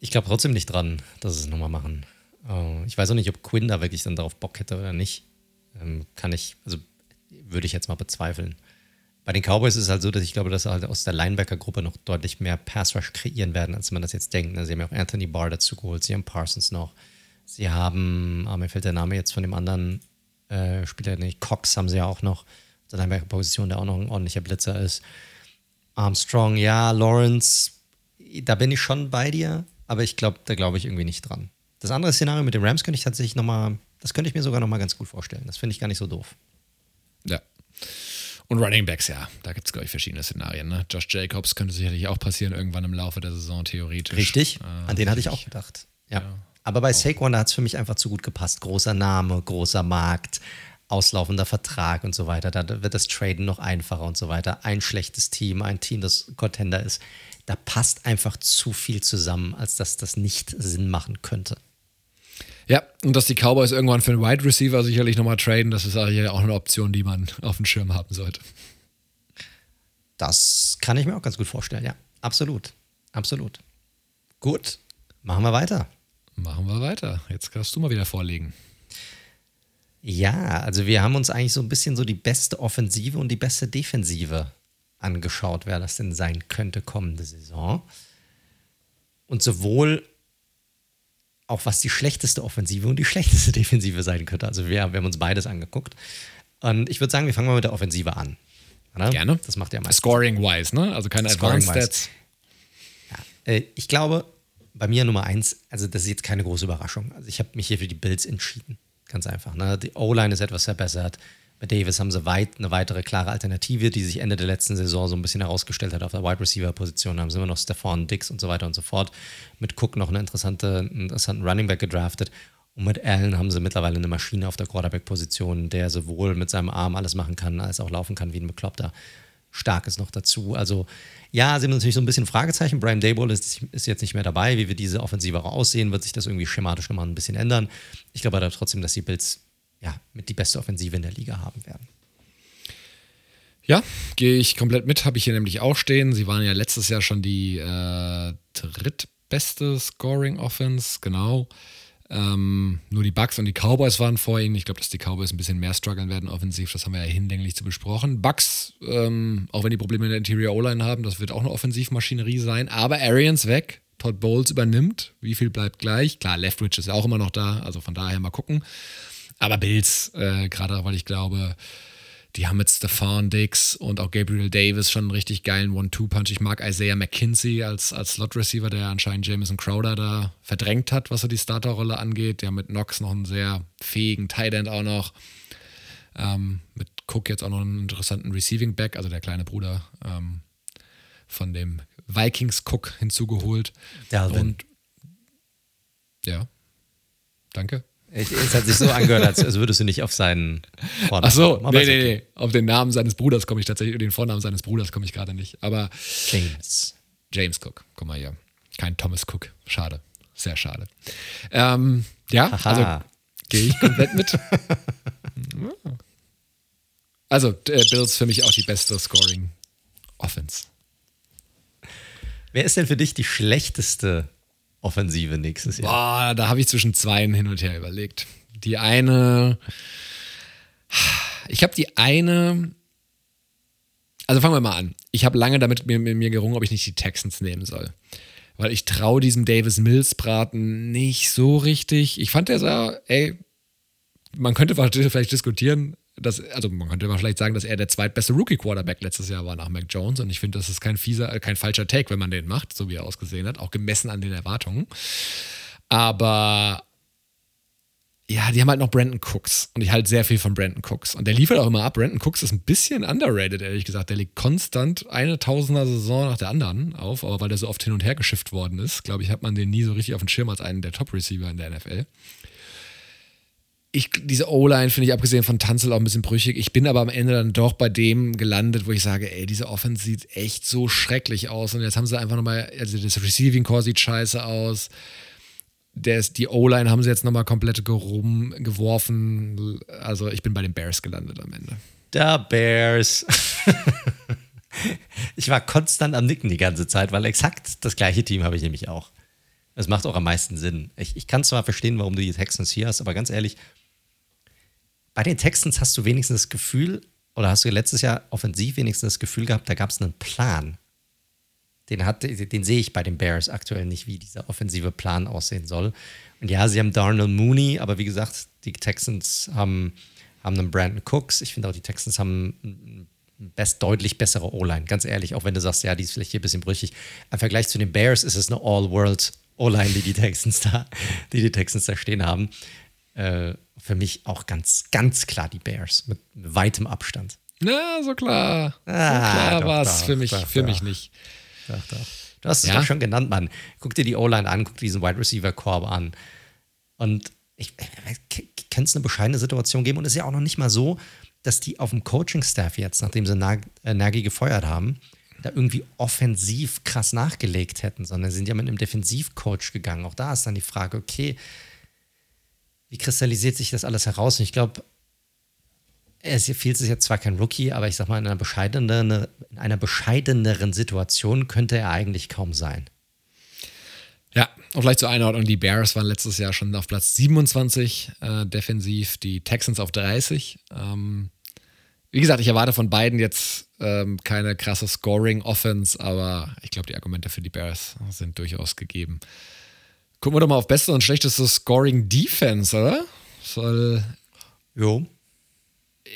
Ich glaube trotzdem nicht dran, dass sie es nochmal machen. Äh, ich weiß auch nicht, ob Quinn da wirklich dann darauf Bock hätte oder nicht. Ähm, kann ich, also würde ich jetzt mal bezweifeln. Bei den Cowboys ist es halt so, dass ich glaube, dass sie halt aus der Linebacker-Gruppe noch deutlich mehr Pass-Rush kreieren werden, als man das jetzt denkt. Ne? Sie haben ja auch Anthony Barr dazu geholt, sie haben Parsons noch. Sie haben, ah, mir fällt der Name jetzt von dem anderen äh, Spieler nicht, Cox haben sie ja auch noch, auf der Linebacker-Position, der auch noch ein ordentlicher Blitzer ist. Armstrong, ja, Lawrence, da bin ich schon bei dir, aber ich glaube, da glaube ich irgendwie nicht dran. Das andere Szenario mit den Rams könnte ich tatsächlich nochmal, das könnte ich mir sogar nochmal ganz gut vorstellen. Das finde ich gar nicht so doof. Ja. Und Running Backs, ja, da gibt es, glaube ich, verschiedene Szenarien. Ne? Josh Jacobs könnte sicherlich auch passieren, irgendwann im Laufe der Saison, theoretisch. Richtig, Äh, an den hatte ich auch gedacht. Ja. Ja. Aber bei Saquon, hat es für mich einfach zu gut gepasst. Großer Name, großer Markt, auslaufender Vertrag und so weiter. Da wird das Traden noch einfacher und so weiter. Ein schlechtes Team, ein Team, das Contender ist. Da passt einfach zu viel zusammen, als dass das nicht Sinn machen könnte. Ja, und dass die Cowboys irgendwann für einen Wide Receiver sicherlich nochmal traden, das ist eigentlich auch eine Option, die man [LAUGHS] auf dem Schirm haben sollte. Das kann ich mir auch ganz gut vorstellen, ja. Absolut. Absolut. Gut, machen wir weiter. Machen wir weiter. Jetzt kannst du mal wieder vorlegen. Ja, also wir haben uns eigentlich so ein bisschen so die beste Offensive und die beste Defensive angeschaut, wer das denn sein könnte kommende Saison. Und sowohl auch was die schlechteste Offensive und die schlechteste [LAUGHS] Defensive sein könnte. Also wir, wir haben uns beides angeguckt. Und ich würde sagen, wir fangen mal mit der Offensive an. Oder? Gerne. Das macht ja am Scoring-wise, ne? Also keine Advanced. Stats. Äh, ich glaube, bei mir Nummer eins, also das ist jetzt keine große Überraschung. Also ich habe mich hier für die Bills entschieden. Ganz einfach. Ne? Die O-Line ist etwas verbessert. Bei Davis haben sie weit eine weitere klare Alternative, die sich Ende der letzten Saison so ein bisschen herausgestellt hat auf der Wide Receiver Position. Haben sie immer noch Stephon Dix und so weiter und so fort. Mit Cook noch einen interessanten Running Back gedraftet. Und mit Allen haben sie mittlerweile eine Maschine auf der Quarterback-Position, der sowohl mit seinem Arm alles machen kann, als auch laufen kann wie ein Bekloppter. Starkes noch dazu. Also, ja, sie haben natürlich so ein bisschen Fragezeichen. Brian Dayball ist, ist jetzt nicht mehr dabei. Wie wir diese Offensive auch aussehen, wird sich das irgendwie schematisch nochmal ein bisschen ändern. Ich glaube aber trotzdem, dass die Bills ja, mit die beste Offensive in der Liga haben werden. Ja, gehe ich komplett mit, habe ich hier nämlich auch stehen. Sie waren ja letztes Jahr schon die äh, drittbeste Scoring Offense, genau. Ähm, nur die Bucks und die Cowboys waren vor ihnen. Ich glaube, dass die Cowboys ein bisschen mehr strugglen werden offensiv. Das haben wir ja hinlänglich zu besprochen. Bucks, ähm, auch wenn die Probleme in der Interior O-Line haben, das wird auch eine Offensivmaschinerie sein. Aber Arians weg, Todd Bowles übernimmt. Wie viel bleibt gleich? Klar, Leftwich ist ja auch immer noch da, also von daher mal gucken. Aber Bills, äh, gerade auch, weil ich glaube, die haben mit Stefan Dix und auch Gabriel Davis schon einen richtig geilen One-Two-Punch. Ich mag Isaiah McKinsey als, als Slot-Receiver, der anscheinend Jamison Crowder da verdrängt hat, was so die Starterrolle angeht. Der mit Knox noch einen sehr fähigen Tight End auch noch. Ähm, mit Cook jetzt auch noch einen interessanten Receiving Back, also der kleine Bruder ähm, von dem Vikings Cook hinzugeholt. Dalvin. Und ja, danke. Es, hat sich so angehört, als, als würdest du nicht auf seinen Vornamen Ach so, kommen, nee, nee, okay. nee. Auf den Namen seines Bruders komme ich tatsächlich, den Vornamen seines Bruders komme ich gerade nicht. Aber James. James Cook, guck mal hier. Kein Thomas Cook. Schade. Sehr schade. Ähm, ja, Haha. also gehe ich komplett mit. [LAUGHS] Also, äh, Bills für mich auch die beste Scoring Offense. Wer ist denn für dich die schlechteste Offensive nächstes Jahr? Boah, da habe ich zwischen zweien hin und her überlegt. Die eine, ich habe die eine, also fangen wir mal an. Ich habe lange damit mit mir, mir gerungen, ob ich nicht die Texans nehmen soll. Weil ich traue diesem Davis Mills Braten nicht so richtig. Ich fand der sah, ey, man könnte [LAUGHS] vielleicht diskutieren, dass, also man könnte vielleicht sagen, dass er der zweitbeste Rookie-Quarterback letztes Jahr war nach Mac Jones. Und ich finde, das ist kein fieser, äh, kein falscher Take, wenn man den macht, so wie er ausgesehen hat, auch gemessen an den Erwartungen. Aber ja, die haben halt noch Brandon Cooks und ich halte sehr viel von Brandon Cooks. Und der liefert auch immer ab. Brandon Cooks ist ein bisschen underrated, ehrlich gesagt. Der liegt konstant eine Tausender Saison nach der anderen auf, aber weil der so oft hin und her geschifft worden ist, glaube ich, hat man den nie so richtig auf dem Schirm als einen der Top-Receiver in der NFL. Ich, diese O-Line finde ich abgesehen von Tanzel auch ein bisschen brüchig. Ich bin aber am Ende dann doch bei dem gelandet, wo ich sage, ey, diese Offense sieht echt so schrecklich aus. Und jetzt haben sie einfach nochmal, also das Receiving Core sieht scheiße aus. Ist, die O-Line haben sie jetzt nochmal komplett gerum, geworfen. Also ich bin bei den Bears gelandet am Ende. Da Bears. [LAUGHS] ich war konstant am Nicken die ganze Zeit, weil exakt das gleiche Team habe ich nämlich auch. Das macht auch am meisten Sinn. Ich, ich kann zwar verstehen, warum du die Texans hier hast, aber ganz ehrlich, bei den Texans hast du wenigstens das Gefühl, oder hast du letztes Jahr offensiv wenigstens das Gefühl gehabt, da gab es einen Plan. Den, hat, den sehe ich bei den Bears aktuell nicht, wie dieser offensive Plan aussehen soll. Und ja, sie haben Darnell Mooney, aber wie gesagt, die Texans haben, haben einen Brandon Cooks. Ich finde auch, die Texans haben best, deutlich bessere O-Line, ganz ehrlich, auch wenn du sagst, ja, die ist vielleicht hier ein bisschen brüchig. Im Vergleich zu den Bears ist es eine All-World O-Line, die die Texans da, die die Texans da stehen haben. Äh, für mich auch ganz, ganz klar die Bears mit weitem Abstand. Na, so klar. Ah, so klar war es für mich, doch, für doch. mich nicht. Doch, doch. Du hast es ja? doch schon genannt, Mann. Guck dir die O-Line an, guck dir diesen Wide Receiver Korb an. Und ich, ich kann es eine bescheidene Situation geben. Und es ist ja auch noch nicht mal so, dass die auf dem Coaching-Staff jetzt, nachdem sie Nag äh, Nagy gefeuert haben, da irgendwie offensiv krass nachgelegt hätten, sondern sind ja mit einem Defensivcoach gegangen. Auch da ist dann die Frage, okay, wie kristallisiert sich das alles heraus? Und ich glaube, es fehlt sich jetzt zwar kein Rookie, aber ich sag mal, in einer, bescheideneren, in einer bescheideneren Situation könnte er eigentlich kaum sein. Ja, und vielleicht zur Einordnung: Die Bears waren letztes Jahr schon auf Platz 27 äh, defensiv, die Texans auf 30. Ähm, wie gesagt, ich erwarte von beiden jetzt ähm, keine krasse Scoring-Offense, aber ich glaube, die Argumente für die Bears sind durchaus gegeben. Gucken wir doch mal auf beste und schlechteste Scoring-Defense, oder? Soll. Jo.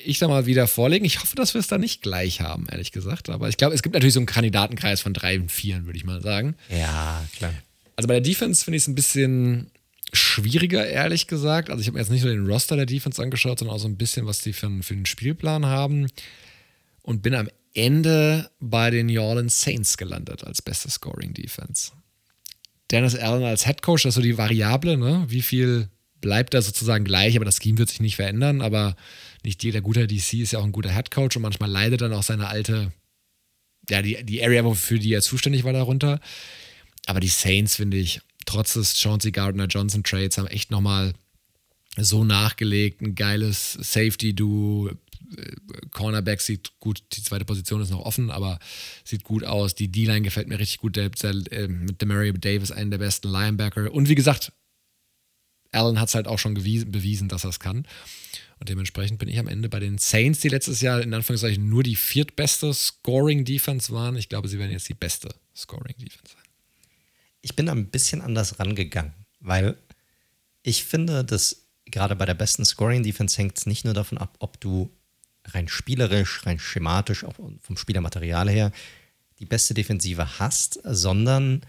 Ich da mal wieder vorlegen. Ich hoffe, dass wir es da nicht gleich haben, ehrlich gesagt. Aber ich glaube, es gibt natürlich so einen Kandidatenkreis von drei und vier, würde ich mal sagen. Ja, klar. Also bei der Defense finde ich es ein bisschen schwieriger, ehrlich gesagt. Also ich habe mir jetzt nicht nur den Roster der Defense angeschaut, sondern auch so ein bisschen, was die für, für einen Spielplan haben. Und bin am Ende bei den New Orleans Saints gelandet als beste Scoring Defense. Dennis Allen als Head Coach, das ist so die Variable, ne? Wie viel bleibt da sozusagen gleich, aber das Scheme wird sich nicht verändern. Aber nicht jeder guter DC ist ja auch ein guter Head Coach und manchmal leidet dann auch seine alte, ja, die, die Area, für die er zuständig war, darunter. Aber die Saints, finde ich, trotz des Chauncey Gardner-Johnson Trades, haben echt nochmal so nachgelegt. Ein geiles Safety-Duo. Cornerback sieht gut, die zweite Position ist noch offen, aber sieht gut aus. Die D-Line gefällt mir richtig gut. Der, der, äh, mit Demario Davis einen der besten Linebacker. Und wie gesagt, Allen hat es halt auch schon gewiesen, bewiesen, dass er es kann. Und dementsprechend bin ich am Ende bei den Saints, die letztes Jahr in Anführungszeichen nur die viertbeste Scoring-Defense waren. Ich glaube, sie werden jetzt die beste Scoring-Defense sein ich bin ein bisschen anders rangegangen, weil ich finde, dass gerade bei der besten Scoring-Defense hängt es nicht nur davon ab, ob du rein spielerisch, rein schematisch, auch vom Spielermaterial her die beste Defensive hast, sondern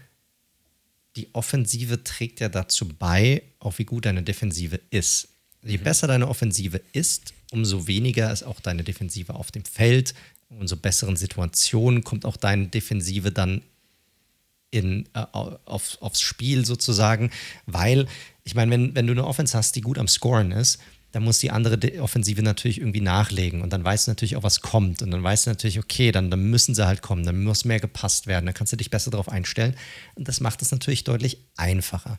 die Offensive trägt ja dazu bei, auch wie gut deine Defensive ist. Je mhm. besser deine Offensive ist, umso weniger ist auch deine Defensive auf dem Feld, umso besseren Situationen kommt auch deine Defensive dann in, äh, auf, aufs Spiel sozusagen, weil ich meine, wenn, wenn du eine Offense hast, die gut am Scoren ist, dann muss die andere Offensive natürlich irgendwie nachlegen und dann weißt du natürlich auch, was kommt und dann weißt du natürlich, okay, dann, dann müssen sie halt kommen, dann muss mehr gepasst werden, dann kannst du dich besser darauf einstellen und das macht es natürlich deutlich einfacher.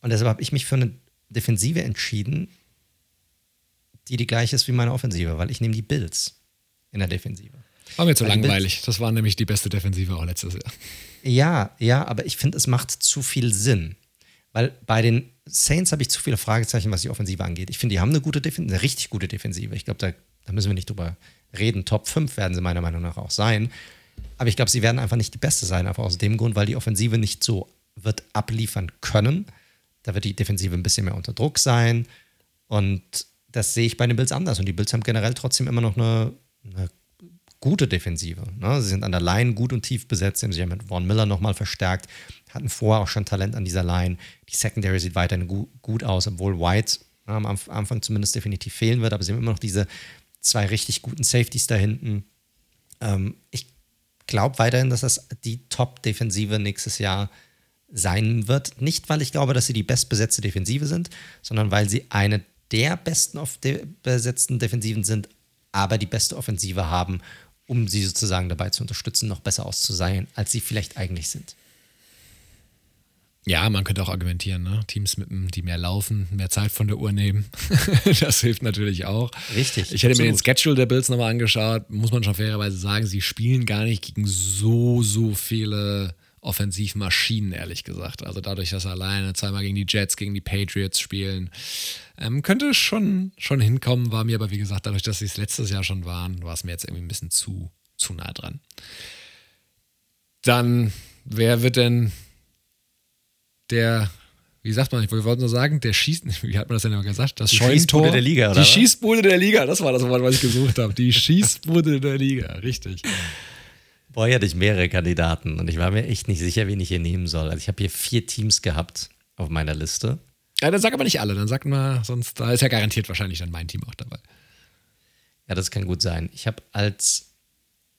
Und deshalb habe ich mich für eine Defensive entschieden, die die gleiche ist wie meine Offensive, weil ich nehme die Bills in der Defensive. War mir zu langweilig. Das war nämlich die beste Defensive auch letztes Jahr. Ja, ja, aber ich finde, es macht zu viel Sinn. Weil bei den Saints habe ich zu viele Fragezeichen, was die Offensive angeht. Ich finde, die haben eine gute Defensive, eine richtig gute Defensive. Ich glaube, da, da müssen wir nicht drüber reden. Top 5 werden sie meiner Meinung nach auch sein. Aber ich glaube, sie werden einfach nicht die beste sein, einfach aus dem Grund, weil die Offensive nicht so wird abliefern können. Da wird die Defensive ein bisschen mehr unter Druck sein. Und das sehe ich bei den Bills anders. Und die Bills haben generell trotzdem immer noch eine, eine gute Defensive. Ne? Sie sind an der Line gut und tief besetzt. Sie haben mit Vaughn Miller nochmal verstärkt, hatten vorher auch schon Talent an dieser Line. Die Secondary sieht weiterhin gu gut aus, obwohl White ne, am Anfang zumindest definitiv fehlen wird. Aber sie haben immer noch diese zwei richtig guten Safeties da hinten. Ähm, ich glaube weiterhin, dass das die Top-Defensive nächstes Jahr sein wird. Nicht, weil ich glaube, dass sie die bestbesetzte Defensive sind, sondern weil sie eine der besten besetzten Defensiven sind, aber die beste Offensive haben um sie sozusagen dabei zu unterstützen, noch besser auszusehen, als sie vielleicht eigentlich sind. Ja, man könnte auch argumentieren, ne? Teams, mit, die mehr laufen, mehr Zeit von der Uhr nehmen. [LAUGHS] das hilft natürlich auch. Richtig. Ich hätte mir den Schedule der Bills nochmal angeschaut. Muss man schon fairerweise sagen, sie spielen gar nicht gegen so, so viele Offensivmaschinen, ehrlich gesagt. Also dadurch, dass sie alleine zweimal gegen die Jets, gegen die Patriots spielen, ähm, könnte schon, schon hinkommen. War mir aber, wie gesagt, dadurch, dass sie es letztes Jahr schon waren, war es mir jetzt irgendwie ein bisschen zu, zu nah dran. Dann, wer wird denn der, wie sagt man, ich wollte nur sagen, der schießt, [LAUGHS] wie hat man das denn immer gesagt? Das die Schießbude der Liga, oder? Die Schießbude der Liga, das war das Wort, was ich gesucht habe. Die Schießbude der Liga, richtig. Boah, hatte ich mehrere Kandidaten und ich war mir echt nicht sicher, wen ich hier nehmen soll. Also ich habe hier vier Teams gehabt auf meiner Liste. Ja, dann sag aber nicht alle, dann sag mal, sonst, da ist ja garantiert wahrscheinlich dann mein Team auch dabei. Ja, das kann gut sein. Ich habe als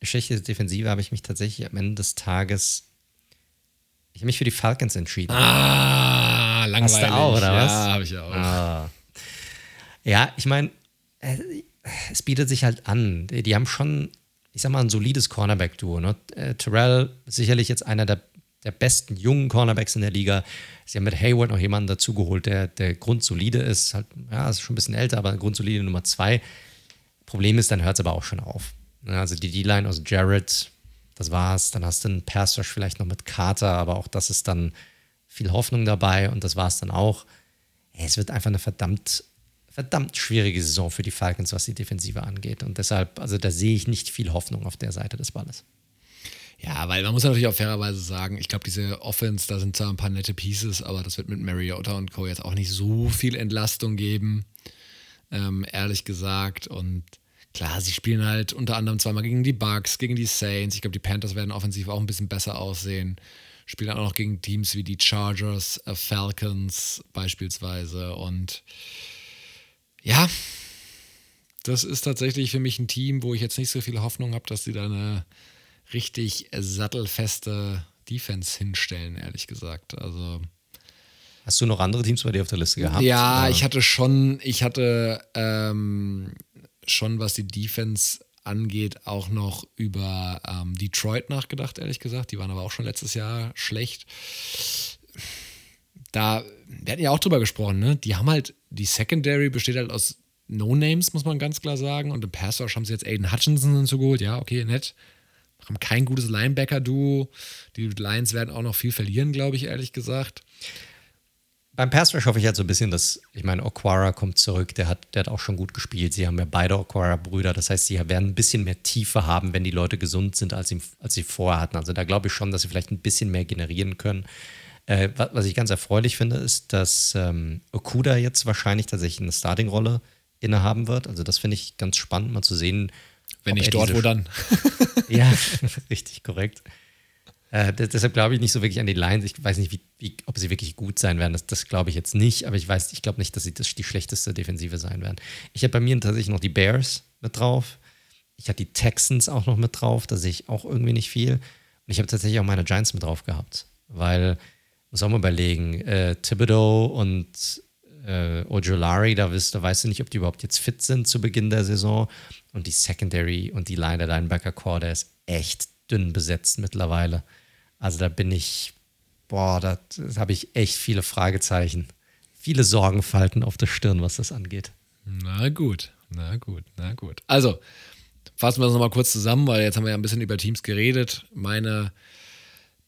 schlechte Defensive habe ich mich tatsächlich am Ende des Tages ich habe mich für die Falcons entschieden. Ah, langweilig. Hast du auch, oder was? Ja, habe ich auch. Ah. Ja, ich meine, äh, es bietet sich halt an. Die haben schon, ich sag mal, ein solides Cornerback-Duo. Ne? Äh, Terrell ist sicherlich jetzt einer der, der besten jungen Cornerbacks in der Liga. Sie haben mit Hayward noch jemanden dazugeholt, der, der grundsolide ist. Halt, ja, ist schon ein bisschen älter, aber grundsolide Nummer zwei. Problem ist, dann hört es aber auch schon auf. Also die D-Line aus Jared, das war's. Dann hast du einen Pass vielleicht noch mit Carter, aber auch das ist dann viel Hoffnung dabei und das war es dann auch. Es wird einfach eine verdammt, verdammt schwierige Saison für die Falcons, was die Defensive angeht. Und deshalb, also da sehe ich nicht viel Hoffnung auf der Seite des Balles. Ja, weil man muss natürlich auch fairerweise sagen, ich glaube, diese Offense, da sind zwar ein paar nette Pieces, aber das wird mit Mariota und Co. jetzt auch nicht so viel Entlastung geben, ähm, ehrlich gesagt. Und Klar, sie spielen halt unter anderem zweimal gegen die Bucks, gegen die Saints. Ich glaube, die Panthers werden offensiv auch ein bisschen besser aussehen. Spielen auch noch gegen Teams wie die Chargers, äh, Falcons beispielsweise. Und ja, das ist tatsächlich für mich ein Team, wo ich jetzt nicht so viel Hoffnung habe, dass sie da eine richtig sattelfeste Defense hinstellen, ehrlich gesagt. Also. Hast du noch andere Teams bei dir auf der Liste gehabt? Ja, oder? ich hatte schon, ich hatte ähm, schon, was die Defense angeht, auch noch über ähm, Detroit nachgedacht, ehrlich gesagt. Die waren aber auch schon letztes Jahr schlecht. Da, wir hatten ja auch drüber gesprochen, ne? Die haben halt, die Secondary besteht halt aus No-Names, muss man ganz klar sagen. Und im Pass haben sie jetzt Aiden Hutchinson hinzugeholt. Ja, okay, nett. Haben kein gutes Linebacker-Duo. Die Lions werden auch noch viel verlieren, glaube ich, ehrlich gesagt beim Pass Rush hoffe ich halt so ein bisschen, dass, ich meine, Okwara kommt zurück, der hat, der hat auch schon gut gespielt. Sie haben ja beide Okwara-Brüder, das heißt, sie werden ein bisschen mehr Tiefe haben, wenn die Leute gesund sind, als sie, als sie vorher hatten. Also da glaube ich schon, dass sie vielleicht ein bisschen mehr generieren können. Äh, was ich ganz erfreulich finde, ist, dass ähm, Okuda jetzt wahrscheinlich tatsächlich eine Starting-Rolle innehaben wird. Also das finde ich ganz spannend, mal zu sehen. Wenn nicht dort, wo dann? [LAUGHS] ja, richtig korrekt. Äh, deshalb glaube ich nicht so wirklich an die Lions. Ich weiß nicht, wie, wie, ob sie wirklich gut sein werden. Das, das glaube ich jetzt nicht. Aber ich weiß, ich glaube nicht, dass sie das, die schlechteste Defensive sein werden. Ich habe bei mir tatsächlich noch die Bears mit drauf. Ich habe die Texans auch noch mit drauf. Da sehe ich auch irgendwie nicht viel. Und ich habe tatsächlich auch meine Giants mit drauf gehabt. Weil, muss auch mal überlegen, äh, Thibodeau und äh, Ojolari, da, weißt, da weißt du nicht, ob die überhaupt jetzt fit sind zu Beginn der Saison. Und die Secondary und die Line der Linebacker-Core, der ist echt dünn besetzt mittlerweile. Also da bin ich, boah, da habe ich echt viele Fragezeichen, viele Sorgenfalten auf der Stirn, was das angeht. Na gut, na gut, na gut. Also, fassen wir das nochmal kurz zusammen, weil jetzt haben wir ja ein bisschen über Teams geredet. Meine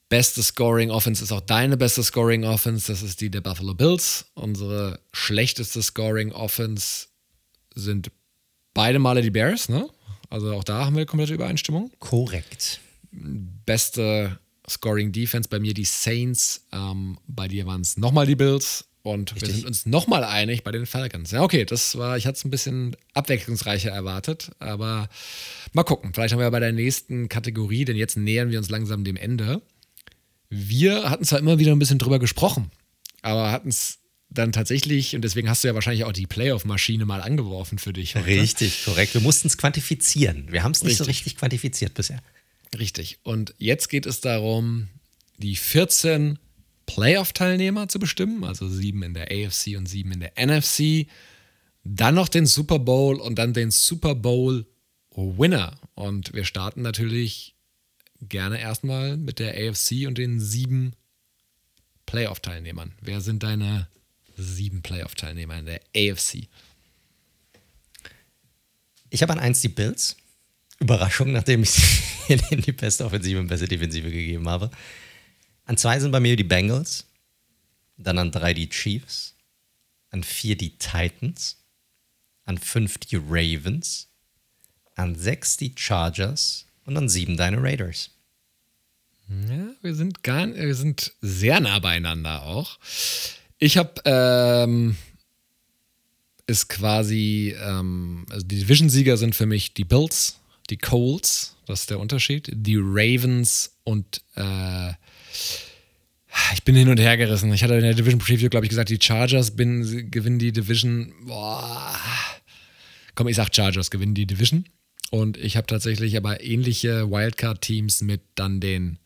beste Scoring Offense ist auch deine beste Scoring Offense. Das ist die der Buffalo Bills. Unsere schlechteste Scoring Offense sind beide Male die Bears, ne? Also auch da haben wir komplette Übereinstimmung. Korrekt. Beste Scoring Defense bei mir die Saints, ähm, bei dir waren es nochmal die Bills und Richtig. wir sind uns nochmal einig bei den Falcons. Ja, okay, das war, ich hatte es ein bisschen abwechslungsreicher erwartet, aber mal gucken. Vielleicht haben wir bei der nächsten Kategorie, denn jetzt nähern wir uns langsam dem Ende. Wir hatten zwar immer wieder ein bisschen drüber gesprochen, aber hatten es dann tatsächlich, und deswegen hast du ja wahrscheinlich auch die Playoff-Maschine mal angeworfen für dich. Heute. Richtig, korrekt. Wir mussten es quantifizieren. Wir haben es nicht richtig. so richtig quantifiziert bisher. Richtig. Und jetzt geht es darum, die 14 Playoff-Teilnehmer zu bestimmen, also sieben in der AFC und sieben in der NFC. Dann noch den Super Bowl und dann den Super Bowl Winner. Und wir starten natürlich gerne erstmal mit der AFC und den sieben Playoff-Teilnehmern. Wer sind deine sieben Playoff-Teilnehmer in der AFC? Ich habe an eins die Bills. Überraschung, nachdem ich [LAUGHS] ihnen die beste Offensive und beste Defensive gegeben habe. An zwei sind bei mir die Bengals. Dann an drei die Chiefs. An vier die Titans. An fünf die Ravens. An sechs die Chargers. Und an sieben deine Raiders. Ja, wir sind gar, wir sind sehr nah beieinander auch. Ich habe ähm, ist quasi, ähm, also die Division-Sieger sind für mich die Bills, die Colts, das ist der Unterschied, die Ravens und äh, ich bin hin und her gerissen. Ich hatte in der Division Preview, glaube ich, gesagt, die Chargers bin, gewinnen die Division. Boah. Komm, ich sag Chargers gewinnen die Division. Und ich habe tatsächlich aber ähnliche Wildcard-Teams mit dann den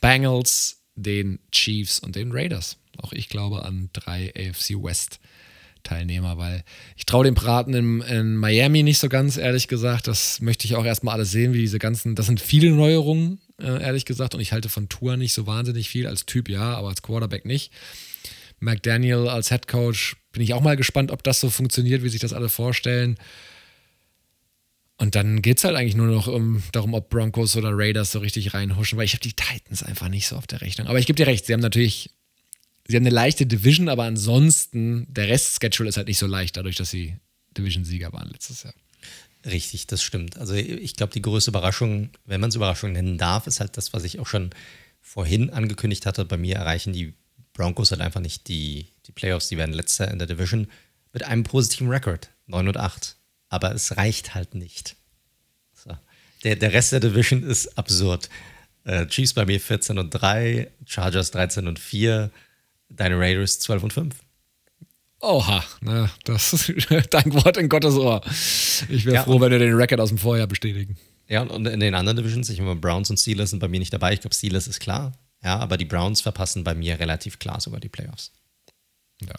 Bengals, den Chiefs und den Raiders. Auch ich glaube an drei AFC West Teilnehmer, weil ich traue dem Braten in, in, Miami nicht so ganz, ehrlich gesagt. Das möchte ich auch erstmal alles sehen, wie diese ganzen, das sind viele Neuerungen, äh, ehrlich gesagt. Und ich halte von Tour nicht so wahnsinnig viel. Als Typ ja, aber als Quarterback nicht. McDaniel als Head Coach bin ich auch mal gespannt, ob das so funktioniert, wie sich das alle vorstellen. Und dann geht es halt eigentlich nur noch um, darum, ob Broncos oder Raiders so richtig reinhuschen, weil ich habe die Titans einfach nicht so auf der Rechnung. Aber ich gebe dir recht, sie haben natürlich sie haben eine leichte Division, aber ansonsten, der Rest-Schedule ist halt nicht so leicht, dadurch, dass sie Division-Sieger waren letztes Jahr. Richtig, das stimmt. Also ich glaube, die größte Überraschung, wenn man es Überraschung nennen darf, ist halt das, was ich auch schon vorhin angekündigt hatte. Bei mir erreichen die Broncos halt einfach nicht die, die Playoffs, die werden letzter in der Division mit einem positiven Rekord, 9 und 8. Aber es reicht halt nicht. So. Der, der Rest der Division ist absurd. Äh, Chiefs bei mir 14 und 3, Chargers 13 und 4, Deine Raiders 12 und 5. Oha, na, das ist [LAUGHS] dein Wort in Gottes Ohr. Ich wäre ja, froh, wenn wir den Record aus dem Vorjahr bestätigen. Ja, und in den anderen Divisions, ich meine, Browns und Steelers sind bei mir nicht dabei. Ich glaube, Steelers ist klar. Ja, aber die Browns verpassen bei mir relativ klar sogar die Playoffs. Ja,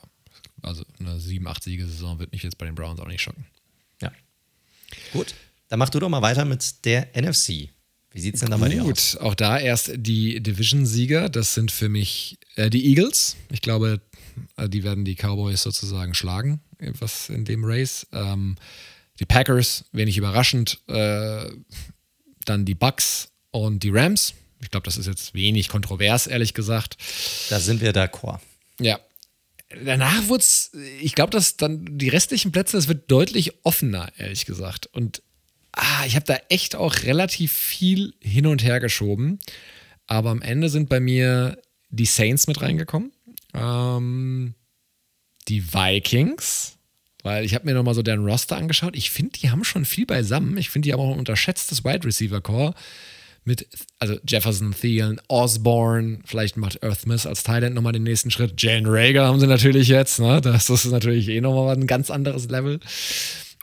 also eine 7-8-Siege-Saison wird mich jetzt bei den Browns auch nicht schocken. Gut, dann mach du doch mal weiter mit der NFC. Wie sieht es denn da bei dir aus? Gut, auch da erst die Division-Sieger. Das sind für mich äh, die Eagles. Ich glaube, äh, die werden die Cowboys sozusagen schlagen, was in dem Race. Ähm, die Packers, wenig überraschend. Äh, dann die Bucks und die Rams. Ich glaube, das ist jetzt wenig kontrovers, ehrlich gesagt. Da sind wir d'accord. Ja. Danach wurde es, ich glaube, dass dann die restlichen Plätze, es wird deutlich offener, ehrlich gesagt. Und ah, ich habe da echt auch relativ viel hin und her geschoben. Aber am Ende sind bei mir die Saints mit reingekommen. Ähm, die Vikings, weil ich habe mir nochmal so deren Roster angeschaut. Ich finde, die haben schon viel beisammen. Ich finde, die haben auch ein unterschätztes Wide Receiver Core mit, also Jefferson, Thielen, Osborne, vielleicht macht Earth Smith als Thailand nochmal den nächsten Schritt. Jane Rager haben sie natürlich jetzt, ne? Das ist natürlich eh nochmal ein ganz anderes Level.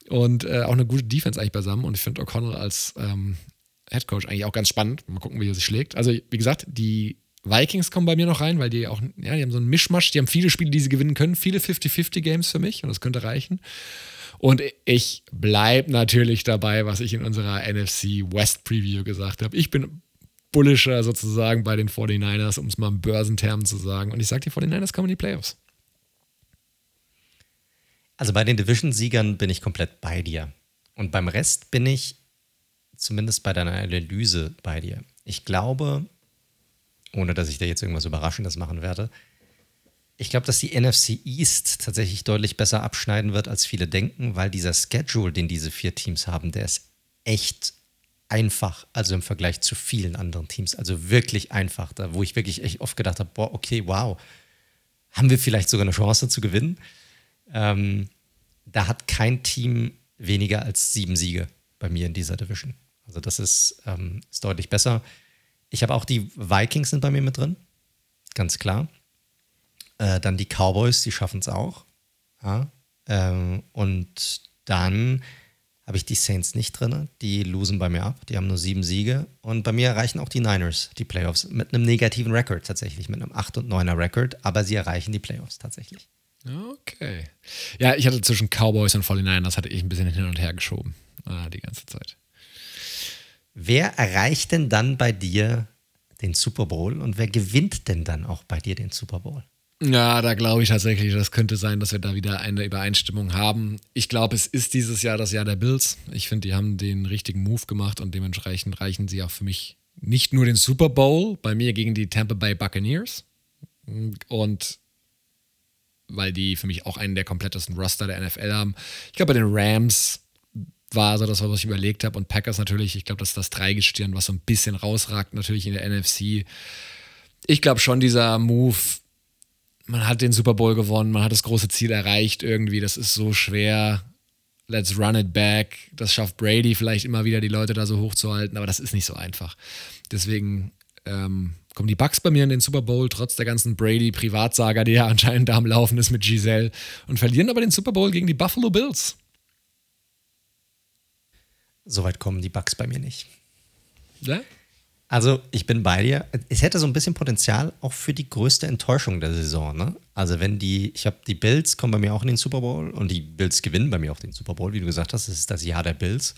Und äh, auch eine gute Defense eigentlich beisammen. Und ich finde O'Connell als ähm, Head Coach eigentlich auch ganz spannend. Mal gucken, wie er sich schlägt. Also, wie gesagt, die Vikings kommen bei mir noch rein, weil die auch, ja, die haben so einen Mischmasch. Die haben viele Spiele, die sie gewinnen können. Viele 50-50-Games für mich. Und das könnte reichen. Und ich bleibe natürlich dabei, was ich in unserer NFC West Preview gesagt habe. Ich bin bullischer sozusagen bei den 49ers, um es mal im Börsentermen zu sagen. Und ich sage, die 49ers kommen in die Playoffs. Also bei den Division-Siegern bin ich komplett bei dir. Und beim Rest bin ich zumindest bei deiner Analyse bei dir. Ich glaube, ohne dass ich da jetzt irgendwas Überraschendes machen werde, ich glaube, dass die NFC East tatsächlich deutlich besser abschneiden wird, als viele denken, weil dieser Schedule, den diese vier Teams haben, der ist echt einfach, also im Vergleich zu vielen anderen Teams. Also wirklich einfach, da wo ich wirklich echt oft gedacht habe, boah, okay, wow, haben wir vielleicht sogar eine Chance zu gewinnen? Ähm, da hat kein Team weniger als sieben Siege bei mir in dieser Division. Also das ist, ähm, ist deutlich besser. Ich habe auch die Vikings sind bei mir mit drin, ganz klar. Äh, dann die Cowboys, die schaffen es auch. Ja. Ähm, und dann habe ich die Saints nicht drin. Die losen bei mir ab. Die haben nur sieben Siege. Und bei mir erreichen auch die Niners die Playoffs mit einem negativen Rekord tatsächlich, mit einem 8 und 9er Rekord. Aber sie erreichen die Playoffs tatsächlich. Okay. Ja, ich hatte zwischen Cowboys und 49ers hatte ich ein bisschen hin und her geschoben. Ah, die ganze Zeit. Wer erreicht denn dann bei dir den Super Bowl und wer gewinnt denn dann auch bei dir den Super Bowl? Ja, da glaube ich tatsächlich, das könnte sein, dass wir da wieder eine Übereinstimmung haben. Ich glaube, es ist dieses Jahr das Jahr der Bills. Ich finde, die haben den richtigen Move gemacht und dementsprechend reichen sie auch für mich nicht nur den Super Bowl, bei mir gegen die Tampa Bay Buccaneers. Und weil die für mich auch einen der komplettesten Roster der NFL haben. Ich glaube, bei den Rams war so das, was ich überlegt habe. Und Packers natürlich, ich glaube, das ist das Dreigestirn, was so ein bisschen rausragt, natürlich in der NFC. Ich glaube schon, dieser Move, man hat den Super Bowl gewonnen, man hat das große Ziel erreicht irgendwie, das ist so schwer. Let's run it back. Das schafft Brady vielleicht immer wieder, die Leute da so hochzuhalten, aber das ist nicht so einfach. Deswegen ähm, kommen die Bucks bei mir in den Super Bowl, trotz der ganzen Brady-Privatsaga, die ja anscheinend da am Laufen ist mit Giselle, und verlieren aber den Super Bowl gegen die Buffalo Bills. Soweit kommen die Bucks bei mir nicht. Ja? Also, ich bin bei dir. Es hätte so ein bisschen Potenzial auch für die größte Enttäuschung der Saison. Ne? Also, wenn die, ich habe die Bills kommen bei mir auch in den Super Bowl und die Bills gewinnen bei mir auch den Super Bowl, wie du gesagt hast, das ist das Jahr der Bills.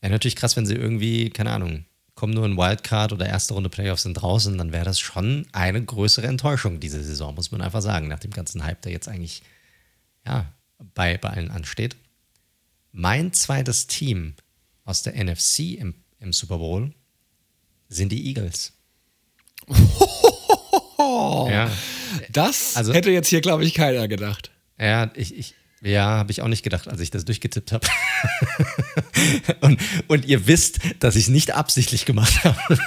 Wäre natürlich krass, wenn sie irgendwie, keine Ahnung, kommen nur in Wildcard oder erste Runde Playoffs sind draußen, dann wäre das schon eine größere Enttäuschung diese Saison, muss man einfach sagen, nach dem ganzen Hype, der jetzt eigentlich ja, bei, bei allen ansteht. Mein zweites Team aus der NFC im, im Super Bowl sind die Eagles. [LAUGHS] ja. Das also, hätte jetzt hier, glaube ich, keiner gedacht. Ja, ich, ich, ja, habe ich auch nicht gedacht, als ich das durchgetippt habe. [LAUGHS] und, und ihr wisst, dass ich es nicht absichtlich gemacht [LAUGHS] habe.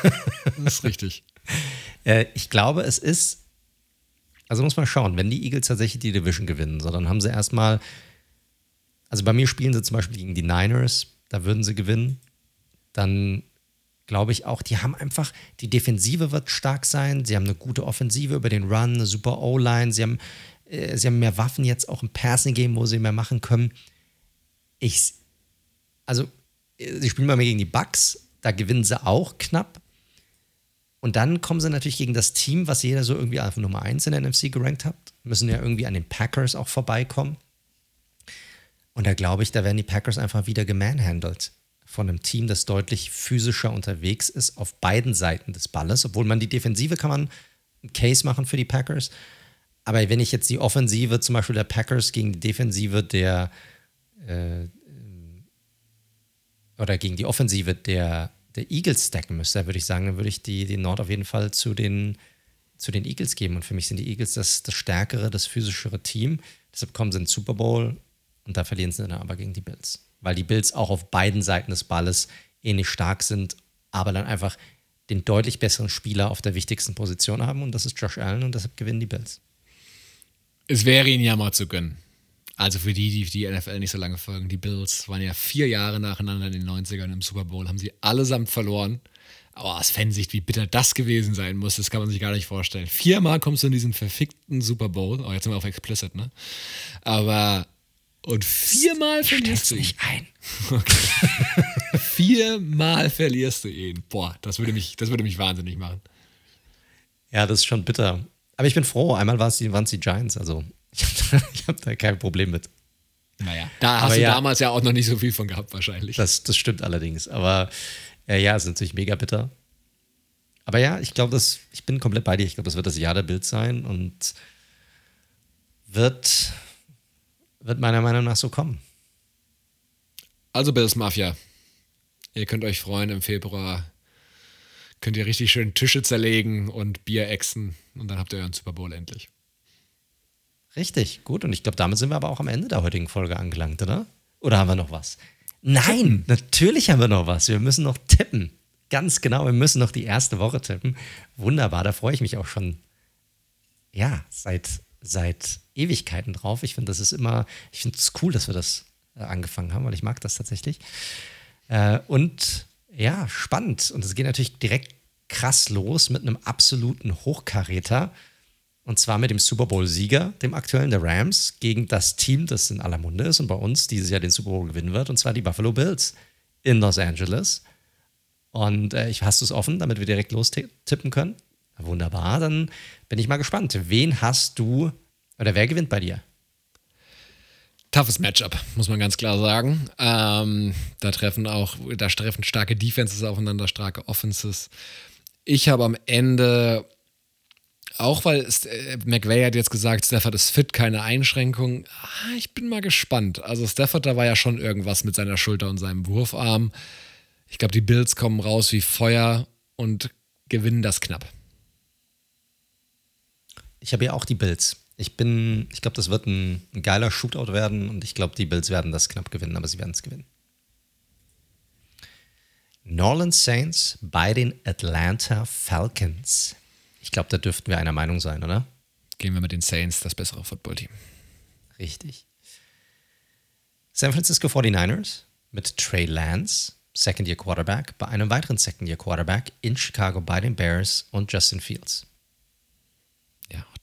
das ist richtig. Äh, ich glaube, es ist, also muss man schauen, wenn die Eagles tatsächlich die Division gewinnen, so, dann haben sie erstmal, also bei mir spielen sie zum Beispiel gegen die Niners, da würden sie gewinnen. Dann glaube ich auch, die haben einfach, die Defensive wird stark sein, sie haben eine gute Offensive über den Run, eine super O-Line, sie haben äh, sie haben mehr Waffen jetzt auch im Passing-Game, wo sie mehr machen können. Ich, also, sie spielen mir gegen die Bucks, da gewinnen sie auch knapp. Und dann kommen sie natürlich gegen das Team, was jeder so irgendwie auf Nummer 1 in der NFC gerankt hat. Müssen ja irgendwie an den Packers auch vorbeikommen. Und da glaube ich, da werden die Packers einfach wieder gemanhandelt von einem Team, das deutlich physischer unterwegs ist auf beiden Seiten des Balles. Obwohl man die Defensive kann man einen Case machen für die Packers. Aber wenn ich jetzt die Offensive zum Beispiel der Packers gegen die Defensive der äh, oder gegen die Offensive der, der Eagles stacken müsste, würde ich sagen, dann würde ich die, die Nord auf jeden Fall zu den, zu den Eagles geben. Und für mich sind die Eagles das, das stärkere, das physischere Team. Deshalb kommen sie in den Super Bowl und da verlieren sie dann aber gegen die Bills. Weil die Bills auch auf beiden Seiten des Balles ähnlich stark sind, aber dann einfach den deutlich besseren Spieler auf der wichtigsten Position haben und das ist Josh Allen und deshalb gewinnen die Bills. Es wäre ihnen ja mal zu gönnen. Also für die, die die NFL nicht so lange folgen, die Bills waren ja vier Jahre nacheinander in den 90ern im Super Bowl, haben sie allesamt verloren. Aber aus Fansicht, wie bitter das gewesen sein muss, das kann man sich gar nicht vorstellen. Viermal kommst du in diesen verfickten Super Bowl. Oh, jetzt sind wir auf Explicit, ne? Aber. Und viermal verlierst du ihn. nicht ein. Okay. [LAUGHS] viermal verlierst du ihn. Boah, das würde, mich, das würde mich wahnsinnig machen. Ja, das ist schon bitter. Aber ich bin froh, einmal waren es die, die Giants, also [LAUGHS] ich habe da, hab da, kein Problem mit. Naja, da hast aber du ja, damals ja auch noch nicht so viel von gehabt, wahrscheinlich. Das, das stimmt allerdings. Aber äh, ja, es ist natürlich mega bitter. Aber ja, ich glaube, ich bin komplett bei dir. Ich glaube, das wird das Jahr der Bild sein und wird, wird meiner Meinung nach so kommen. Also Bills Mafia. Ihr könnt euch freuen im Februar könnt ihr richtig schön Tische zerlegen und Bier exen und dann habt ihr euren Super Bowl endlich. Richtig, gut. Und ich glaube, damit sind wir aber auch am Ende der heutigen Folge angelangt, oder? Oder haben wir noch was? Nein, natürlich haben wir noch was. Wir müssen noch tippen. Ganz genau, wir müssen noch die erste Woche tippen. Wunderbar, da freue ich mich auch schon, ja, seit, seit Ewigkeiten drauf. Ich finde, das ist immer, ich finde es cool, dass wir das äh, angefangen haben, weil ich mag das tatsächlich. Äh, und ja, spannend. Und es geht natürlich direkt krass los mit einem absoluten Hochkaräter. Und zwar mit dem Super Bowl-Sieger, dem aktuellen der Rams, gegen das Team, das in aller Munde ist und bei uns dieses Jahr den Super Bowl gewinnen wird, und zwar die Buffalo Bills in Los Angeles. Und äh, hast du es offen, damit wir direkt lostippen können? Wunderbar, dann bin ich mal gespannt. Wen hast du oder wer gewinnt bei dir? toughes Matchup, muss man ganz klar sagen. Ähm, da treffen auch, da treffen starke Defenses aufeinander, starke Offenses. Ich habe am Ende, auch weil äh, McVay hat jetzt gesagt, Stafford ist fit, keine Einschränkung. Ah, ich bin mal gespannt. Also Stafford, da war ja schon irgendwas mit seiner Schulter und seinem Wurfarm. Ich glaube, die Bills kommen raus wie Feuer und gewinnen das knapp. Ich habe ja auch die Bills. Ich bin, ich glaube, das wird ein, ein geiler Shootout werden und ich glaube, die Bills werden das knapp gewinnen, aber sie werden es gewinnen. Norland Saints bei den Atlanta Falcons. Ich glaube, da dürften wir einer Meinung sein, oder? Gehen wir mit den Saints, das bessere Footballteam. Richtig. San Francisco 49ers mit Trey Lance, Second-Year Quarterback, bei einem weiteren Second-Year Quarterback in Chicago bei den Bears und Justin Fields.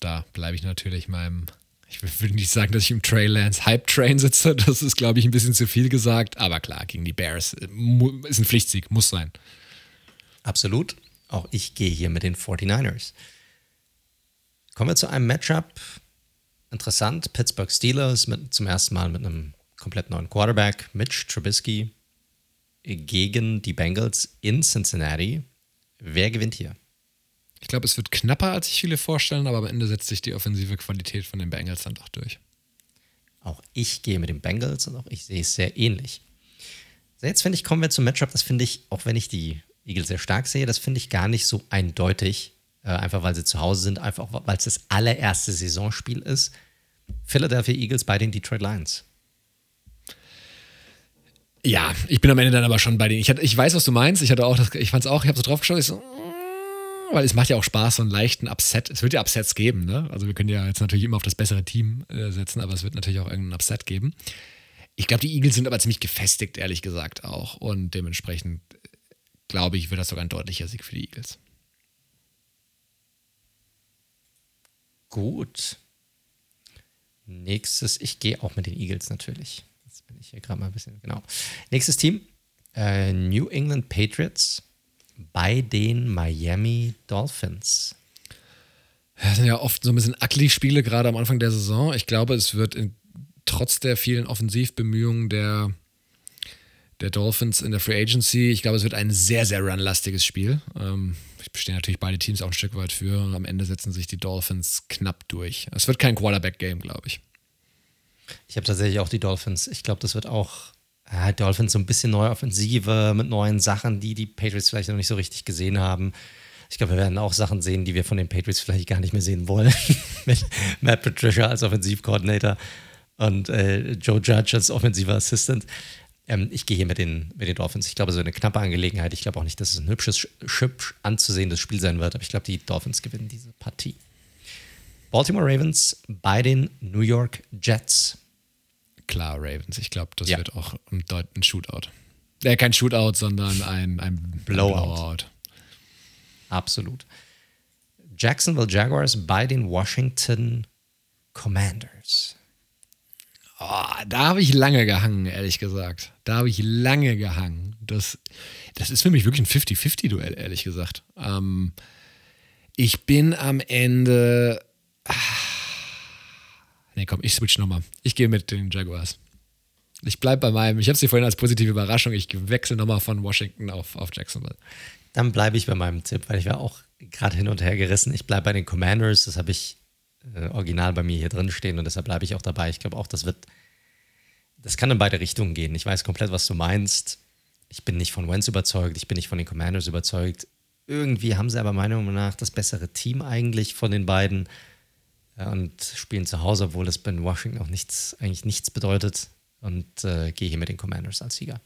Da bleibe ich natürlich meinem ich will nicht sagen, dass ich im Trey Lance Hype Train sitze. [LAUGHS] Das ist, glaube ich, ein bisschen zu viel gesagt. Aber klar, gegen die Bears äh, ist ein Pflichtsieg, muss sein. Absolut. Auch ich gehe hier mit den 49ers. Kommen wir zu einem Matchup. Interessant. Pittsburgh Steelers mit, zum ersten Mal mit einem komplett neuen Quarterback, Mitch Trubisky, gegen die Bengals in Cincinnati. Wer gewinnt hier? Ich glaube, es wird knapper, als sich viele vorstellen, aber am Ende setzt sich die offensive Qualität von den Bengals dann doch durch. Auch ich gehe mit den Bengals und auch ich sehe es sehr ähnlich. Jetzt finde ich, kommen wir zum Matchup, das finde ich, auch wenn ich die Eagles sehr stark sehe, das finde ich gar nicht so eindeutig, äh, einfach weil sie zu Hause sind, einfach weil es das allererste Saisonspiel ist. Philadelphia Eagles bei den Detroit Lions. Ja, ich bin am Ende dann aber schon bei denen. Ich, hatte, ich weiß, was du meinst. Ich hatte auch das, ich fand es auch, ich habe so drauf geschaut, ich so, weil es macht ja auch Spaß, so einen leichten Upset. Es wird ja Upsets geben, ne? Also wir können ja jetzt natürlich immer auf das bessere Team äh, setzen, aber es wird natürlich auch irgendeinen Upset geben. Ich glaube, die Eagles sind aber ziemlich gefestigt, ehrlich gesagt auch. Und dementsprechend glaube ich, wird das sogar ein deutlicher Sieg für die Eagles. Gut. Nächstes, ich gehe auch mit den Eagles natürlich. Jetzt bin ich hier gerade mal ein bisschen, genau. Nächstes Team, äh, New England Patriots bei den Miami Dolphins. Das sind ja oft so ein bisschen ugly Spiele, gerade am Anfang der Saison. Ich glaube, es wird in, trotz der vielen Offensivbemühungen der, der Dolphins in der Free Agency, ich glaube, es wird ein sehr, sehr runlastiges Spiel. Ähm, ich bestehe natürlich beide Teams auch ein Stück weit für und am Ende setzen sich die Dolphins knapp durch. Es wird kein Quarterback-Game, glaube ich. Ich habe tatsächlich auch die Dolphins. Ich glaube, das wird auch äh, Dolphins so ein bisschen neue Offensive mit neuen Sachen, die die Patriots vielleicht noch nicht so richtig gesehen haben. Ich glaube, wir werden auch Sachen sehen, die wir von den Patriots vielleicht gar nicht mehr sehen wollen. [LAUGHS] mit Matt Patricia als Offensivkoordinator und äh, Joe Judge als offensiver Assistant. Ähm, ich gehe hier mit den, mit den Dolphins. Ich glaube, so eine knappe Angelegenheit. Ich glaube auch nicht, dass es ein hübsches, hübsch anzusehendes Spiel sein wird, aber ich glaube, die Dolphins gewinnen diese Partie. Baltimore Ravens bei den New York Jets klar Ravens. Ich glaube, das ja. wird auch ein, ein Shootout. Äh, kein Shootout, sondern ein, ein Blowout. Blowout. Absolut. Jacksonville Jaguars bei den Washington Commanders. Oh, da habe ich lange gehangen, ehrlich gesagt. Da habe ich lange gehangen. Das, das ist für mich wirklich ein 50-50-Duell, ehrlich gesagt. Ähm, ich bin am Ende. Ah, Nee, komm, ich switch nochmal. Ich gehe mit den Jaguars. Ich bleibe bei meinem, ich habe sie vorhin als positive Überraschung, ich wechsle nochmal von Washington auf, auf Jacksonville. Dann bleibe ich bei meinem Tipp, weil ich war auch gerade hin und her gerissen. Ich bleibe bei den Commanders, das habe ich äh, original bei mir hier drin stehen und deshalb bleibe ich auch dabei. Ich glaube auch, das wird, das kann in beide Richtungen gehen. Ich weiß komplett, was du meinst. Ich bin nicht von Wentz überzeugt, ich bin nicht von den Commanders überzeugt. Irgendwie haben sie aber meiner Meinung nach das bessere Team eigentlich von den beiden und spielen zu Hause, obwohl das bei Washington auch nichts, eigentlich nichts bedeutet. Und äh, gehe hier mit den Commanders als Sieger.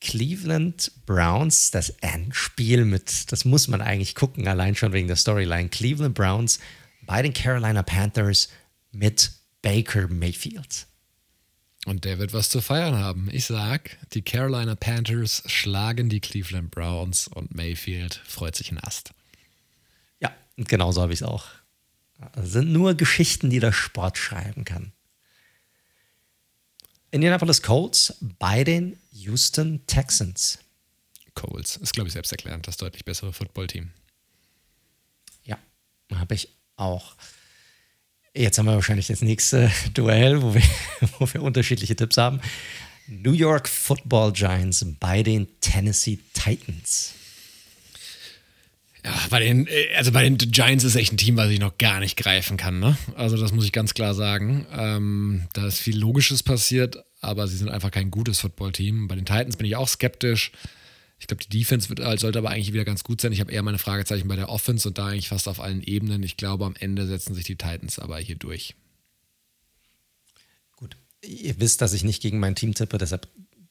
Cleveland Browns, das Endspiel mit, das muss man eigentlich gucken, allein schon wegen der Storyline. Cleveland Browns bei den Carolina Panthers mit Baker Mayfield. Und der wird was zu feiern haben. Ich sag, die Carolina Panthers schlagen die Cleveland Browns und Mayfield freut sich ein Ast. Und genauso habe ich es auch. Das sind nur Geschichten, die der Sport schreiben kann. Indianapolis Colts bei den Houston Texans. Colts ist, glaube ich, selbsterklärend das deutlich bessere Footballteam. Ja, habe ich auch. Jetzt haben wir wahrscheinlich das nächste [LAUGHS] Duell, wo wir, [LAUGHS] wo wir unterschiedliche Tipps haben. New York Football Giants bei den Tennessee Titans. Bei den, äh, also bei den Giants ist echt ein Team, was ich noch gar nicht greifen kann. Ne? Also das muss ich ganz klar sagen. Ähm, da ist viel Logisches passiert, aber sie sind einfach kein gutes Footballteam. Bei den Titans bin ich auch skeptisch. Ich glaube, die Defense wird, sollte aber eigentlich wieder ganz gut sein. Ich habe eher meine Fragezeichen bei der Offense und da eigentlich fast auf allen Ebenen. Ich glaube, am Ende setzen sich die Titans aber hier durch. Gut. Ihr wisst, dass ich nicht gegen mein Team tippe, deshalb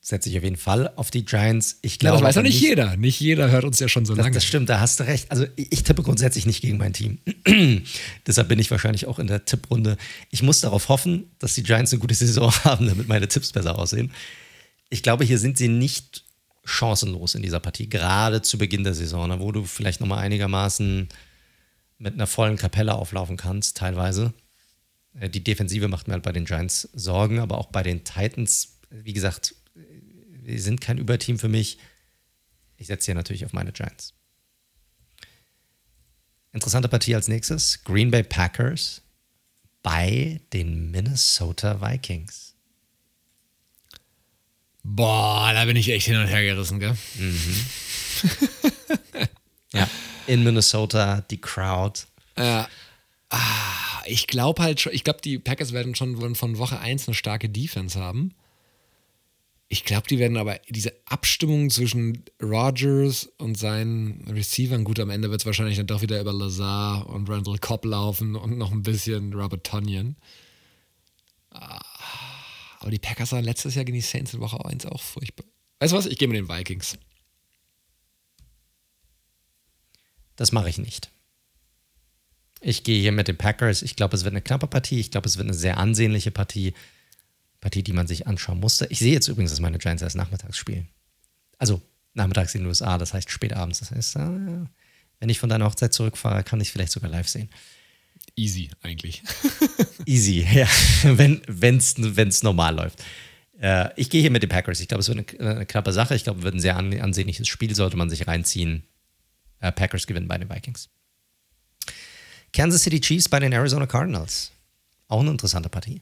setze ich auf jeden Fall auf die Giants. Ich glaube, ja, das weiß ja nicht jeder. Nicht jeder hört uns ja schon so das, lange. Das stimmt, da hast du recht. Also ich tippe grundsätzlich nicht gegen mein Team. [CLEARS THROAT] Deshalb bin ich wahrscheinlich auch in der Tipprunde. Ich muss darauf hoffen, dass die Giants eine gute Saison [LAUGHS] haben, damit meine Tipps besser aussehen. Ich glaube, hier sind sie nicht chancenlos in dieser Partie, gerade zu Beginn der Saison, wo du vielleicht nochmal einigermaßen mit einer vollen Kapelle auflaufen kannst, teilweise. Äh, die Defensive macht mir halt bei den Giants Sorgen, aber auch bei den Titans, wie gesagt, die sind kein Überteam für mich. Ich setze hier natürlich auf meine Giants. Interessante Partie als nächstes: Green Bay Packers bei den Minnesota Vikings. Boah, da bin ich echt hin und her gerissen, gell? Mhm. [LAUGHS] ja, in Minnesota, die Crowd. Ja. Ah, ich glaube halt schon, ich glaube, die Packers werden schon von Woche 1 eine starke Defense haben. Ich glaube, die werden aber diese Abstimmung zwischen Rogers und seinen Receivern, gut, am Ende wird es wahrscheinlich dann doch wieder über Lazar und Randall Cobb laufen und noch ein bisschen Robert Tonyan. Ah, aber die Packers waren letztes Jahr gegen die Saints in Woche 1 auch furchtbar. Weißt du was? Ich gehe mit den Vikings. Das mache ich nicht. Ich gehe hier mit den Packers. Ich glaube, es wird eine knappe Partie. Ich glaube, es wird eine sehr ansehnliche Partie. Partie, die man sich anschauen musste. Ich sehe jetzt übrigens, dass meine Giants erst nachmittags spielen. Also nachmittags in den USA, das heißt spät abends. Das heißt, äh, wenn ich von deiner Hochzeit zurückfahre, kann ich vielleicht sogar live sehen. Easy eigentlich. [LAUGHS] Easy, ja, wenn es normal läuft. Äh, ich gehe hier mit den Packers. Ich glaube, es wird eine, eine, knappe Sache. Ich glaube, es wird ein sehr ansehnliches Spiel, sollte man sich reinziehen. Äh, Packers gewinnen bei den Vikings. Kansas City Chiefs bei den Arizona Cardinals. Auch eine interessante Partie.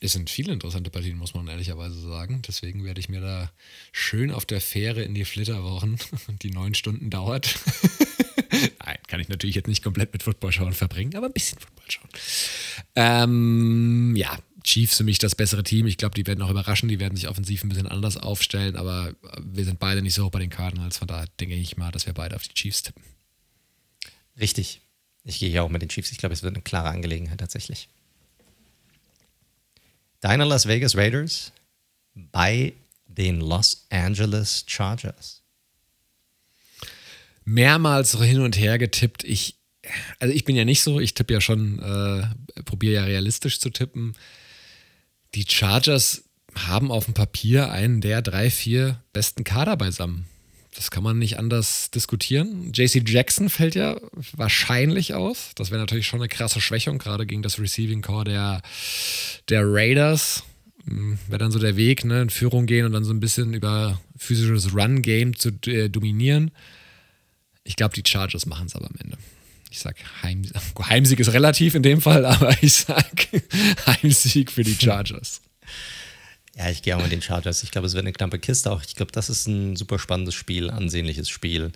Es sind viele interessante Partien, muss man ehrlicherweise sagen. Deswegen werde ich mir da schön auf der Fähre in die Flitterwochen, [LAUGHS] die neun Stunden dauert. [LAUGHS] Nein, kann ich natürlich jetzt nicht komplett mit Football schauen verbringen, aber ein bisschen Football schauen. Ähm, ja, Chiefs für mich das bessere Team. Ich glaube, die werden auch überraschen. Die werden sich offensiv ein bisschen anders aufstellen, aber wir sind beide nicht so hoch bei den Cardinals. Von daher denke ich mal, dass wir beide auf die Chiefs tippen. Richtig. Ich gehe hier auch mit den Chiefs. Ich glaube, es wird eine klare Angelegenheit tatsächlich. Deine Las Vegas Raiders bei den Los Angeles Chargers. Mehrmals hin und her getippt. Ich, also ich bin ja nicht so, ich tippe ja schon, äh, probiere ja realistisch zu tippen. Die Chargers haben auf dem Papier einen der drei, vier besten Kader beisammen. Das kann man nicht anders diskutieren. JC Jackson fällt ja wahrscheinlich aus. Das wäre natürlich schon eine krasse Schwächung, gerade gegen das Receiving Core der, der Raiders. Hm, wäre dann so der Weg, ne, in Führung gehen und dann so ein bisschen über physisches Run-Game zu äh, dominieren. Ich glaube, die Chargers machen es aber am Ende. Ich sage, Heim, [LAUGHS] Heimsieg ist relativ in dem Fall, aber ich sage [LAUGHS] Heimsieg für die Chargers. Ja, ich gehe auch mit den Chargers. Ich glaube, es wird eine knappe Kiste auch. Ich glaube, das ist ein super spannendes Spiel, ansehnliches Spiel.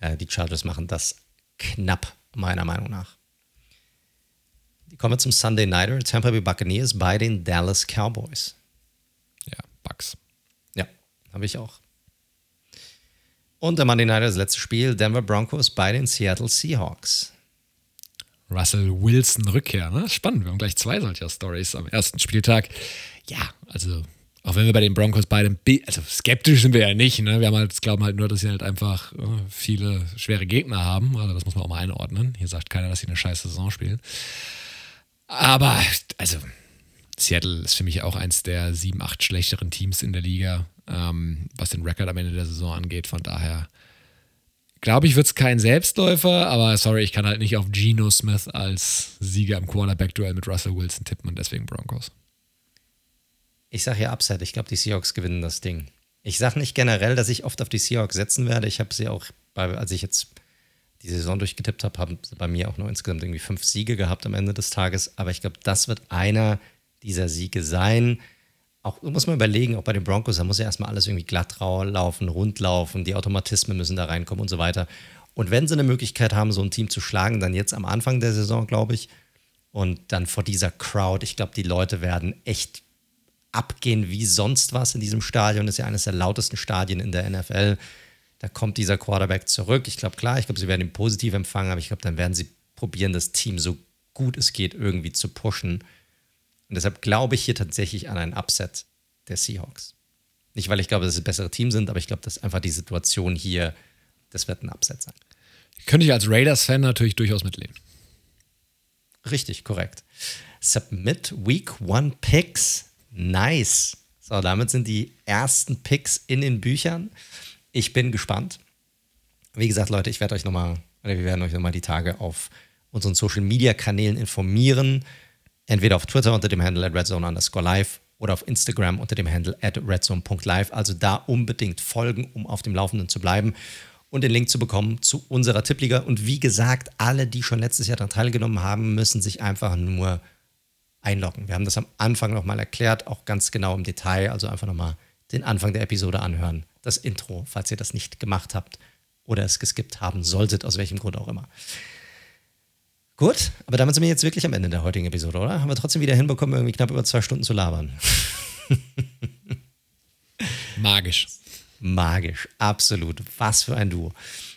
Äh, die Chargers machen das knapp, meiner Meinung nach. Kommen wir zum Sunday Nighter. Tampa Bay Buccaneers bei den Dallas Cowboys. Ja, Bucks. Ja, habe ich auch. Und der Monday Nighter, das letzte Spiel, Denver Broncos bei den Seattle Seahawks. Russell Wilson Rückkehr, ne? Spannend, wir haben gleich zwei solcher Stories am ersten Spieltag ja, also auch wenn wir bei den Broncos beide, also skeptisch sind wir ja nicht, ne? Wir haben halt, glauben halt nur, dass sie halt einfach uh, viele schwere Gegner haben. Also das muss man auch mal einordnen. Hier sagt keiner, dass sie eine scheiß Saison spielen. Aber, also, Seattle ist für mich auch eins der sieben, acht schlechteren Teams in der Liga, ähm, was den Rekord am Ende der Saison angeht. Von daher glaube ich, wird es kein Selbstläufer, aber sorry, ich kann halt nicht auf Geno Smith als Sieger im Quarterback-Duell mit Russell Wilson tippen und deswegen Broncos. Ich sage ja Upside. Ich glaube, die Seahawks gewinnen das Ding. Ich sage nicht generell, dass ich oft auf die Seahawks setzen werde. Ich habe sie auch, bei, als ich jetzt die Saison durchgetippt habe, haben sie bei mir auch nur insgesamt irgendwie fünf Siege gehabt am Ende des Tages. Aber ich glaube, das wird einer dieser Siege sein. Auch muss man überlegen, auch bei den Broncos, da muss ja erstmal alles irgendwie glatt laufen, rund laufen, die Automatismen müssen da reinkommen und so weiter. Und wenn sie eine Möglichkeit haben, so ein Team zu schlagen, dann jetzt am Anfang der Saison, glaube ich. Und dann vor dieser Crowd. Ich glaube, die Leute werden echt abgehen wie sonst was in diesem Stadion. Das ist ja eines der lautesten Stadien in der NFL. Da kommt dieser Quarterback zurück. Ich glaube, klar, ich glaube, sie werden ihn positiv empfangen, aber ich glaube, dann werden sie probieren, das Team so gut es geht irgendwie zu pushen. Und deshalb glaube ich hier tatsächlich an ein Upset der Seahawks. Nicht, weil ich glaube, dass sie bessere Team sind, aber ich glaube, dass einfach die Situation hier, das wird ein Upset sein. Könnte ich als Raiders-Fan natürlich durchaus mitleben. Richtig, korrekt. Submit Week One Picks. Nice. So, damit sind die ersten Picks in den Büchern. Ich bin gespannt. Wie gesagt, Leute, ich werde euch nochmal, oder wir werden euch nochmal die Tage auf unseren Social Media Kanälen informieren. Entweder auf Twitter unter dem Handle at redzone underscore live oder auf Instagram unter dem Handle at redzone.live. Also da unbedingt folgen, um auf dem Laufenden zu bleiben und den Link zu bekommen zu unserer Tippliga. Und wie gesagt, alle, die schon letztes Jahr daran teilgenommen haben, müssen sich einfach nur einloggen. Wir haben das am Anfang nochmal erklärt, auch ganz genau im Detail. Also einfach nochmal den Anfang der Episode anhören, das Intro, falls ihr das nicht gemacht habt oder es geskippt haben solltet, aus welchem Grund auch immer. Gut, aber damit sind wir jetzt wirklich am Ende der heutigen Episode, oder? Haben wir trotzdem wieder hinbekommen, irgendwie knapp über zwei Stunden zu labern. [LAUGHS] Magisch. Magisch, absolut. Was für ein Duo.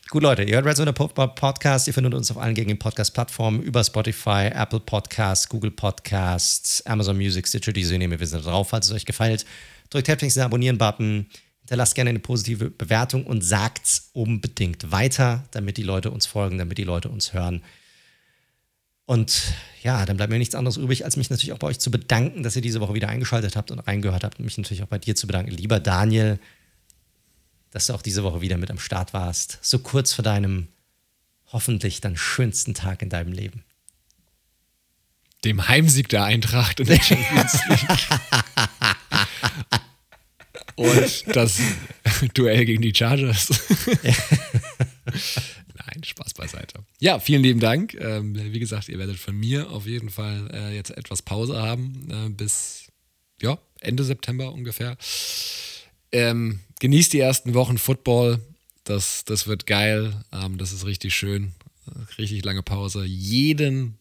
Gut, Leute, ihr hört Red Zone Podcast. Ihr findet uns auf allen gängigen Podcast-Plattformen über Spotify, Apple Podcasts, Google Podcasts, Amazon Music, Stitcher, diese nehmen wir sind drauf. Falls es euch gefällt, drückt heftig den Abonnieren-Button, hinterlasst gerne eine positive Bewertung und sagt's unbedingt weiter, damit die Leute uns folgen, damit die Leute uns hören. Und ja, dann bleibt mir nichts anderes übrig, als mich natürlich auch bei euch zu bedanken, dass ihr diese Woche wieder eingeschaltet habt und reingehört habt. Und mich natürlich auch bei dir zu bedanken. Lieber Daniel, dass du auch diese Woche wieder mit am Start warst. So kurz vor deinem hoffentlich dann schönsten Tag in deinem Leben. Dem Heimsieg der Eintracht in der Champions League. [LAUGHS] und das Duell gegen die Chargers. [LAUGHS] Nein, Spaß beiseite. Ja, vielen lieben Dank. Ähm, wie gesagt, ihr werdet von mir auf jeden Fall äh, jetzt etwas Pause haben äh, bis ja, Ende September ungefähr. Ähm, genießt die ersten Wochen Football. Das, das wird geil. Ähm, das ist richtig schön. Richtig lange Pause. Jeden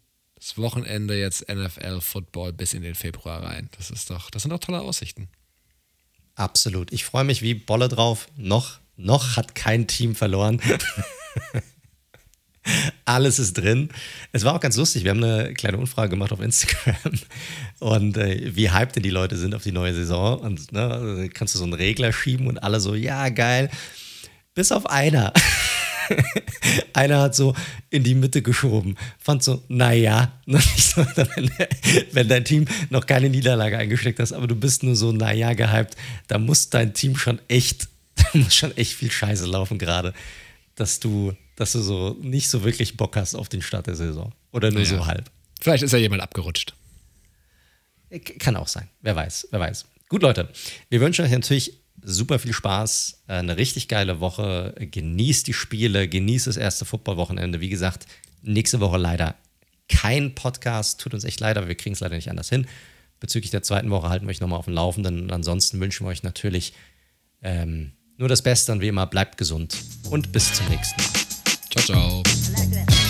Wochenende jetzt NFL Football bis in den Februar rein. Das ist doch, das sind doch tolle Aussichten. Absolut. Ich freue mich wie Bolle drauf. Noch, noch hat kein Team verloren. [LAUGHS] [LAUGHS] Alles ist drin. Es war auch ganz lustig. Wir haben eine kleine Umfrage gemacht auf Instagram und äh, wie hyped denn die Leute sind auf die neue Saison. Und ne, kannst du so einen Regler schieben und alle so, ja, geil. Bis auf einer. [LAUGHS] einer hat so in die Mitte geschoben. Fand so, naja, [LAUGHS] wenn, wenn dein Team noch keine Niederlage eingesteckt hast, aber du bist nur so, naja, gehypt, da muss dein Team schon echt, da muss schon echt viel Scheiße laufen gerade, dass du dass du so nicht so wirklich Bock hast auf den Start der Saison. Oder nur naja. so halb. Vielleicht ist ja jemand abgerutscht. Kann auch sein. Wer weiß, wer weiß. Gut, Leute, wir wünschen euch natürlich super viel Spaß, äh, eine richtig geile Woche. Genießt die Spiele, genießt das erste Footballwochenende. Wie gesagt, nächste Woche leider kein Podcast. Tut uns echt leid, aber wir kriegen es leider nicht anders hin. Bezüglich der zweiten Woche halten wir euch nochmal auf dem Laufenden. Und ansonsten wünschen wir euch natürlich ähm, nur das Beste und wie immer bleibt gesund und bis zum nächsten Mal. ciao ciao